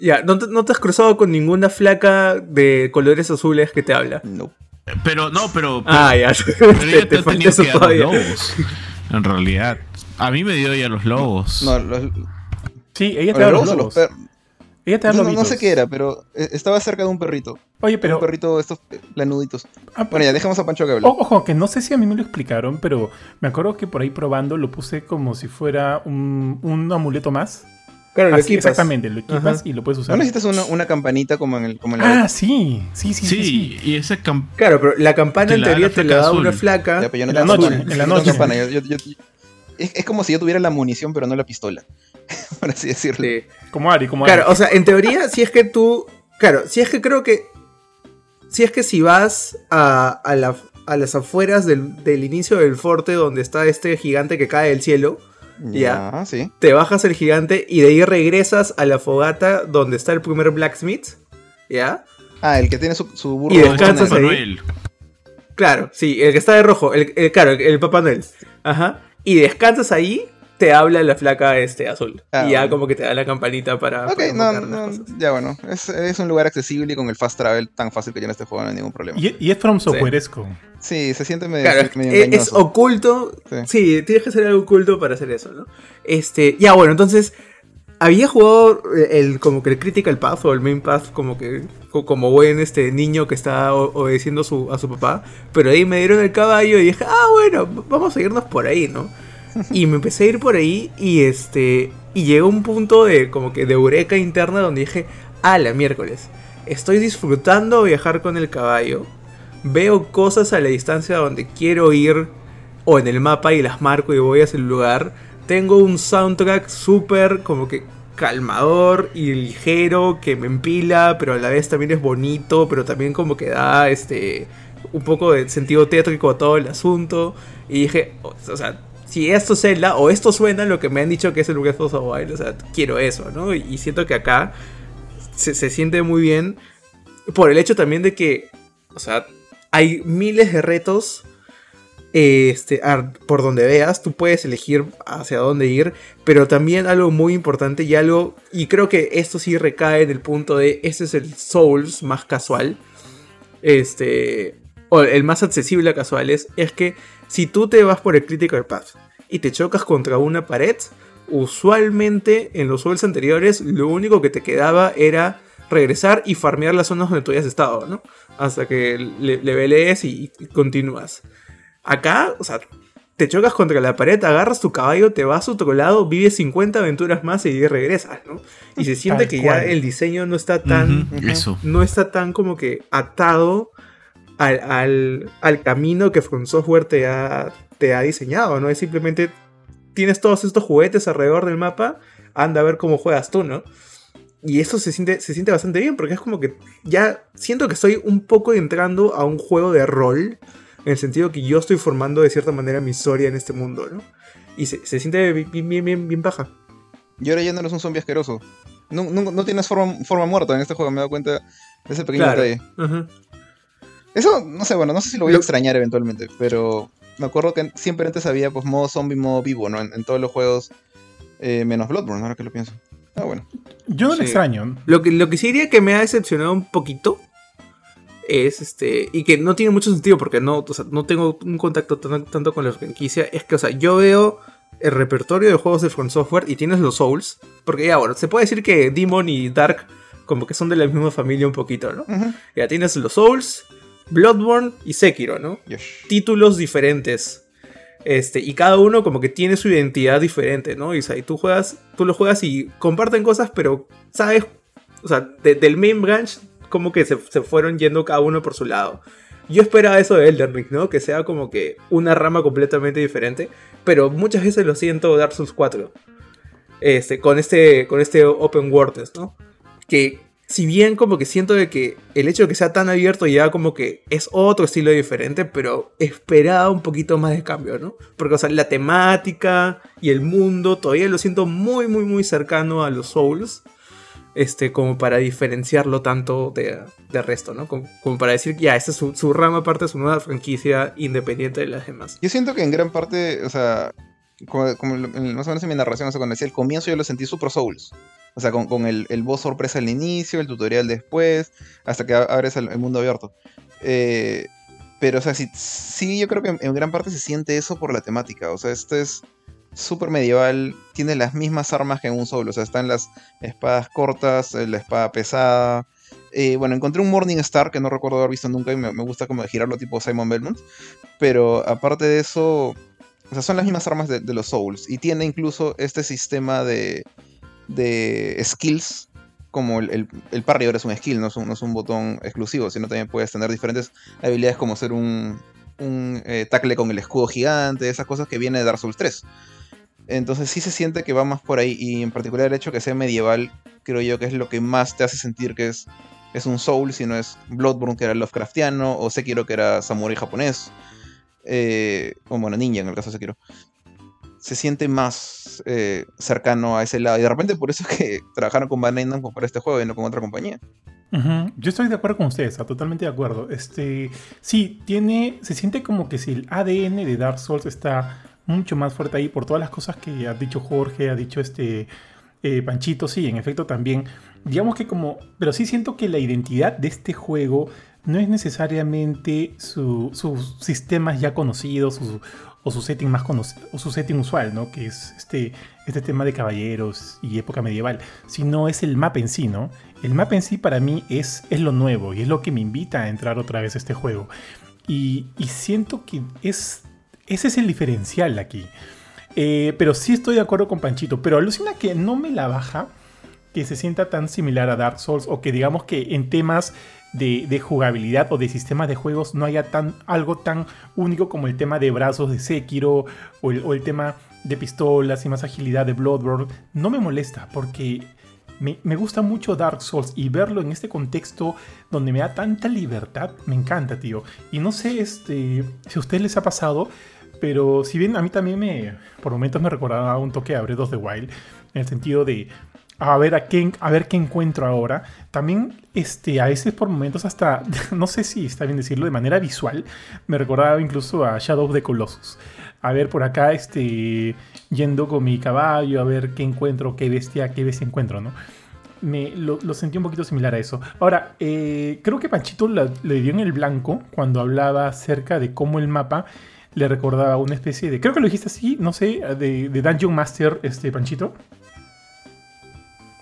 Ya, ¿no te, has cruzado con ninguna flaca de colores azules que te habla? No. Pero, no, pero. ah, ya. Pero te, te, te eso todavía. Lobos, en realidad. A mí me dio ya los lobos. No, los... Sí, ella te da los lobos. Ella te da no, no, sé qué era, pero eh, estaba cerca de un perrito. Oye, pero. Un perrito, estos planuditos. Ah, bueno, ya dejemos a Pancho que hable. Ojo, que no sé si a mí me lo explicaron, pero me acuerdo que por ahí probando lo puse como si fuera un, un amuleto más. Claro, lo equipas. Exactamente, lo equipas y lo puedes usar. ¿No necesitas una, una, campanita como en el como en la Ah, sí. Sí, sí, sí. sí. y esa campana. Claro, pero la campana en teoría te la da una flaca. en, la noche, en la noche. Yo, yo, es, como si yo tuviera la munición, pero no la pistola. por así decirlo. Como Ari, como Ari. Claro, o sea, en teoría, si es que tú. Claro, si es que creo que. Si es que si vas a, a, las afueras del, inicio del forte donde está este gigante que cae del cielo. Ya, sí. Te bajas el gigante y de ahí regresas a la fogata donde está el primer blacksmith. ¿Ya? Ah, el que tiene su, burro. Y descansas ahí. Claro, sí, el que está de rojo. El, claro, el, el Papá Noel. Ajá y descansas ahí, te habla la flaca este azul. Ah, y ya como que te da la campanita para. Ok, no, no, ya bueno. Es, un lugar accesible y con el fast travel tan fácil que tiene este juego no hay ningún problema. Y, es from softwareesco. Sí. se siente medio. Claro, es, oculto. Sí. tienes que ser algo oculto para hacer eso, ¿no? Este, ya bueno, entonces. Había jugado el como que el Critical Path o el Main Path como que como buen este niño que está obedeciendo a su, a su papá, pero ahí me dieron el caballo y dije, ah, bueno, vamos a irnos por ahí, ¿no? Y me empecé a ir por ahí y este y llegó un punto de como que de eureka interna donde dije, "Ah, la miércoles, estoy disfrutando viajar con el caballo. Veo cosas a la distancia donde quiero ir o en el mapa y las marco y voy a ese lugar. Tengo un soundtrack súper como que calmador y ligero que me empila, pero a la vez también es bonito, pero también como que da este un poco de sentido tétrico a todo el asunto. Y dije, o, sea, si esto es Zelda o esto suena lo que me han dicho que es el Breath of the Wild, o sea, quiero eso, ¿no? Y siento que acá se, se siente muy bien por el hecho también de que O sea, hay miles de retos este, por donde veas, tú puedes elegir hacia dónde ir, pero también algo muy importante y algo, y creo que esto sí recae en el punto de, este es el Souls más casual, este, o el más accesible a casuales, es que si tú te vas por el Critical Path y te chocas contra una pared, usualmente en los Souls anteriores lo único que te quedaba era regresar y farmear las zonas donde tú hayas estado, ¿no? Hasta que le, le y continúas. Acá, o sea, te chocas contra la pared, agarras tu caballo, te vas a otro lado, vives 50 aventuras más y regresas, ¿no? Y se siente que ya el diseño no está tan. No está tan como que atado al, camino que From Software te ha, te ha diseñado, ¿no? Es simplemente. Tienes todos estos juguetes alrededor del mapa, anda a ver cómo juegas tú, ¿no? Y eso se siente, se siente bastante bien, porque es como que ya siento que estoy un poco entrando a un juego de rol en el sentido que yo estoy formando de cierta manera mi historia en este mundo, ¿no? Y se, siente bien, bien, bien, bien paja. Y ahora ya no eres un zombie asqueroso. No, no, tienes forma, forma, muerta en este juego, me he dado cuenta de ese pequeño detalle. Eso, no sé, bueno, no sé si lo voy a extrañar eventualmente, pero me acuerdo que siempre antes había pues modo zombie, modo vivo, ¿no? En, todos los juegos, eh, menos Bloodborne, ahora que lo pienso. Ah, bueno. Yo no lo extraño. Lo que, lo que sí diría que me ha decepcionado un poquito es este. Y que no tiene mucho sentido porque no, no tengo un contacto tanto con la franquicia. Es que, o sea, yo veo el repertorio de juegos de Front Software y tienes los Souls. Porque ya, bueno, se puede decir que Demon y Dark como que son de la misma familia un poquito, ¿no? Ya tienes los Souls, Bloodborne y Sekiro, ¿no? Títulos diferentes. Este, y cada uno como que tiene su identidad diferente, ¿no? Y, y tú juegas, tú lo juegas y comparten cosas, pero sabes, o sea, del main branch como que se, fueron yendo cada uno por su lado. Yo esperaba eso de Elden Ring, ¿no? Que sea como que una rama completamente diferente. Pero muchas veces lo siento Dark Souls 4. Este, con este, con este Open World, ¿no? Que si bien como que siento de que el hecho de que sea tan abierto ya como que es otro estilo diferente, pero esperaba un poquito más de cambio, ¿no? Porque, o sea, la temática y el mundo todavía lo siento muy, muy, muy cercano a los Souls este, como para diferenciarlo tanto de, resto, ¿no? Como, para decir, ya, esta es su, rama aparte de su nueva franquicia independiente de las demás. Yo siento que en gran parte, o sea, como, más o menos en mi narración, o sea, cuando decía el comienzo yo lo sentí Super Souls. O sea, con, el, el boss sorpresa al inicio, el tutorial después, hasta que abres el, mundo abierto. Eh, pero, o sea, sí, sí, yo creo que en gran parte se siente eso por la temática. O sea, esto es super medieval, tiene las mismas armas que en un solo. O sea, están las espadas cortas, eh, la espada pesada. Eh, bueno, encontré un Morning Star que no recuerdo haber visto nunca y me, gusta como girarlo tipo Simon Belmont. Pero aparte de eso, o sea, son las mismas armas de, los Souls. Y tiene incluso este sistema de, de skills. Como el, el, parry ahora es un skill, no es un, no es un, botón exclusivo, sino también puedes tener diferentes habilidades como ser un, un eh, tackle con el escudo gigante, esas cosas que viene de Dark Souls 3. Entonces sí se siente que va más por ahí y en particular el hecho que sea medieval, creo yo que es lo que más te hace sentir que es, es un Soul, si no es Bloodborne que era Lovecraftiano o Sekiro que era Samurai japonés, eh, o bueno, ninja en el caso de Sekiro. Se siente más eh, cercano a ese lado y de repente por eso es que trabajaron con Van Namco para este juego y no con otra compañía. Yo estoy de acuerdo con ustedes, totalmente de acuerdo. Este, sí, tiene, se siente como que si el ADN de Dark Souls está mucho más fuerte ahí por todas las cosas que ha dicho Jorge, ha dicho este eh, Panchito, sí, en efecto también. Digamos que como, pero sí siento que la identidad de este juego no es necesariamente sus sistemas ya conocidos o su setting más conocido, o su setting usual, ¿no? Que es este, este tema de caballeros y época medieval, sino es el mapa en sí, ¿no? El mapa en sí para mí es, es lo nuevo y es lo que me invita a entrar otra vez a este juego. Y, y siento que es ese es el diferencial aquí. Eh, pero sí estoy de acuerdo con Panchito. Pero alucina que no me la baja que se sienta tan similar a Dark Souls. O que digamos que en temas de, jugabilidad o de sistemas de juegos no haya tan, algo tan único como el tema de brazos de Sekiro. O el, tema de pistolas y más agilidad de Bloodborne. No me molesta porque me, me, gusta mucho Dark Souls y verlo en este contexto donde me da tanta libertad, me encanta, tío. Y no sé este, si a ustedes les ha pasado, pero si bien a mí también me, por momentos me recordaba un toque a Breath of the Wild, en el sentido de a ver a qué, a ver qué encuentro ahora. También este, a veces por momentos hasta, no sé si está bien decirlo, de manera visual, me recordaba incluso a Shadow of the Colossus. A ver por acá, este, yendo con mi caballo, a ver qué encuentro, qué bestia, qué bestia encuentro, ¿no? Me, lo, sentí un poquito similar a eso. Ahora, eh, creo que Panchito le dio en el blanco cuando hablaba acerca de cómo el mapa le recordaba una especie de. Creo que lo dijiste así, no sé, de, de Dungeon Master, este Panchito.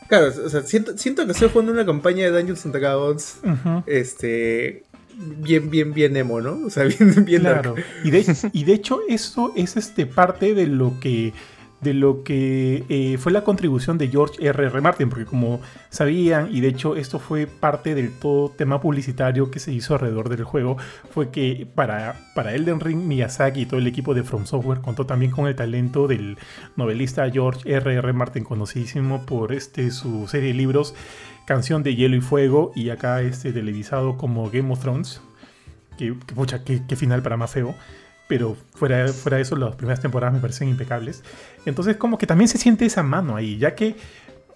Claro, o sea, siento, siento que estoy jugando una campaña de Dungeons and Dragons. Este. Bien, bien, bien emo, ¿no? O sea, bien, bien Claro. Y de, y de hecho, eso es este parte de lo que de lo que eh, fue la contribución de George R. R. Martin, porque como sabían, y de hecho esto fue parte del todo tema publicitario que se hizo alrededor del juego, fue que para, para Elden Ring, Miyazaki y todo el equipo de From Software contó también con el talento del novelista George R. R. Martin, conocidísimo por este, su serie de libros Canción de Hielo y Fuego, y acá este televisado como Game of Thrones, que, pucha, qué final para más feo pero fuera, fuera de eso, las primeras temporadas me parecen impecables. Entonces, como que también se siente esa mano ahí, ya que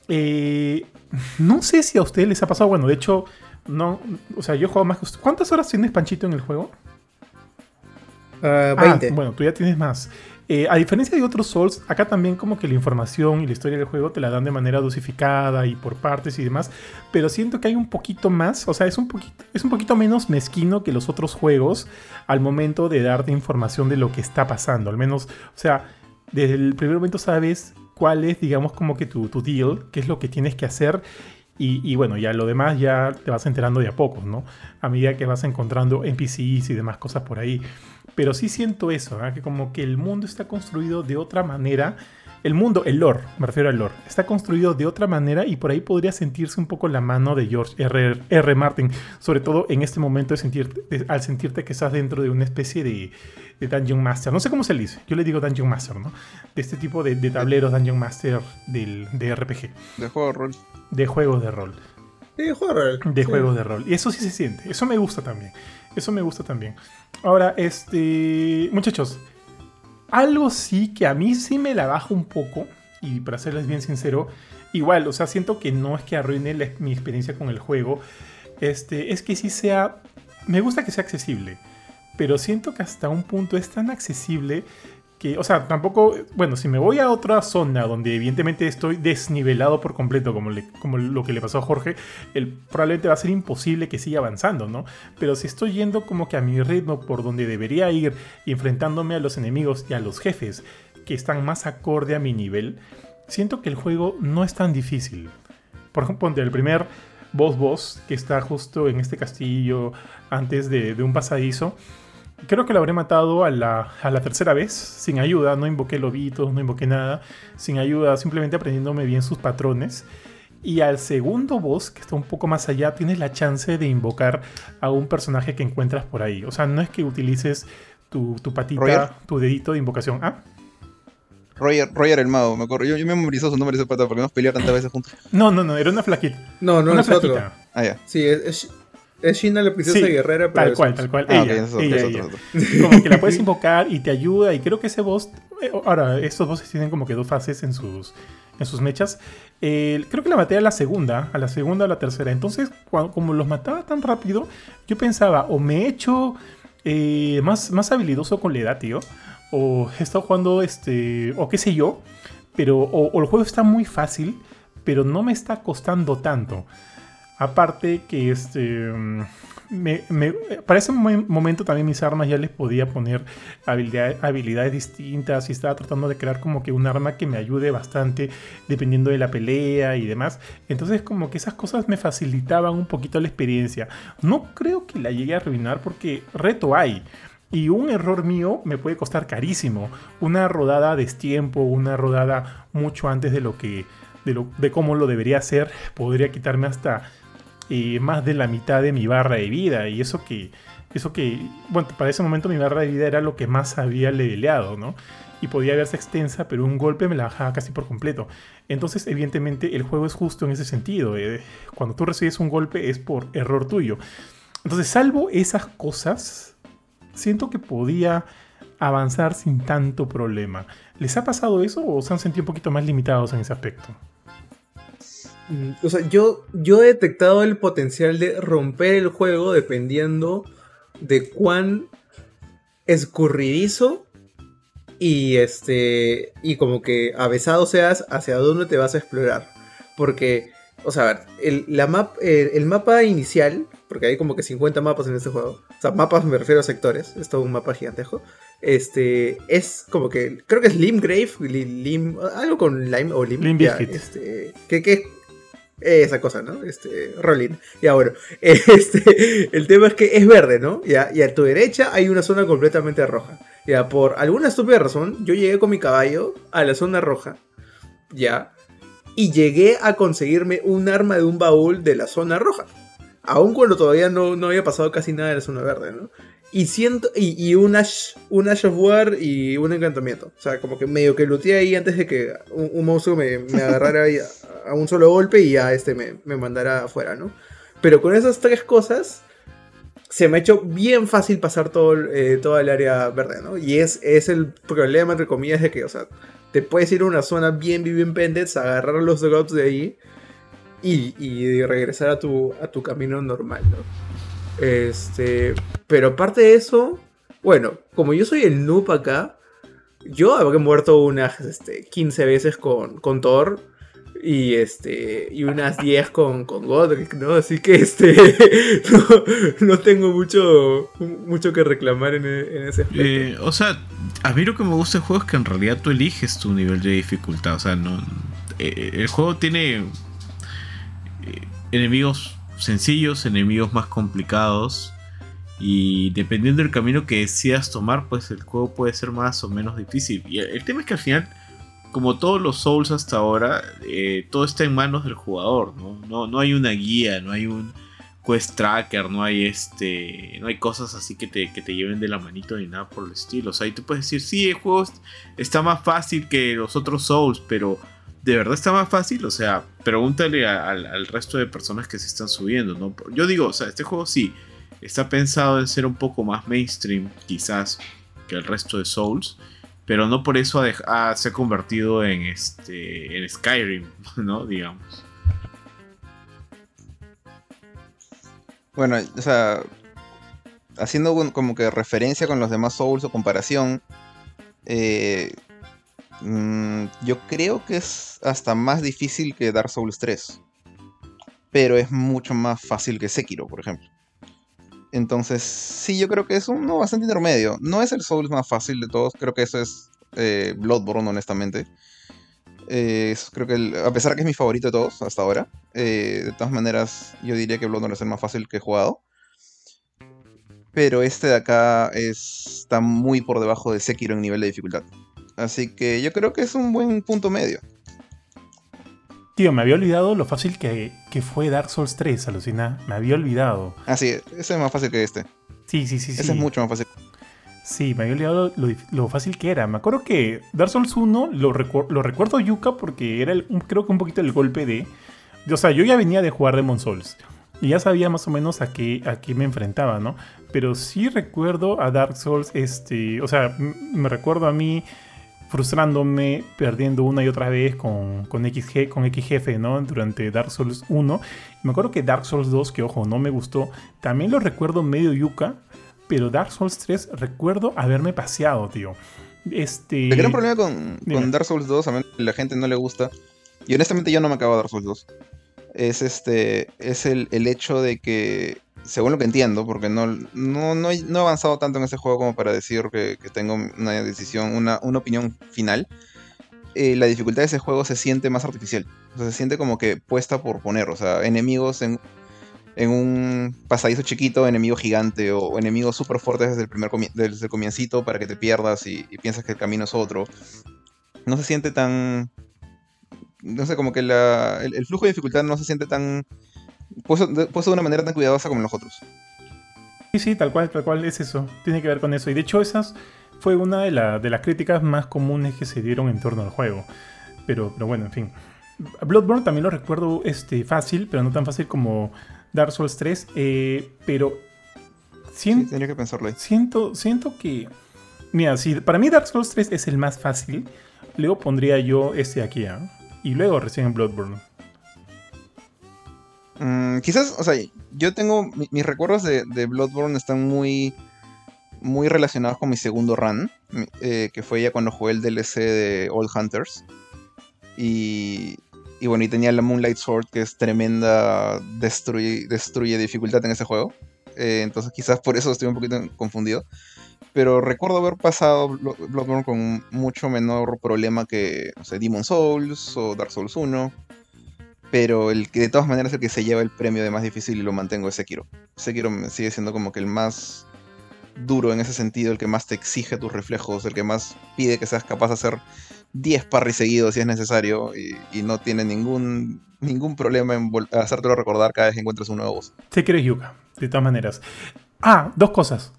eh, no sé si a ustedes les ha pasado, bueno, de hecho, no, o sea, yo he jugado más que ¿Cuántas horas tienes Panchito en el juego? 20. Ah, bueno, tú ya tienes más. Eh, a diferencia de otros Souls, acá también como que la información y la historia del juego te la dan de manera dosificada y por partes y demás, pero siento que hay un poquito más, o sea, es un poquito, menos mezquino que los otros juegos al momento de darte información de lo que está pasando, al menos, o sea, desde el primer momento sabes cuál es, digamos, como que tu, tu deal, qué es lo que tienes que hacer y, y, bueno, ya lo demás ya te vas enterando de a poco, ¿no? A medida que vas encontrando NPCs y demás cosas por ahí. Pero sí siento eso, que como que el mundo está construido de otra manera. El mundo, el lore, me refiero al lore, está construido de otra manera y por ahí podría sentirse un poco la mano de George R. R. Martin, sobre todo en este momento de sentir, al sentirte que estás dentro de una especie de, de, Dungeon Master. No sé cómo se le dice, yo le digo Dungeon Master, ¿no? De este tipo de, tableros Dungeon Master del, de RPG. De juego de rol. De juegos de rol. de juegos de rol. De juegos de rol. Y eso sí se siente, eso me gusta también. Eso me gusta también. Ahora, este. Muchachos, algo sí que a mí sí me la baja un poco. Y para serles bien sincero, igual, o sea, siento que no es que arruine mi experiencia con el juego. Este, es que sí sea. Me gusta que sea accesible. Pero siento que hasta un punto es tan accesible o sea, tampoco, bueno, si me voy a otra zona donde evidentemente estoy desnivelado por completo, como, lo que le pasó a Jorge, el, probablemente va a ser imposible que siga avanzando, ¿no? Pero si estoy yendo como que a mi ritmo por donde debería ir enfrentándome a los enemigos y a los jefes que están más acorde a mi nivel, siento que el juego no es tan difícil. Por ejemplo, el primer boss boss que está justo en este castillo antes de un pasadizo, Creo que lo habré matado a la, tercera vez, sin ayuda, no invoqué lobitos, no invoqué nada, sin ayuda, simplemente aprendiéndome bien sus patrones. Y al segundo boss, que está un poco más allá, tienes la chance de invocar a un personaje que encuentras por ahí. O sea, no es que utilices tu, patita, tu dedito de invocación. ¿Ah? Roger, Roger el mago, me acuerdo. Yo, yo me memorizó su nombre ese pata porque hemos peleado tantas veces juntos. No, no, no, era una flaquita. No, no, una es flaquita. Ah, ya. Sí, es, es Shina la princesa guerrera, pero. Tal cual, tal cual. Ah, ella, ella, Como que la puedes invocar y te ayuda. Y creo que ese boss. Eh, ahora, estos bosses tienen como que dos fases en sus, en sus mechas. creo que la maté a la segunda, a la segunda o la tercera. Entonces, como los mataba tan rápido, yo pensaba, o me he hecho eh, más, más habilidoso con la edad, tío. O he estado jugando, este. O qué sé yo. Pero. o el juego está muy fácil, pero no me está costando tanto. Aparte que este... Me, para ese momento también mis armas ya les podía poner habilidades distintas y estaba tratando de crear como que un arma que me ayude bastante dependiendo de la pelea y demás. Entonces como que esas cosas me facilitaban un poquito la experiencia. No creo que la llegue a arruinar porque reto hay. Y un error mío me puede costar carísimo. Una rodada a destiempo, una rodada mucho antes de lo que... De, lo, de cómo lo debería hacer, podría quitarme hasta más de la mitad de mi barra de vida. Y eso que, eso que, bueno, para ese momento mi barra de vida era lo que más había leveleado, ¿no? Y podía verse extensa, pero un golpe me la bajaba casi por completo. Entonces, evidentemente, el juego es justo en ese sentido. Eh, cuando tú recibes un golpe es por error tuyo. Entonces, salvo esas cosas, siento que podía avanzar sin tanto problema. ¿Les ha pasado eso o se han sentido un poquito más limitados en ese aspecto? Mm, o sea, yo, yo he detectado el potencial de romper el juego dependiendo de cuán escurridizo y este y como que avesado seas hacia dónde te vas a explorar. Porque, o sea, a ver, el, la map, el, mapa inicial, porque hay como que 50 mapas en este juego, o sea, mapas me refiero a sectores, es todo un mapa gigantejo, este, es como que, creo que es Limgrave, Lim, algo con Lime o Lim, Lim este, que, que esa cosa, ¿no? Este, Rolling. Ya bueno, este, el tema es que es verde, ¿no? Ya, y a tu derecha hay una zona completamente roja. Ya, por alguna estúpida razón, yo llegué con mi caballo a la zona roja. Ya. Y llegué a conseguirme un arma de un baúl de la zona roja. Aun cuando todavía no, no había pasado casi nada de la zona verde, ¿no? Y siento. Y, un, Ash, un Ash of War y un encantamiento. O sea, como que medio que luteé ahí antes de que un, monstruo me, agarrara a, un solo golpe y ya este me, me mandara afuera, ¿no? Pero con esas tres cosas. Se me ha hecho bien fácil pasar todo, eh, toda el área verde, ¿no? Y es, es el problema, entre comillas, de que, o sea, te puedes ir a una zona bien, bien agarrar los drops de ahí y, y regresar a tu, a tu camino normal, ¿no? Este, pero aparte de eso, bueno, como yo soy el noob acá, yo habré muerto unas este, 15 veces con, con Thor y este y unas 10 con, con Godric, ¿no? Así que este no, tengo mucho mucho que reclamar en, ese aspecto. Eh, o sea, a mí lo que me gusta del juego es que en realidad tú eliges tu nivel de dificultad, o sea, no eh, el juego tiene eh, enemigos sencillos, enemigos más complicados. Y dependiendo del camino que decidas tomar, pues el juego puede ser más o menos difícil. Y el, tema es que al final, como todos los Souls hasta ahora, eh, todo está en manos del jugador, ¿no? ¿no? hay una guía, no hay un quest tracker, no hay este. No hay cosas así que te, que te lleven de la manito ni nada por el estilo. O sea, ahí tú puedes decir, sí, el juego está más fácil que los otros Souls, pero ¿de verdad está más fácil? O sea, pregúntale al resto de personas que se están subiendo, ¿no? Yo digo, o sea, este juego sí está pensado en ser un poco más mainstream, quizás, que el resto de Souls, pero no por eso ha, se ha convertido en, este, en Skyrim, ¿no? Digamos. Bueno, o sea, haciendo como que referencia con los demás Souls o comparación, eh, Mm, yo creo que es hasta más difícil que Dark Souls 3. Pero es mucho más fácil que Sekiro, por ejemplo. Entonces, sí, yo creo que es uno bastante intermedio. No es el Souls más fácil de todos, creo que eso es eh, Bloodborne, honestamente. Eh, creo que, a pesar de que es mi favorito de todos hasta ahora, eh, de todas maneras, yo diría que Bloodborne es el más fácil que he jugado. Pero este de acá está muy por debajo de Sekiro en nivel de dificultad. Así que yo creo que es un buen punto medio. Tío, me había olvidado lo fácil que, fue Dark Souls 3, alucina. Me había olvidado. Ah, sí, ese es más fácil que este. Sí, sí, sí. Ese es mucho más fácil. Sí, me había olvidado lo, fácil que era. Me acuerdo que Dark Souls 1 lo, lo recuerdo Yuka porque era el, creo que un poquito el golpe de... O sea, yo ya venía de jugar Demon Souls. Y ya sabía más o menos a qué, a qué me enfrentaba, ¿no? Pero sí recuerdo a Dark Souls, este... O sea, me recuerdo a mí frustrándome, perdiendo una y otra vez con, con, X, con X jefe, ¿no? Durante Dark Souls 1. Me acuerdo que Dark Souls 2, que ojo, no me gustó, también lo recuerdo medio yuca, pero Dark Souls 3 recuerdo haberme paseado, tío. Este... El gran problema con, con Dark Souls 2, a mí la gente no le gusta, y honestamente yo no me acabo de Dark Souls 2, es, este, es el, el hecho de que según lo que entiendo, porque no, no, no, he, avanzado tanto en ese juego como para decir que, tengo una decisión, una, opinión final, eh, la dificultad de ese juego se siente más artificial. O sea, se siente como que puesta por poner. O sea, enemigos en, en un pasadizo chiquito, enemigo gigante, o, enemigos súper fuertes desde el primer desde el comiencito para que te pierdas y, piensas que el camino es otro. No se siente tan. No sé, como que el flujo de dificultad no se siente tan puesto, de una manera tan cuidadosa como los otros. Sí, sí, tal cual, tal cual es eso. Tiene que ver con eso. Y de hecho, esas fue una de, de las críticas más comunes que se dieron en torno al juego. Pero, pero bueno, en fin. Bloodborne también lo recuerdo este, fácil, pero no tan fácil como Dark Souls 3. Eh, pero. Siento, tenía que pensarlo Siento, siento que. Mira, si para mí Dark Souls 3 es el más fácil, luego pondría yo este aquí, ¿ah? Y luego recién Bloodborne. Mm, quizás, o sea, yo tengo. mis recuerdos de, Bloodborne están muy. Muy relacionados con mi segundo run. Eh, que fue ya cuando jugué el DLC de Old Hunters. Y. Y bueno, y tenía la Moonlight Sword, que es tremenda. Destruye, destruye dificultad en ese juego. Eh, entonces, quizás por eso estoy un poquito confundido. Pero recuerdo haber pasado Bloodborne con mucho menor problema que, no Demon Souls o Dark Souls 1 pero el que de todas maneras el que se lleva el premio de más difícil y lo mantengo es Sekiro. Sekiro sigue siendo como que el más duro en ese sentido, el que más te exige tus reflejos, el que más pide que seas capaz de hacer 10 parries seguidos si es necesario y, no tiene ningún, ningún problema en hacértelo recordar cada vez que encuentres un nuevo boss. Sekiro es Yuka, de todas maneras. Ah, dos cosas.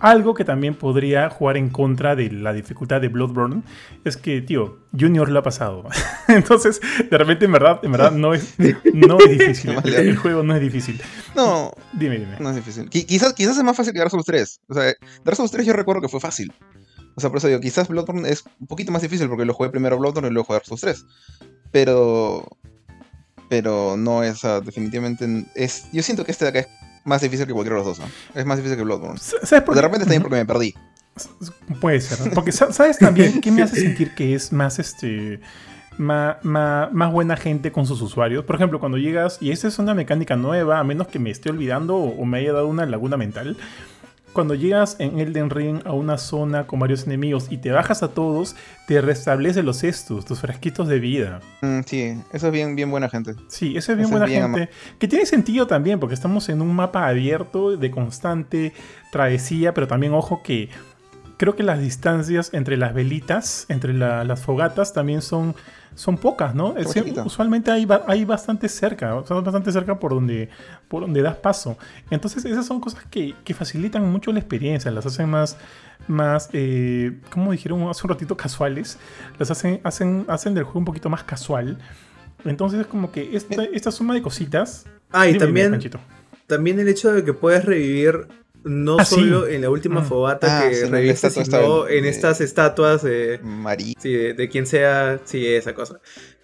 Algo que también podría jugar en contra de la dificultad de Bloodborne es que, tío, Junior lo ha pasado. Entonces, de repente, en verdad, en verdad no es, no es difícil. el, juego no es difícil. No. Dime, dime. No es difícil. quizás, quizás es más fácil que Dark Souls 3. O sea, Dark Souls 3 yo recuerdo que fue fácil. O sea, por eso digo, quizás Bloodborne es un poquito más difícil porque lo jugué primero Bloodborne y luego jugué Dark Souls 3. Pero. Pero no es, definitivamente. Es, yo siento que este de acá es más difícil que cualquiera de los dos, ¿no? Es más difícil que Bloodborne. ¿Sabes por De repente está bien porque me perdí. Puede ser, Porque ¿sabes también qué me hace sentir que es más este. Más, más, buena gente con sus usuarios. Por ejemplo, cuando llegas, y esta es una mecánica nueva, a menos que me esté olvidando o me haya dado una laguna mental, cuando llegas en Elden Ring a una zona con varios enemigos y te bajas a todos, te restablece los estus, tus frasquitos de vida. Mm, sí, eso es bien, bien buena gente. Sí, eso es bien buena gente. Que tiene sentido también, porque estamos en un mapa abierto de constante travesía, pero también ojo que creo que las distancias entre las velitas, entre las fogatas, también son son pocas, ¿no? usualmente hay, hay bastante cerca, son bastante cerca por donde, por donde das paso. Entonces esas son cosas que, facilitan mucho la experiencia, las hacen más, más eh, como dijeron hace un ratito, casuales, las hacen, hacen, hacen del juego un poquito más casual. Entonces es como que esta, esta suma de cositas... Ah, y también, también el hecho de que puedes revivir no ah, solo en la última mm. fogata ah, que reviste, sino en estas estatuas de, sí, de, quien sea, sí, esa cosa.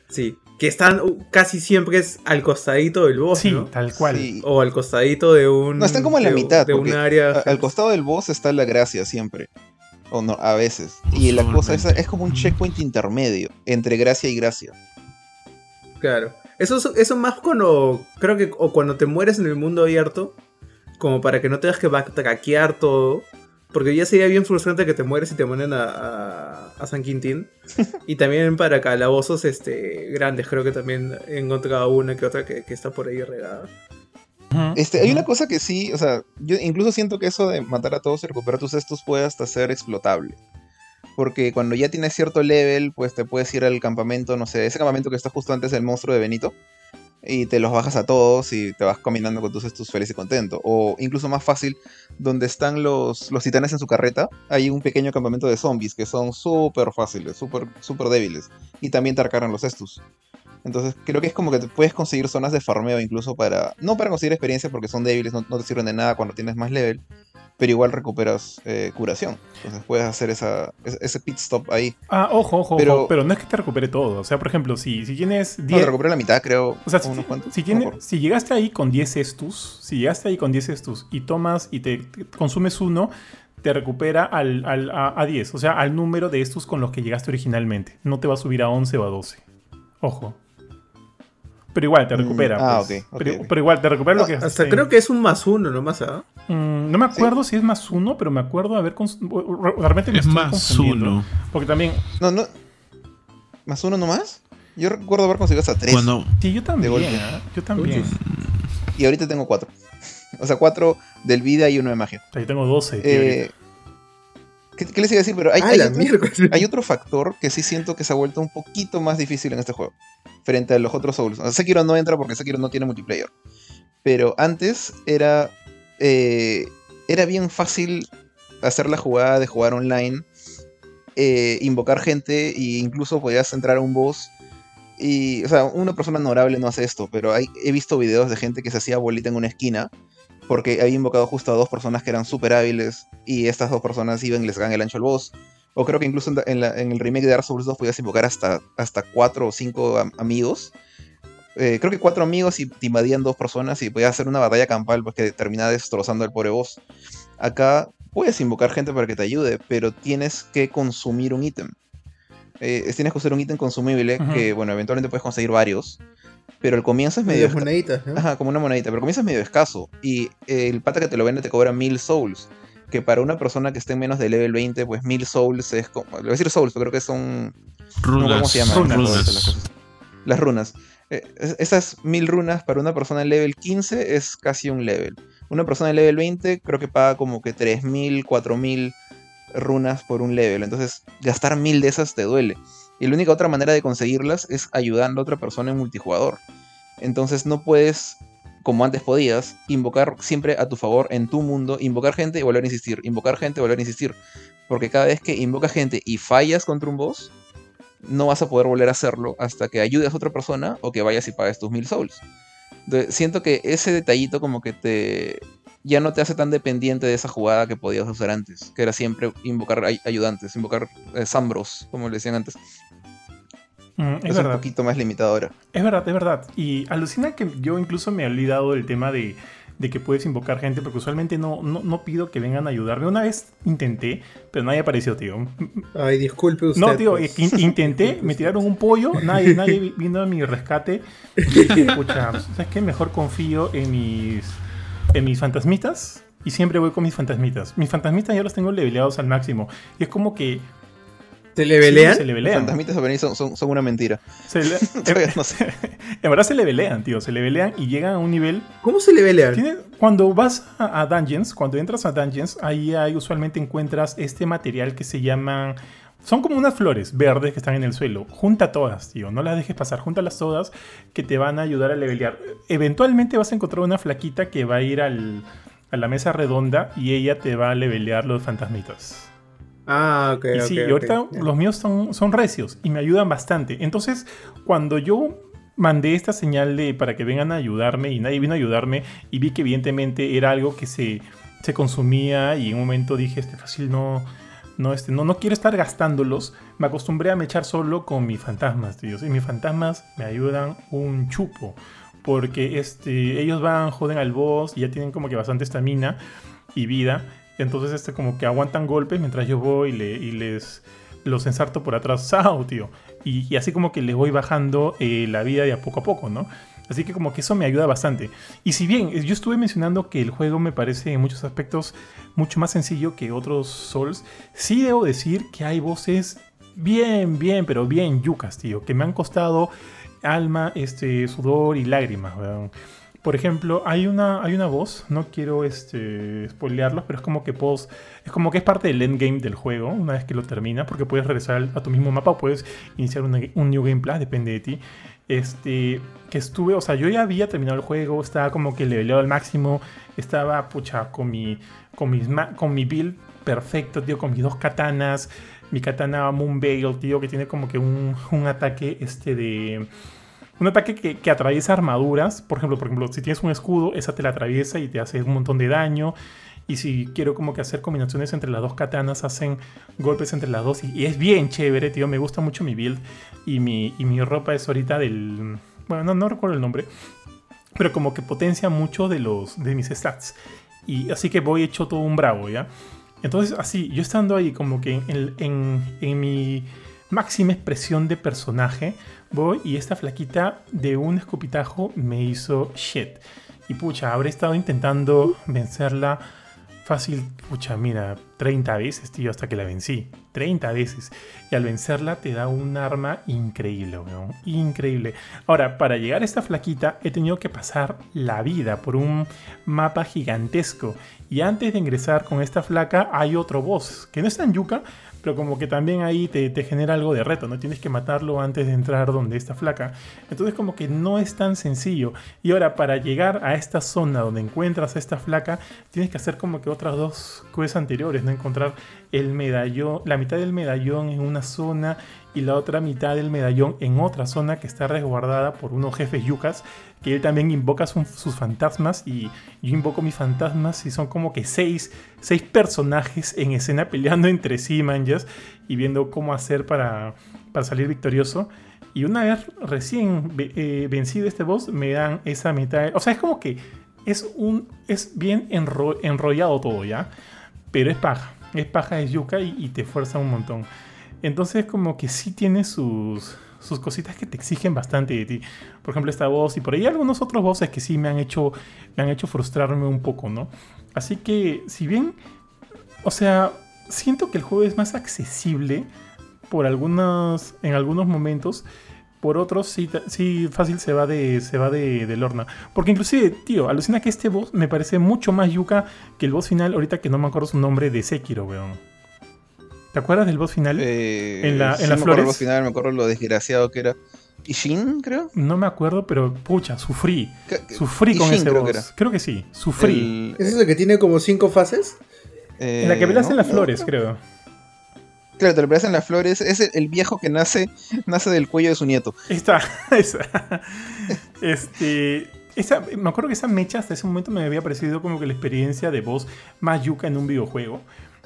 Sí, que están uh, casi siempre es al costadito del boss, sí, tal cual. O al costadito de un. No, están como en la mitad. De un área. al costado del boss está la gracia siempre. O no, a veces. Y la cosa esa es como un checkpoint intermedio entre gracia y gracia. Claro. Eso, eso más cuando. Creo que. O cuando te mueres en el mundo abierto como para que no tengas que backtrackear todo. Porque ya sería bien frustrante que te mueres y te manden a, a, San Quintín. y también para calabozos este, grandes, creo que también he encontrado una que otra que, está por ahí regada. Este, hay una cosa que sí, o sea, yo incluso siento que eso de matar a todos y recuperar tus estos puede hasta ser explotable. Porque cuando ya tienes cierto level, pues te puedes ir al campamento, no sé, ese campamento que está justo antes del monstruo de Benito y te los bajas a todos y te vas caminando con tus estos feliz y contento. O incluso más fácil, donde están los, los titanes en su carreta, hay un pequeño campamento de zombies que son súper fáciles, súper super débiles. Y también te los estus. Entonces creo que es como que te puedes conseguir zonas de farmeo incluso para... No para conseguir experiencia porque son débiles, no, no te sirven de nada cuando tienes más level pero igual recuperas eh, curación. Entonces puedes hacer esa, ese pit stop ahí. Ah, ojo, ojo, pero, pero no es que te recupere todo. O sea, por ejemplo, si, si tienes 10... No, te recupera la mitad, creo. O sea, si, si, llegaste ahí con 10 estus, si llegaste ahí con 10 estus y tomas y te, consumes uno, te recupera al, al, a, a, 10. O sea, al número de estus con los que llegaste originalmente. No te va a subir a 11 o a 12. Ojo. Pero igual te mm, recupera. ah, pues. ok. pero, igual te recupera lo que Hasta creo que es un más uno nomás, ¿ah? Mm, no me acuerdo si es más uno, pero me acuerdo haber. Realmente me es más uno. Porque también. No, no. ¿Más uno nomás? Yo recuerdo haber conseguido hasta tres. Cuando... Sí, yo también. ¿eh? Yo también. Y ahorita tengo cuatro. O sea, cuatro del vida y uno de magia. Ahí tengo doce. Eh, ¿qué, les iba a decir? Pero hay, hay otro factor que sí siento que se ha vuelto un poquito más difícil en este juego frente a los otros Souls. O sea, Sekiro no entra porque Sekiro no tiene multiplayer. Pero antes era. Eh, era bien fácil hacer la jugada de jugar online. Eh, invocar gente e incluso podías entrar a un boss. Y, o sea, una persona honorable no hace esto, pero hay, he visto videos de gente que se hacía bolita en una esquina porque había invocado justo a dos personas que eran súper hábiles y estas dos personas iban y les ganan el ancho al boss. O creo que incluso en, el remake de Dark Souls 2 podías invocar hasta, hasta cuatro o cinco amigos. eh, creo que cuatro amigos y te invadían dos personas y podías hacer una batalla campal pues, que terminaba destrozando al pobre boss. Acá puedes invocar gente para que te ayude, pero tienes que consumir un ítem. Eh, tienes que usar un ítem consumible que, bueno, eventualmente puedes conseguir varios. Pero el comienzo es medio. moneditas, Ajá, como una monedita. Pero el comienzo es medio escaso. Y el pata que te lo vende te cobra mil souls. Que para una persona que esté en menos de level 20, pues mil souls es como. Le voy a decir souls, pero creo que son. Runas. ¿Cómo se llaman? Runas. Las, runas. Eh, esas mil runas para una persona en level 15 es casi un level. Una persona en level 20 creo que paga como que 3000, 4000 runas por un level. Entonces, gastar mil de esas te duele. Y la única otra manera de conseguirlas es ayudando a otra persona en multijugador. Entonces no puedes, como antes podías, invocar siempre a tu favor en tu mundo, invocar gente y volver a insistir, invocar gente y volver a insistir. Porque cada vez que invocas gente y fallas contra un boss, no vas a poder volver a hacerlo hasta que ayudes a otra persona o que vayas y pagues tus mil souls. siento que ese detallito como que te ya no te hace tan dependiente de esa jugada que podías usar antes, que era siempre invocar ayudantes, invocar eh, Sambros, como le decían antes. Mm, es, un poquito más limitado ahora. Es verdad, es verdad. Y alucina que yo incluso me he olvidado del tema de, que puedes invocar gente, porque usualmente no, no, pido que vengan a ayudarme. Una vez intenté, pero nadie apareció, tío. Ay, disculpe usted. No, tío, pues. intenté, me tiraron un pollo, nadie, nadie vino a mi rescate. Y dije, escucha, ¿sabes qué? Mejor confío en mis, en mis fantasmitas. Y siempre voy con mis fantasmitas. Mis fantasmitas ya los tengo leveleados al máximo. Y es como que ¿Se levelean? se levelean. Los son, son, son, una mentira. Se le... no sé. en verdad se levelean, tío. Se levelean y llegan a un nivel. ¿Cómo se levelean? Cuando vas a, Dungeons, cuando entras a Dungeons, ahí hay, usualmente encuentras este material que se llaman. Son como unas flores verdes que están en el suelo. Junta todas, tío. No las dejes pasar. Júntalas todas que te van a ayudar a levelear. Eventualmente vas a encontrar una flaquita que va a ir al, a la mesa redonda y ella te va a levelear los fantasmitas. Ah, ok. Y sí, y ahorita los míos son, son recios y me ayudan bastante. Entonces, cuando yo mandé esta señal de para que vengan a ayudarme y nadie vino a ayudarme y vi que evidentemente era algo que se, se consumía y en un momento dije, este fácil no, no, este, no, no quiero estar gastándolos. Me acostumbré a me echar solo con mis fantasmas, tío. Y mis fantasmas me ayudan un chupo. Porque este, ellos van, joden al boss y ya tienen como que bastante estamina y vida. Entonces, este, como que aguantan golpes mientras yo voy y, les los ensarto por atrás. ¡Sao, tío! Y, así como que les voy bajando eh, la vida de a poco a poco, ¿no? Así que como que eso me ayuda bastante. Y si bien yo estuve mencionando que el juego me parece en muchos aspectos mucho más sencillo que otros Souls, sí debo decir que hay voces bien, bien, pero bien yucas, tío, que me han costado alma, este, sudor y lágrimas, weón. Por ejemplo, hay una, hay una voz, no quiero este, spoilearlos, pero es como que puedes, es como que es parte del endgame del juego, una vez que lo termina, porque puedes regresar a tu mismo mapa o puedes iniciar un New Game Plus, depende de ti. Este, que estuve, o sea, yo ya había terminado el juego, estaba como que leveleado al máximo, estaba, pucha, con mi, con mis, con mi build perfecto, tío, con mis dos katanas, mi katana Moonveil, tío, que tiene como que un, un ataque este de un ataque que, atraviesa armaduras. Por ejemplo, por ejemplo, si tienes un escudo, esa te la atraviesa y te hace un montón de daño. Y si quiero como que hacer combinaciones entre las dos katanas, hacen golpes entre las dos. Y, es bien chévere, tío. Me gusta mucho mi build. Y mi, mi ropa es ahorita del... Bueno, no, recuerdo el nombre. Pero como que potencia mucho de, los, de mis stats. Y así que voy hecho todo un bravo, ¿ya? Entonces, así, yo estando ahí como que en, en mi máxima expresión de personaje, voy y esta flaquita de un escupitajo me hizo shit. Y pucha, habré estado intentando vencerla fácil, pucha, mira, 30 veces, tío, hasta que la vencí. 30 veces. Y al vencerla te da un arma increíble, weón. Increíble. Ahora, para llegar a esta flaquita he tenido que pasar la vida por un mapa gigantesco. Y antes de ingresar con esta flaca hay otro boss, que no es tan yuca, pero como que también ahí te, genera algo de reto, ¿no? Tienes que matarlo antes de entrar donde está flaca. Entonces como que no es tan sencillo. Y ahora para llegar a esta zona donde encuentras a esta flaca, tienes que hacer como que otras dos cosas anteriores, ¿no? Encontrar el medallón, la mitad del medallón en una zona y la otra mitad del medallón en otra zona que está resguardada por unos jefes yucas, que él también invoca sus fantasmas y yo invoco mis fantasmas y son como que seis, seis personajes en escena peleando entre sí, manjas, y viendo cómo hacer para, para salir victorioso. Y una vez recién eh, vencido este boss, me dan esa mitad. O sea, es como que es un. Es bien enrollado todo, ¿ya? Pero es paja. Es paja de yuca y, te fuerza un montón. Entonces, como que sí tiene sus. Sus cositas que te exigen bastante de ti. Por ejemplo, esta voz y por ahí algunos otros voces que sí me han hecho. Me han hecho frustrarme un poco, ¿no? Así que, si bien. O sea, siento que el juego es más accesible por algunos. En algunos momentos por otros sí, sí fácil se va de se va de, Lorna. Porque inclusive, tío, alucina que este boss me parece mucho más yuca que el boss final, ahorita que no me acuerdo su nombre, de Sekiro, weón. ¿Te acuerdas del boss final? Eh, en la, en las flores. El boss final, me acuerdo lo desgraciado que era. ¿Ishin, creo? No me acuerdo, pero pucha, sufrí. Sufrí con ese boss. Creo que sí, sufrí. ¿Es el que tiene como cinco fases? en la que velas en las flores, creo. Claro, te lo parecen las flores. Es el, viejo que nace, nace del cuello de su nieto. Está, esa. este. Esa, me acuerdo que esa mecha hasta ese momento me había parecido como que la experiencia de voz más yuca en un videojuego.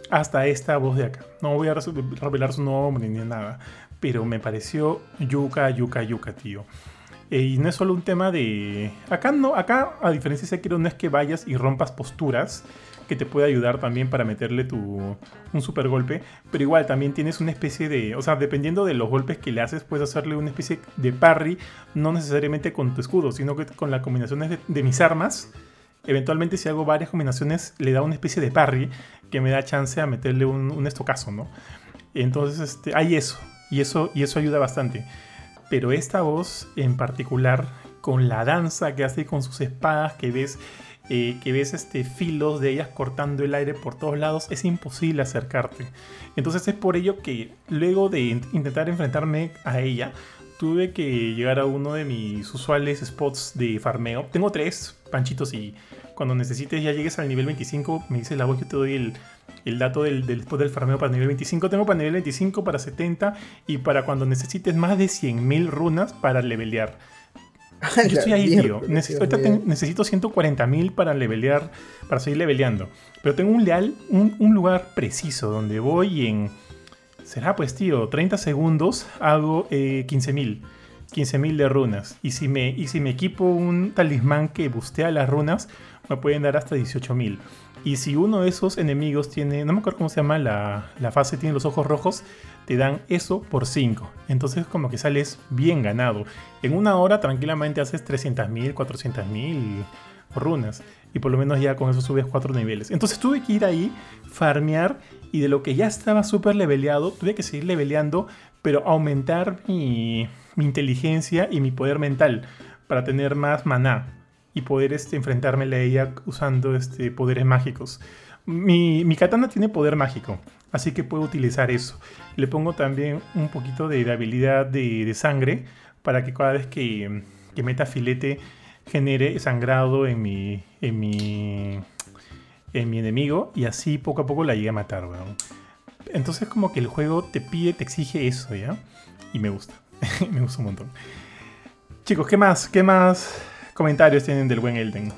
Hasta esta voz de acá. No voy a revelar su nombre ni nada. Pero me pareció yuca, yuca, yuca, tío. Eh, y no es solo un tema de. Acá no, acá, a diferencia de Sekiro, no es que vayas y rompas posturas que te puede ayudar también para meterle tu, un super golpe. Pero igual también tienes una especie de. O sea, dependiendo de los golpes que le haces, puedes hacerle una especie de parry. No necesariamente con tu escudo, sino que con las combinaciones de, mis armas. Eventualmente, si hago varias combinaciones, le da una especie de parry que me da chance a meterle un, un estocazo, ¿no? Entonces, este, hay eso. Y eso, y eso ayuda bastante. Pero esta voz en particular, con la danza que hace con sus espadas, que ves eh, que ves este, filos de ellas cortando el aire por todos lados, es imposible acercarte. Entonces es por ello que luego de intentar enfrentarme a ella, tuve que llegar a uno de mis usuales spots de farmeo. Tengo tres panchitos y cuando necesites ya llegues al nivel 25, me dice la voz, yo te doy el, el dato del, del spot del farmeo para el nivel 25. Tengo para nivel 25, para 70 y para cuando necesites más de 100.000 runas para levelear. Yo estoy ahí, tío. Necesito, necesito 140.000 para levelear, para seguir leveleando. Pero tengo un leal, un, lugar preciso donde voy en. Será pues, tío, 30 segundos hago eh, 15.000. 15.000 de runas. Y si, me, y si me equipo un talismán que bustea las runas, me pueden dar hasta 18.000. Y si uno de esos enemigos tiene, no me acuerdo cómo se llama la, la fase, tiene los ojos rojos, te dan eso por 5. Entonces como que sales bien ganado. En una hora tranquilamente haces 300.000, 400.000 runas. Y por lo menos ya con eso subes 4 niveles. Entonces tuve que ir ahí, farmear. Y de lo que ya estaba súper leveleado, tuve que seguir leveleando. Pero aumentar mi, mi, inteligencia y mi poder mental. Para tener más maná. Y poder este, enfrentarme a ella usando este, poderes mágicos. Mi, mi katana tiene poder mágico. Así que puedo utilizar eso. Le pongo también un poquito de habilidad de, sangre para que cada vez que, meta filete genere sangrado en mi, en mi, en mi enemigo y así poco a poco la llegue a matar, Entonces como que el juego te pide, te exige eso, ¿ya? Y me gusta. me gusta un montón. Chicos, ¿qué más? ¿Qué más comentarios tienen del buen Elden?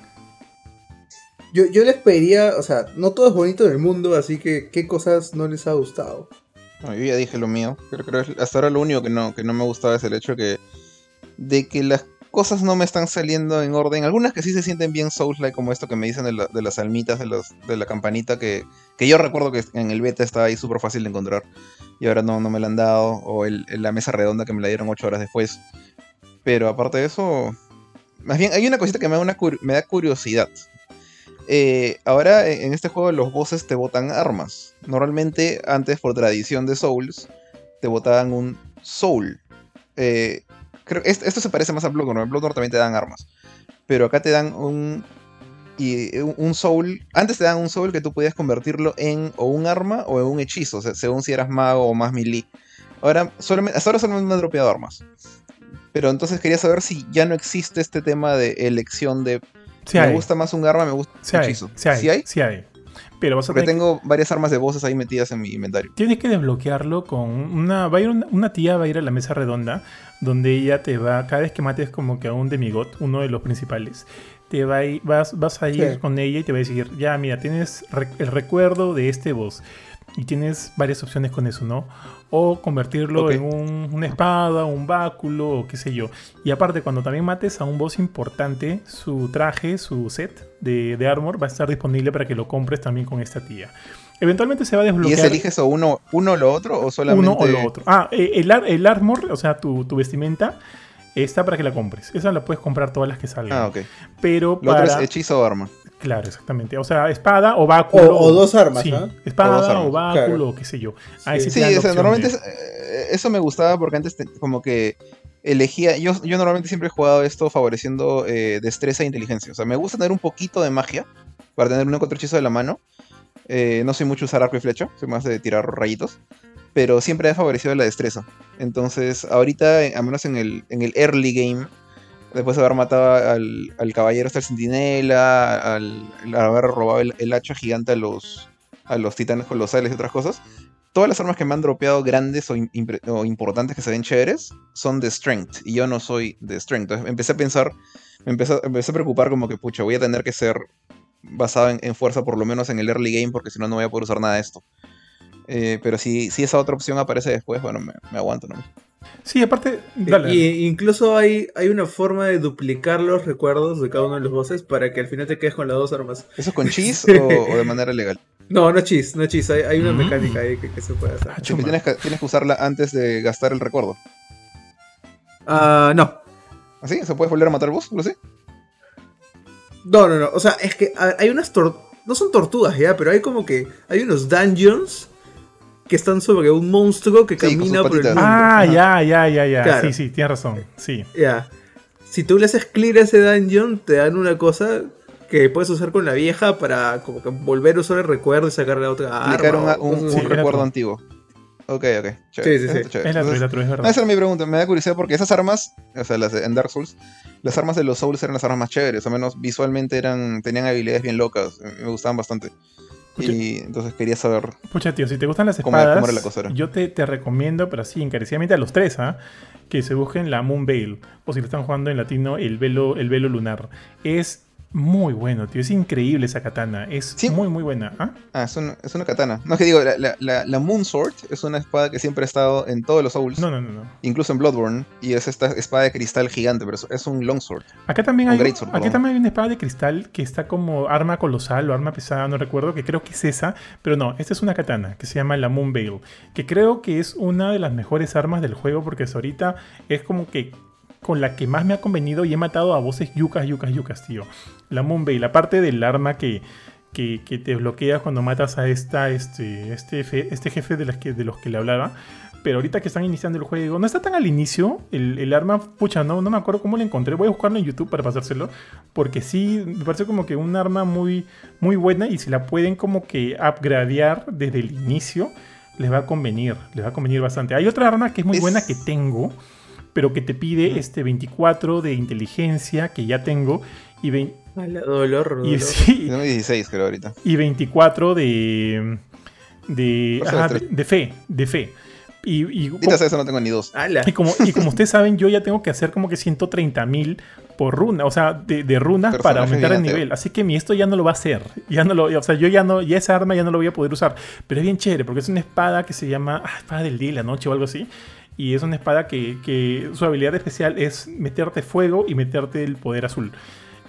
Yo, yo les pediría, o sea, no todo es bonito en el mundo, así que ¿qué cosas no les ha gustado? yo ya dije lo mío. Creo, que hasta ahora lo único que no, que no me gustaba es el hecho que, de que las cosas no me están saliendo en orden. Algunas que sí se sienten bien Souls-like, como esto que me dicen de, las almitas, de, los, de la campanita, que, que, yo recuerdo que en el beta estaba ahí súper fácil de encontrar. Y ahora no, no me la han dado. O el, la mesa redonda que me la dieron 8 horas después. Pero aparte de eso, más bien hay una cosita que me da, una, me da curiosidad. Eh, ahora en este juego los bosses te botan armas. Normalmente, antes por tradición de Souls, te botaban un Soul. Eh, creo, esto, esto, se parece más a Bloodborne. En Bloodborne también te dan armas. Pero acá te dan un, y un soul. Antes te dan un soul que tú podías convertirlo en o un arma o en un hechizo, según si eras mago o más melee. Ahora, solamente, hasta ahora solamente me han dropeado armas. Pero entonces quería saber si ya no existe este tema de elección de me gusta más un arma, me gusta un hechizo. Sí hay, ¿Sí hay? Sí hay. Pero vas a Porque tengo varias armas de voces ahí metidas en mi inventario. Tienes que desbloquearlo con una. Va a ir una, tía va a ir a la mesa redonda. Donde ella te va. Cada vez que mates como que a un demigod, uno de los principales. Te va a vas, vas a ir con ella y te va a decir. Ya, mira, tienes el recuerdo de este boss. Y tienes varias opciones con eso, ¿no? O convertirlo en un- una espada, un báculo, o qué sé yo. Y aparte, cuando también mates a un boss importante, su traje, su set de, de armor va a estar disponible para que lo compres también con esta tía. Eventualmente se va a ¿Y desbloquear es eliges o uno, uno o lo otro o solamente uno o lo otro. Ah, eh, el, el armor, o sea, tu, tu vestimenta, está para que la compres. Esa la puedes comprar todas las que salgan. Ah, ok. Pero Lo para... otro es hechizo o arma. Claro, exactamente. O sea, espada o báculo. O- o dos armas, Sí, ¿ah? espada O dos o, armas, báculo claro. o qué sé yo. Ahí sí, Sí. o sea, normalmente de- es- eh, eso me gustaba porque antes te- como que elegía, yo, yo normalmente siempre he jugado esto favoreciendo eh, destreza e inteligencia. O sea, me gusta tener un poquito de magia para tener un contra hechizo de la mano. Eh, no soy mucho usar arco y flecha, soy más de tirar rayitos. Pero siempre he favorecido la destreza. Entonces, ahorita, al menos en el, en el early game, después de haber matado al, al caballero hasta el centinela, al, haber robado el, hacha gigante a los, a los titanes colosales y otras cosas, todas las armas que me han dropeado grandes o, importantes que se ven chéveres son de strength. Y yo no soy de strength. Entonces empecé a pensar, me empecé, empecé a preocupar como que, pucha, voy a tener que ser basado en, en fuerza por lo menos en el early game porque si no, no voy a poder usar nada de esto. Eh, pero si, si esa otra opción aparece después, bueno, me, me aguanto, ¿no? Sí, aparte, dale. Y incluso hay, hay una forma de duplicar los recuerdos de cada uno de los bosses para que al final te quedes con las dos armas. ¿Eso es con cheese o, o de manera legal? No, no chis, no chis. Hay, hay una Mm. mecánica ahí que, que se puede hacer. Ah, tienes, que, tienes que usarla antes de gastar el recuerdo. Ah, no. ¿Así? ¿Se puede volver a matar vos? ¿Lo sé? No, no, no. O sea, es que hay unas tor no son tortugas ya, pero hay como que hay unos dungeons que están sobre un monstruo que Sí, camina por el mundo. Ah, Ajá. ya, ya, ya, ya. Claro. Sí, sí, tienes razón. Sí. Ya. Si tú le haces clear a ese dungeon, te dan una cosa que puedes usar con la vieja para como que volver a usar el recuerdo y sacar la otra arma. Aplicar un, un- era recuerdo antiguo. Ok, ok. Sí, sí, Chévere, sí. está chévere. Es la Entonces, otra, la otra, es no, verdad. esa era mi pregunta. Me da curiosidad porque esas armas, o sea, las de en Dark Souls, las armas de los Souls eran las armas más chéveres. Al menos visualmente eran tenían habilidades bien locas. Me gustaban bastante. Y entonces quería saber. Pucha, tío, si te gustan las ¿Cómo era- espadas, cómo la yo te, te recomiendo, pero sí, encarecidamente a los tres, ¿ah? que se busquen la Moon Veil, o si lo están jugando en latino, el velo, el velo lunar. Es muy bueno, tío, es increíble esa katana, es Sí. muy, muy buena. ¿ah? Ah, es, un- es una katana. No es que digo, la, la, la, la Moon Sword es una espada que siempre ha estado en todos los Souls, No, no, no, no. incluso en Bloodborne. Y es esta espada de cristal gigante, pero es, un Longsword. Acá también Un hay, greatsword, aquí perdón. también hay una espada de cristal que está como arma colosal o arma pesada, no recuerdo, que creo que es esa, pero no, esta es una katana que se llama la Moon Veil, que creo que es una de las mejores armas del juego porque hasta ahorita es como que con la que más me ha convenido y he matado a voces yucas, yucas, yucas, tío. La Moon Veil, aparte del arma que, que, que te bloquea cuando matas a esta, este, este, fe- este jefe de, las que, de los que le hablaba. Pero ahorita que están iniciando el juego, no está tan al inicio. El, el arma, pucha, no, no me acuerdo cómo lo encontré. Voy a buscarlo en YouTube para pasárselo. Porque sí, me parece como que un arma muy, muy buena. Y si la pueden como que upgradear desde el inicio, les va a convenir. Les va a convenir bastante. Hay otra arma que es muy Es- buena que tengo. Pero que te pide este 24 de inteligencia que ya tengo. Y, vein- Ala, dolor, dolor. y, sí, Tengo 16, creo, ahorita. y 24 de. de, ajá, de fe. De fe. Y, y, Ahorita eso no tengo ni dos. Y como, y como ustedes saben, yo ya tengo que hacer como que 130 mil por runa, o sea, de, de runas para aumentar el nivel. Así que mi esto ya no lo va a hacer. Ya no lo, o sea, yo ya no, ya esa arma ya no lo voy a poder usar. Pero es bien chévere, porque es una espada que se llama ah, espada del día y la noche o algo así. Y es una espada que, que su habilidad especial es meterte fuego y meterte el poder azul.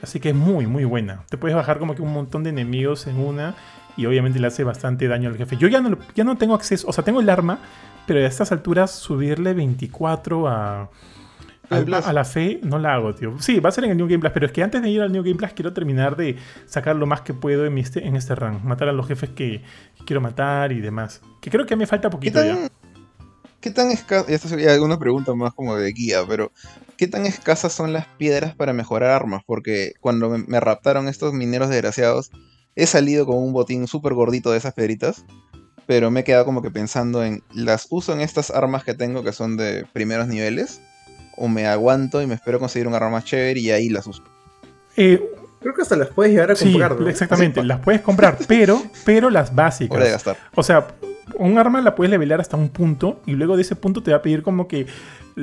Así que es muy, muy buena. Te puedes bajar como que un montón de enemigos en una y obviamente le hace bastante daño al jefe. Yo ya no, lo- ya no tengo acceso, o sea, tengo el arma, pero a estas alturas subirle 24 a, a, la fe no la hago, tío. Sí, va a ser en el New Game Plus, pero es que antes de ir al New Game Plus quiero terminar de sacar lo más que puedo en, mi este, en este run. Matar a los jefes que, que quiero matar y demás. Que creo que me falta ¿Qué poquito ya. ¿Qué tan escasa? Esta sería una pregunta más como de guía, pero ¿qué tan escasas son las piedras para mejorar armas? Porque cuando me, me raptaron estos mineros desgraciados, he salido con un botín súper gordito de esas piedritas, pero me he quedado como que pensando en, ¿las uso en estas armas que tengo que son de primeros niveles? ¿O me aguanto y me espero conseguir un arma más chévere y ahí las uso? Eh, Creo que hasta las puedes llegar a sí, comprar, ¿no? exactamente. Así, las puedes comprar, pero, pero las Hora de básicas. gastar. O sea, un arma la puedes levelar hasta un punto y luego de ese punto te va a pedir como que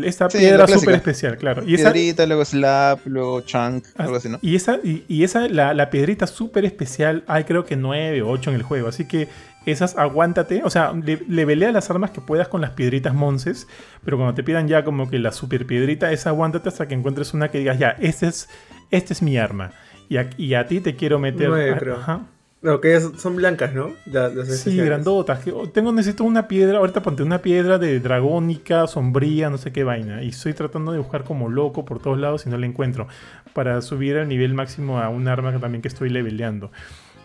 esta Sí, piedra súper especial, claro. Y esa, Piedrita, luego slap, luego chunk, Ah, algo así, ¿no? Y esa, y, y esa la, la piedrita súper especial, hay creo que 9 o 8 en el juego. Así que esas aguántate, o sea, le, levele las armas que puedas con las piedritas monces, pero cuando te pidan ya como que la super piedrita, esa aguántate hasta que encuentres una que digas, ya, este es, este es mi arma. Y a, y a ti te quiero meter... Nueve, creo. Ajá. No, que son blancas, ¿no? La- las Sí, grandotas. que- Tengo, necesito una piedra. Ahorita ponte una piedra de dragónica, sombría, no sé qué vaina. Y estoy tratando de buscar como loco por todos lados y no la encuentro. Para subir el nivel máximo a un arma también que estoy leveleando.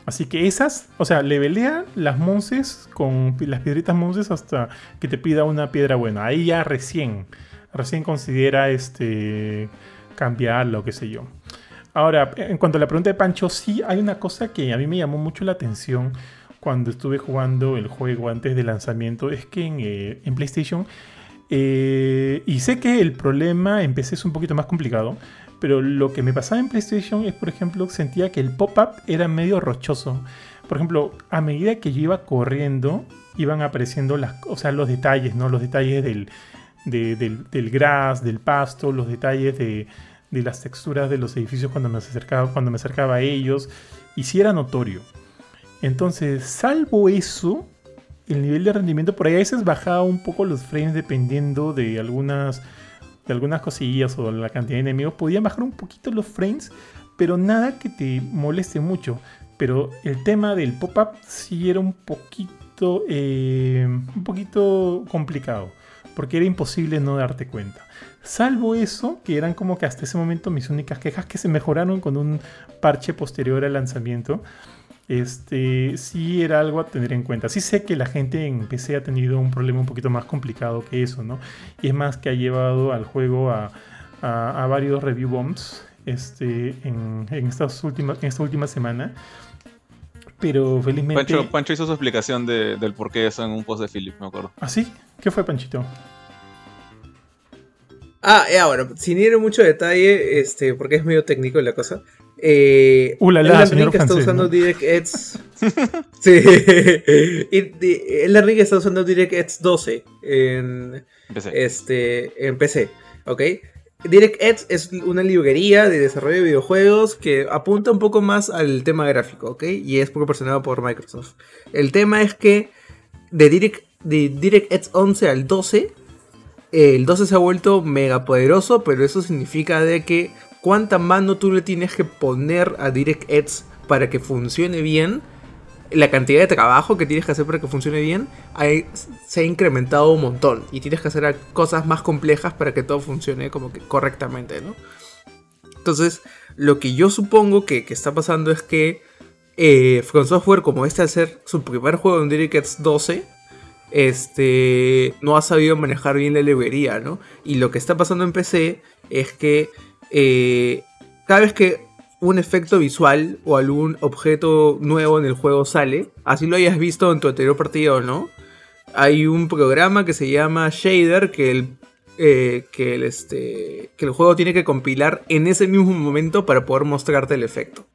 Así que esas, o sea, levelea las monces con las piedritas monces hasta que te pida una piedra buena. Ahí ya recién, recién considera este cambiarla o qué sé yo. Ahora, en cuanto a la pregunta de Pancho, sí hay una cosa que a mí me llamó mucho la atención cuando estuve jugando el juego antes del lanzamiento, es que en, eh, PlayStation, eh, y sé que el problema en es un poquito más complicado, pero lo que me pasaba en PlayStation es, por ejemplo, sentía que el pop-up era medio rochoso. Por ejemplo, a medida que yo iba corriendo, iban apareciendo las, o sea, los detalles, ¿no? Los detalles del, de- del, del gras, del pasto, los detalles de, de las texturas de los edificios cuando me acercaba, cuando me acercaba a ellos, y sí era notorio. Entonces, salvo eso, el nivel de rendimiento por ahí a veces bajaba un poco los frames dependiendo de algunas, de algunas cosillas o la cantidad de enemigos. Podían bajar un poquito los frames, pero nada que te moleste mucho. Pero el tema del pop-up sí era un poquito, eh, un poquito complicado, porque era imposible no darte cuenta. Salvo eso, que eran como que hasta ese momento mis únicas quejas que se mejoraron con un parche posterior al lanzamiento. Este sí era algo a tener en cuenta. Sí sé que la gente en PC ha tenido un problema un poquito más complicado que eso, ¿no? Y es más que ha llevado al juego a, a- a varios review bombs este, en, en estas últimas, en esta última semana. Pero felizmente. Pancho, Pancho hizo su explicación de- del por qué eso en un post de Philip, me acuerdo. ¿Ah, sí? ¿Qué fue, Panchito? Ah, ya, bueno, sin ir en mucho detalle, este, porque es medio técnico la cosa. Eh, Uh, la, la, Elden señor Ring está usando ¿no? DirectX. sí. Elden Ring está usando DirectX 12 en, Empecé. este, en PC, ¿ok? DirectX es una librería de desarrollo de videojuegos que apunta un poco más al tema gráfico, ¿ok? Y es proporcionado por Microsoft. El tema es que de, Direct, de DirectX 11 al 12, el 12 se ha vuelto mega poderoso, pero eso significa de que cuánta mano tú le tienes que poner a DirectX para que funcione bien, la cantidad de trabajo que tienes que hacer para que funcione bien hay- se ha incrementado un montón y tienes que hacer cosas más complejas para que todo funcione como que correctamente, ¿no? Entonces, lo que yo supongo que, está pasando es que eh, Software, como este al ser su primer juego en DirectX 12, este, no ha sabido manejar bien la librería, ¿no? Y lo que está pasando en PC es que eh, cada vez que un efecto visual o algún objeto nuevo en el juego sale, así lo hayas visto en tu anterior partida o no, hay un programa que se llama Shader que el, eh, que, el, este, que el juego tiene que compilar en ese mismo momento para poder mostrarte el efecto.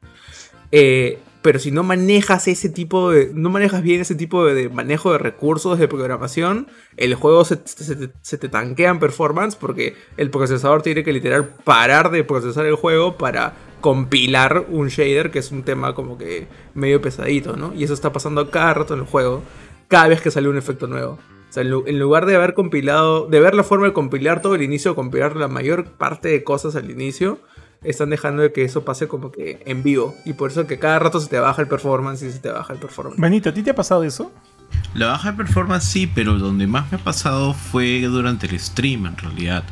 Eh, pero si no manejas ese tipo de. No manejas bien ese tipo de, manejo de recursos de programación, el juego se, te- se te tanquea en performance porque el procesador tiene que literal parar de procesar el juego para compilar un shader, que es un tema como que medio pesadito, ¿no? Y eso está pasando cada rato en el juego, cada vez que sale un efecto nuevo. O sea, en lugar de haber compilado, de ver la forma de compilar todo el inicio, compilar la mayor parte de cosas al inicio, están dejando de que eso pase como que en vivo. Y por eso que cada rato se te baja el performance y se te baja el performance. Benito, ¿a ti te ha pasado eso? La baja de performance sí, pero donde más me ha pasado fue durante el stream en realidad.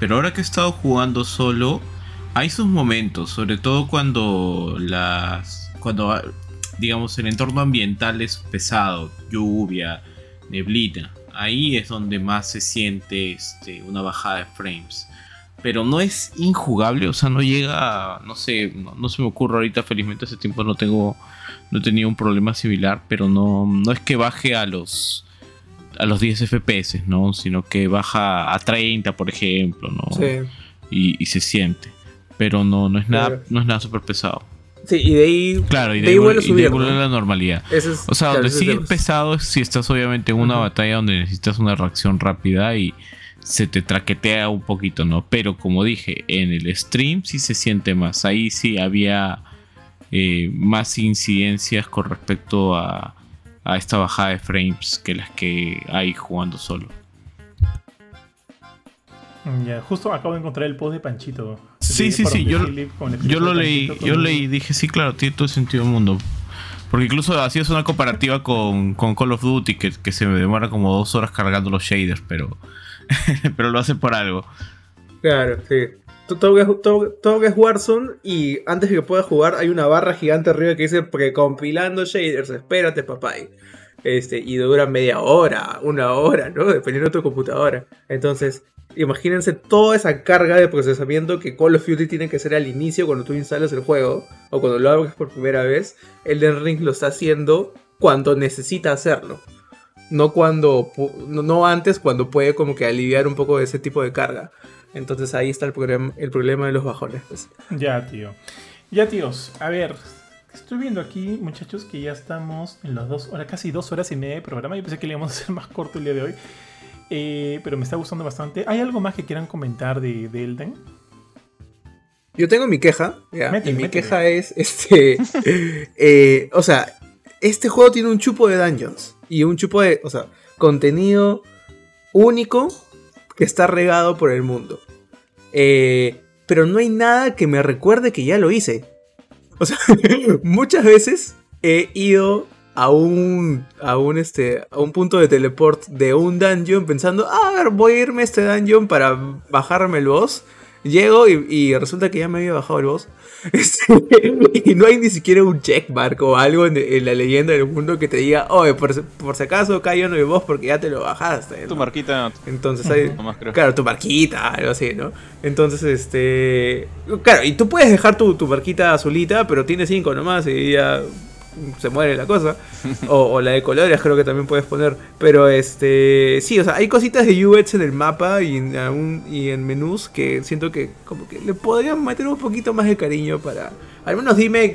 Pero ahora que he estado jugando solo, hay sus momentos, sobre todo cuando las. cuando digamos el entorno ambiental es pesado, lluvia, neblina. Ahí es donde más se siente este, una bajada de frames. Pero no es injugable, o sea, no llega, a- no sé, no, no se me ocurre ahorita, felizmente hace tiempo no tengo no he tenido un problema similar, pero no, no es que baje a los a los 10 FPS, ¿no? Sino que baja a 30, por ejemplo, ¿no? Sí. Y, y se siente. Pero no, no es nada, Claro. no es nada súper pesado. Sí, y de ahí. Claro, y de, de ahí vuelve, y de ahí subir, vuelve ¿no? a la normalidad. Es- O sea, claro, donde es sigue tema. pesado es si estás obviamente en una batalla donde necesitas una reacción rápida y se te traquetea un poquito, ¿no? Pero como dije, en el stream sí se siente más. Ahí sí había eh, más incidencias con respecto a, a esta bajada de frames que las que hay jugando solo. Ya, justo acabo de encontrar el post de Panchito. Sí, sí, sí, yo, yo lo leí, yo leí y dije, sí, claro, tiene todo el sentido del mundo. Porque incluso así es una comparativa con, con Call of Duty, que, que, se me demora como dos horas cargando los shaders, pero, pero lo hace por algo. Claro, sí. Todo que es Warzone y antes de que puedas jugar hay una barra gigante arriba que dice precompilando shaders, espérate papá. Este, y dura media hora, una hora, ¿no? Dependiendo de tu computadora. Entonces, imagínense toda esa carga de procesamiento que Call of Duty tiene que hacer al inicio cuando tú instalas el juego o cuando lo abres por primera vez. Elden Ring lo está haciendo cuando necesita hacerlo. No cuando no antes cuando puede como que aliviar un poco de ese tipo de carga. Entonces ahí está el, problema, el problema de los bajones. Pues. Ya, tío. Ya, tíos. A ver, estoy viendo aquí, muchachos, que ya estamos en las dos horas, casi dos horas y media de programa. Yo pensé que le íbamos a hacer más corto el día de hoy. Eh, pero me está gustando bastante. ¿Hay algo más que quieran comentar de, Elden? Yo tengo mi queja. y mi queja es este. Eh, o sea, este juego tiene un chupo de dungeons. Y un chupo de. O sea, contenido único que está regado por el mundo. Eh, pero no hay nada que me recuerde que ya lo hice. O sea, muchas veces he ido a un, a un, este, a un punto de teleport de un dungeon pensando, ah, a ver, voy a irme a este dungeon para bajarme el boss. Llego y, resulta que ya me había bajado el boss. Este, y no hay ni siquiera un checkmark o algo en, la leyenda del mundo que te diga, oye, por, por si acaso cayó no hay boss porque ya te lo bajaste. Tu marquita. Entonces hay. claro, tu marquita, algo así, ¿no? Entonces, este. Claro, y tú puedes dejar tu, tu marquita azulita, pero tiene cinco nomás y ya se muere la cosa. O, la de colores creo que también puedes poner. Pero este sí, o sea, hay cositas de UX en el mapa y en, menús que siento que como que le podrían meter un poquito más de cariño para... Al menos dime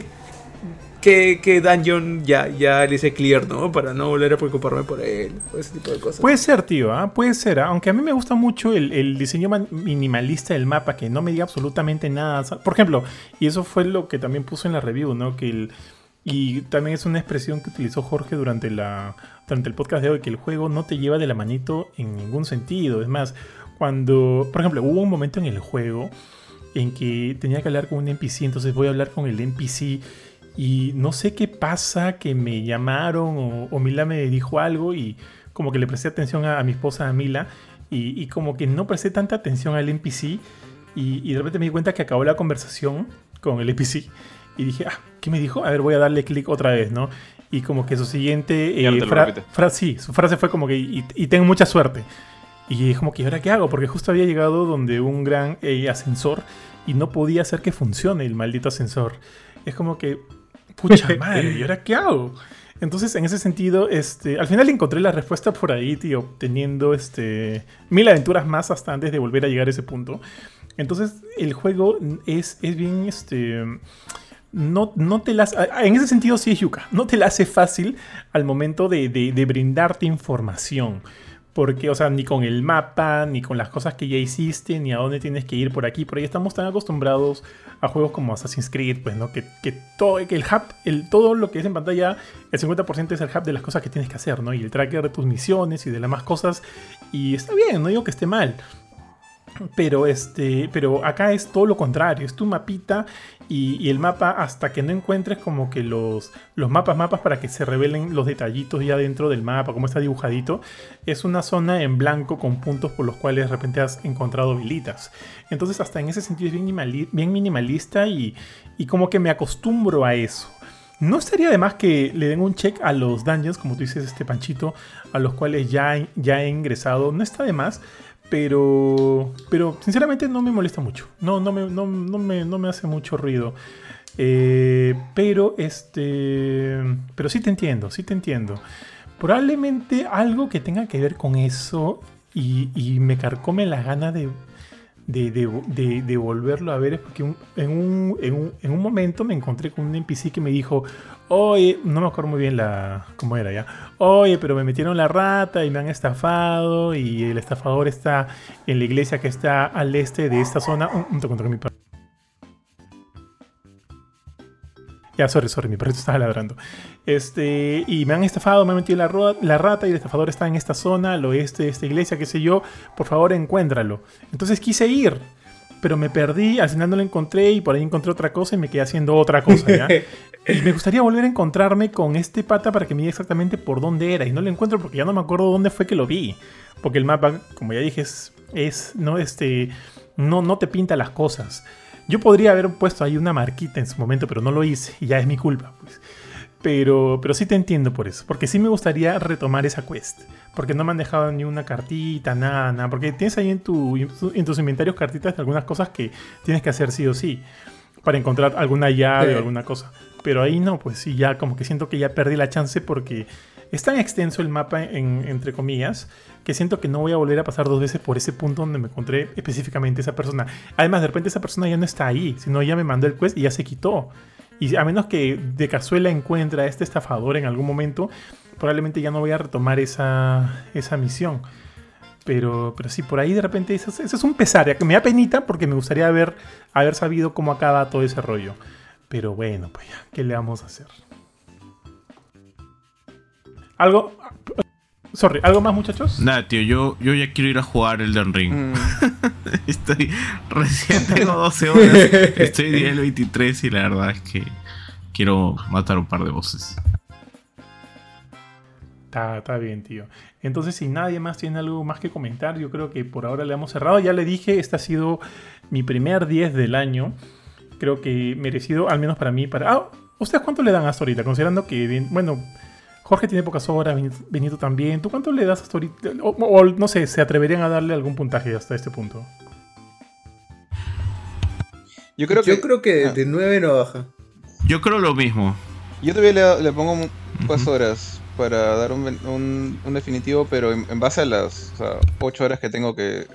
que, que dungeon ya, ya le hice clear, ¿no? Para no volver a preocuparme por él, o ese tipo de cosas. Puede ser, tío, ¿ah? puede ser. ¿ah? Aunque a mí me gusta mucho el, el, diseño minimalista del mapa, que no me diga absolutamente nada. Por ejemplo, y eso fue lo que también puso en la review, ¿no? Que el y también es una expresión que utilizó Jorge durante, la, durante el podcast de hoy, que el juego no te lleva de la manito en ningún sentido. Es más, cuando, por ejemplo, hubo un momento en el juego en que tenía que hablar con un NPC, entonces voy a hablar con el NPC y no sé qué pasa, que me llamaron o, Mila me dijo algo y como que le presté atención a, mi esposa a Mila y, como que no presté tanta atención al NPC y, y de repente me di cuenta que acabó la conversación con el NPC y dije, ah, ¿qué me dijo? A ver, voy a darle clic otra vez, ¿no? Y como que su siguiente eh, frase, sí, su frase fue como que, y, tengo mucha suerte. Y es como que, ¿ahora qué hago? Porque justo había llegado donde un gran eh, ascensor y no podía hacer que funcione el maldito ascensor. Es como que, pucha madre, ¿y ahora qué hago? Entonces, en ese sentido, este, al final encontré la respuesta por ahí, tío, teniendo este, mil aventuras más hasta antes de volver a llegar a ese punto. Entonces, el juego es, es bien, este, no, no te las. En ese sentido, sí es Yuka. No te la hace fácil al momento de, de, brindarte información. Porque, o sea, ni con el mapa, ni con las cosas que ya hiciste, ni a dónde tienes que ir por aquí, por ahí. Estamos tan acostumbrados a juegos como Assassin's Creed, pues, ¿no? Que, que todo, que el hub, el, todo lo que es en pantalla, el 50% es el hub de las cosas que tienes que hacer, ¿no? Y el tracker de tus misiones y de las más cosas. Y está bien, no digo que esté mal. Pero, este, pero acá es todo lo contrario, es tu mapita y, el mapa hasta que no encuentres como que los, los mapas, mapas para que se revelen los detallitos ya dentro del mapa, como está dibujadito, es una zona en blanco con puntos por los cuales de repente has encontrado velitas. Entonces hasta en ese sentido es bien, bien minimalista y, y como que me acostumbro a eso. No estaría de más que le den un check a los dungeons, como tú dices, este Panchito, a los cuales ya, ya he ingresado. No está de más. Pero, pero sinceramente no me molesta mucho. No, no, me, no, me, no me hace mucho ruido. Eh, pero este. Pero sí te entiendo, sí te entiendo. Probablemente algo que tenga que ver con eso y, y me carcome la gana de, de, de, de, volverlo a ver es porque en, un, en, un, en, un, momento me encontré con un NPC que me dijo, oye, no me acuerdo muy bien la cómo era ya, oye, pero me metieron la rata y me han estafado y el estafador está en la iglesia que está al este de esta zona. Un, un, mi Ya, sorry, sorry, mi perrito estaba ladrando. Este, y me han estafado, me han metido la, la rata y el estafador está en esta zona, al oeste de esta iglesia, qué sé yo. Por favor, encuéntralo. Entonces quise ir, pero me perdí, al final no lo encontré y por ahí encontré otra cosa y me quedé haciendo otra cosa, ¿ya? y me gustaría volver a encontrarme con este pata para que me diga exactamente por dónde era. Y no lo encuentro porque ya no me acuerdo dónde fue que lo vi. Porque el mapa, como ya dije, es, es no, este, no, no te pinta las cosas. Yo podría haber puesto ahí una marquita en su momento, pero no lo hice y ya es mi culpa, pues. Pero, pero sí te entiendo por eso, porque sí me gustaría retomar esa quest, porque no me han dejado ni una cartita, nada, nada, porque tienes ahí en, tu, en tus inventarios cartitas de algunas cosas que tienes que hacer sí o sí, para encontrar alguna llave o alguna cosa. Pero ahí no, pues sí, ya como que siento que ya perdí la chance porque es tan extenso el mapa, entre comillas, que siento que no voy a volver a pasar dos veces por ese punto donde me encontré específicamente esa persona. Además, de repente esa persona ya no está ahí, sino ya me mandó el quest y ya se quitó. Y a menos que de cazuela encuentre a este estafador en algún momento, probablemente ya no voy a retomar esa, esa misión. Pero, pero sí, por ahí de repente eso, es un pesar. Me da penita porque me gustaría haber, haber sabido cómo acaba todo ese rollo. Pero bueno, pues ya, ¿qué le vamos a hacer? Algo. Sorry, ¿algo más, muchachos? Nada, tío, yo, yo ya quiero ir a jugar Elden Ring. Mm. estoy. Recién tengo 12 horas. Estoy día 23 y la verdad es que quiero matar un par de voces. Está, está, bien, tío. Entonces, si nadie más tiene algo más que comentar, yo creo que por ahora le hemos cerrado. Ya le dije, este ha sido mi primer 10 del año. Creo que merecido, al menos para mí. Para... Ah, ¿Ustedes cuánto le dan hasta ahorita? Considerando que, bueno, Jorge tiene pocas horas, Benito también. ¿Tú cuánto le das hasta ahorita? O, no sé, ¿se atreverían a darle algún puntaje hasta este punto? Yo creo que, Yo creo que ah. de 9 no baja. Yo creo lo mismo. Yo todavía le, pongo pocas horas para dar un, definitivo, pero en, base a las 8 horas que tengo que,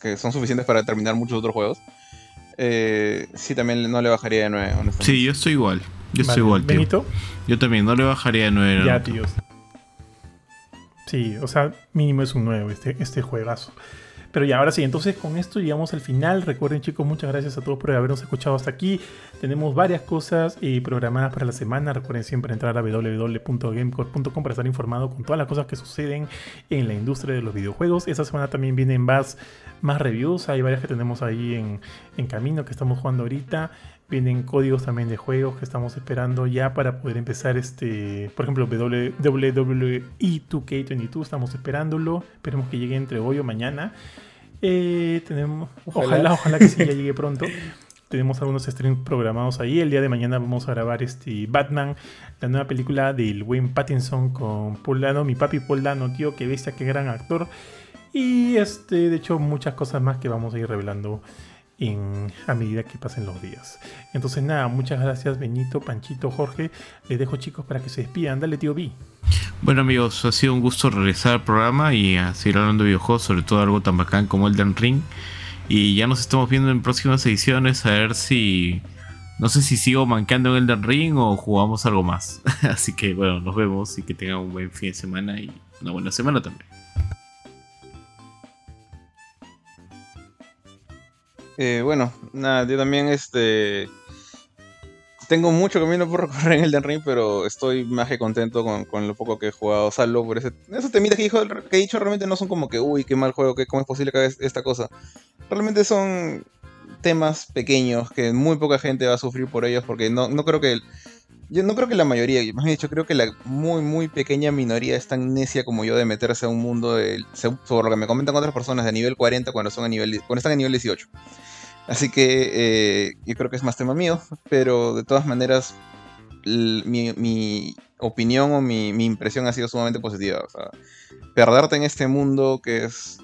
que son suficientes para terminar muchos otros juegos, eh, sí también no le bajaría de 9, honestamente. Sí, yo estoy igual. Yo estoy igual, tío. ¿Benito? Yo también, no le bajaría de 9. Ya, tío. Sí, o sea, mínimo es un 9 este, este juegazo. Pero ya, ahora sí, entonces con esto llegamos al final. Recuerden chicos, muchas gracias a todos por habernos escuchado hasta aquí. Tenemos varias cosas eh, programadas para la semana. Recuerden siempre entrar a www.gamecore.com para estar informado con todas las cosas que suceden en la industria de los videojuegos. Esta semana también vienen más, más reviews. Hay varias que tenemos ahí en, en camino que estamos jugando ahorita. Vienen códigos también de juegos que estamos esperando ya para poder empezar este, por ejemplo, WWE 2K22, estamos esperándolo. Esperemos que llegue entre hoy o mañana. Eh, tenemos, ojalá. ojalá, que sí ya llegue pronto. tenemos algunos streams programados ahí. El día de mañana vamos a grabar este Batman, la nueva película del Wayne Pattinson con Paul Dano, mi papi Paul Dano, tío, que bestia, qué gran actor. Y este, de hecho, muchas cosas más que vamos a ir revelando a medida que pasen los días. Entonces nada, muchas gracias Benito, Panchito, Jorge. Les dejo chicos para que se despidan. Dale tío B. Bueno amigos, ha sido un gusto regresar al programa y a seguir hablando de videojuegos, sobre todo algo tan bacán como Elden Ring. Y ya nos estamos viendo en próximas ediciones a ver si... No sé si sigo manqueando en Elden Ring o jugamos algo más. Así que bueno, nos vemos y que tengan un buen fin de semana y una buena semana también. Eh, bueno, nada, yo también este tengo mucho camino por recorrer en Elden Ring, pero estoy más que contento con, lo poco que he jugado. Salvo por ese, esos temitas que, que he dicho realmente no son como que, uy, qué mal juego, que cómo es posible que haga esta cosa. Realmente son temas pequeños que muy poca gente va a sufrir por ellos, porque no, no creo que... yo no creo que la mayoría, más bien dicho, creo que la muy, muy pequeña minoría es tan necia como yo de meterse a un mundo, de, sobre lo que me comentan otras personas de nivel 40 cuando, son a nivel, cuando están a nivel 18. Así que eh, yo creo que es más tema mío, pero de todas maneras mi, opinión o mi, impresión ha sido sumamente positiva. O sea, perderte en este mundo que es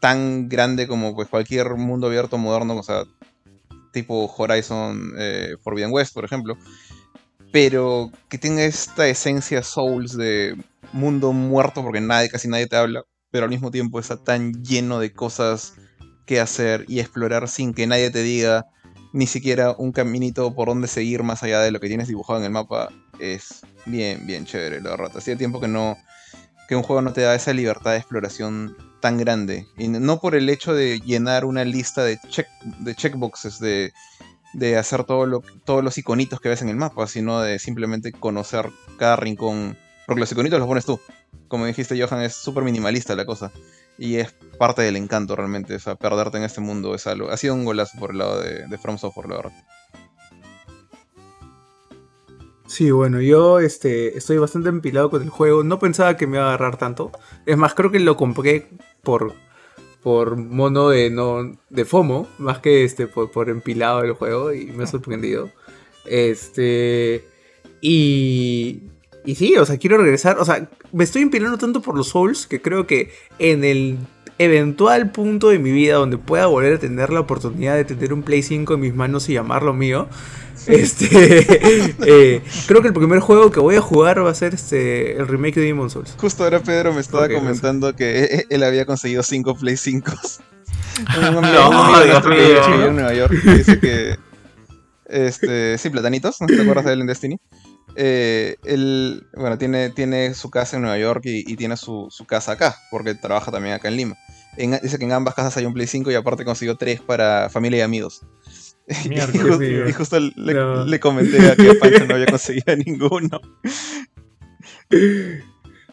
tan grande como pues, cualquier mundo abierto moderno, o sea, tipo Horizon eh, Forbidden West, por ejemplo, pero que tiene esta esencia Souls de mundo muerto porque nadie, casi nadie te habla, pero al mismo tiempo está tan lleno de cosas qué hacer y explorar sin que nadie te diga ni siquiera un caminito por donde seguir más allá de lo que tienes dibujado en el mapa es bien, bien chévere, la verdad. Hacía tiempo que no que un juego no te da esa libertad de exploración tan grande. Y no por el hecho de llenar una lista de, check, de checkboxes de de hacer todos los iconitos que ves en el mapa, sino de simplemente conocer cada rincón. Porque los iconitos los pones tú. Como dijiste, Johan, es súper minimalista la cosa. Y es parte del encanto realmente. O sea, perderte en este mundo es algo. Ha sido un golazo por el lado de, de From Software, la verdad. Sí, bueno, yo este, estoy bastante empilado con el juego. No pensaba que me iba a agarrar tanto. Es más, creo que lo compré por, por mono de no de FOMO, más que este, por, por empilado del juego y me ha sorprendido. Este. Y. Y sí, o sea, quiero regresar. O sea, me estoy empilando tanto por los Souls que creo que en el eventual punto de mi vida donde pueda volver a tener la oportunidad de tener un Play 5 en mis manos y llamarlo mío, este, eh, creo que el primer juego que voy a jugar va a ser este, el remake de Demon Souls. Justo ahora Pedro me estaba comentando que él había conseguido 5 Play 5. no, no, en Nueva York dice que este, sí, platanitos, ¿no te acuerdas de él en Destiny? Eh, él, bueno, tiene, tiene su casa en Nueva York y, tiene su, su, casa acá, porque trabaja también acá en Lima. dice que en ambas casas hay un Play 5 y aparte consiguió 3 para familia y amigos. y, justo, le, comenté a que Pancho no había conseguido ninguno.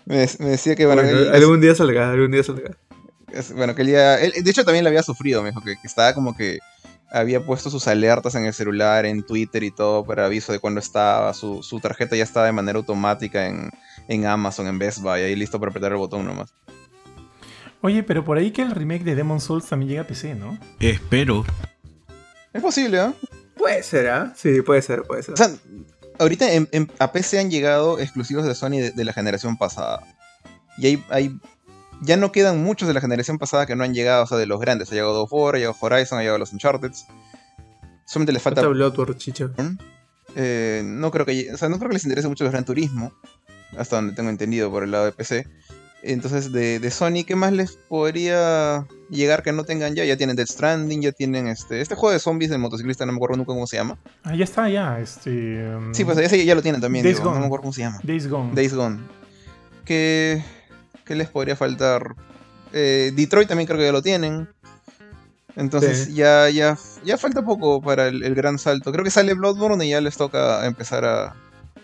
me, decía que bueno, algún día salga, algún día salga. bueno, que él ya. de hecho, también lo había sufrido, me dijo que, estaba como que había puesto sus alertas en el celular, en Twitter y todo para aviso de cuando estaba. Su, tarjeta ya estaba de manera automática en, en, Amazon, en Best Buy, ahí listo para apretar el botón nomás. Oye, pero por ahí que el remake de Demon Souls también llega a PC, ¿no? Espero. Es posible, ¿eh? Puede ser, ¿ah? Sí, puede ser, puede ser. O sea, ahorita a PC han llegado exclusivos de Sony de, la generación pasada. Y hay, hay, ya no quedan muchos de la generación pasada que no han llegado, o sea, de los grandes. Ha llegado God of War, ha llegado Horizon, ha llegado los Uncharted. Solamente les falta... Bloodborne, chicha. Eh, no creo que... O sea, no creo que les interese mucho el Gran Turismo. Hasta donde tengo entendido por el lado de PC. Entonces, de, de, Sony, ¿qué más les podría llegar que no tengan ya? Ya tienen Death Stranding, ya tienen este este juego de zombies de motociclista, no me acuerdo nunca cómo se llama. Ah, ya está, ya. Este, um, Sí, pues ya, ya, lo tienen también, digo, no me acuerdo cómo se llama. Days Gone. Days Gone. ¿Qué, qué les podría faltar? Eh, Detroit también creo que ya lo tienen. Entonces ya, ya, ya falta poco para el, gran salto. Creo que sale Bloodborne y ya les toca empezar a,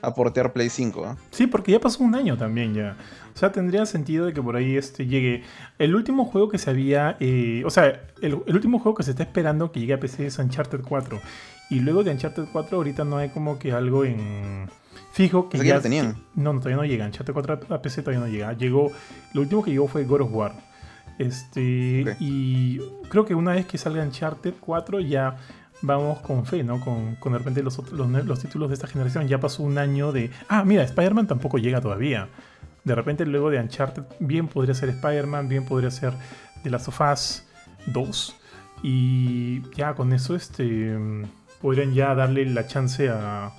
a portear Play 5. ¿eh? Sí, porque ya pasó un año también ya. O sea, tendría sentido de que por ahí este llegue. El último juego que se había. Eh, o sea, el, último juego que se está esperando que llegue a PC es Uncharted 4. Y luego de Uncharted 4, ahorita no hay como que algo en. Fijo que ya. tenían. no, no, todavía no llega. Uncharted 4 a PC todavía no llega. Llegó. Lo último que llegó fue God of War. Este. Y creo que una vez que salga Uncharted 4 ya vamos con fe, ¿no? Con, con de repente los, los, los, títulos de esta generación. Ya pasó un año de. Ah, mira, Spider-Man tampoco llega todavía. De repente luego de Uncharted bien podría ser Spider-Man, bien podría ser The Last of Us 2. Y ya con eso este, podrían ya darle la chance a,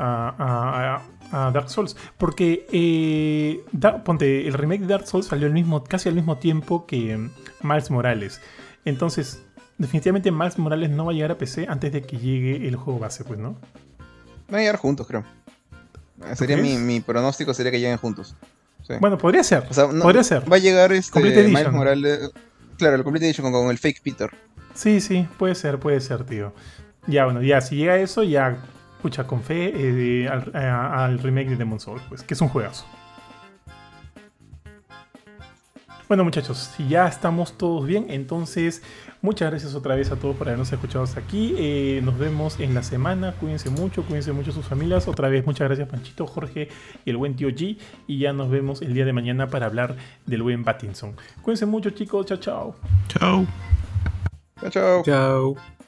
a, Dark Souls. Porque eh, ponte, el remake de Dark Souls salió al mismo, casi al mismo tiempo que Miles Morales. Entonces, definitivamente Miles Morales no va a llegar a PC antes de que llegue el juego base, pues, ¿no? Va a llegar juntos, creo. Sería mi, pronóstico sería que lleguen juntos. Bueno, podría ser. podría ser. Va a llegar este Miles Morales. Claro, el Complete Edition con, el fake Peter. Sí, sí, puede ser, puede ser, tío. Ya, bueno, ya, si llega eso, ya, escucha, con fe eh, al, al, remake de Demon Souls, pues, que es un juegazo. Bueno muchachos, si ya estamos todos bien, entonces muchas gracias otra vez a todos por habernos escuchado hasta aquí. Eh, nos vemos en la semana, cuídense mucho, cuídense mucho sus familias. Otra vez muchas gracias Panchito, Jorge y el buen tío G. Y ya nos vemos el día de mañana para hablar del buen Pattinson. Cuídense mucho chicos, chao chao. Chao. Chao chao. Chao.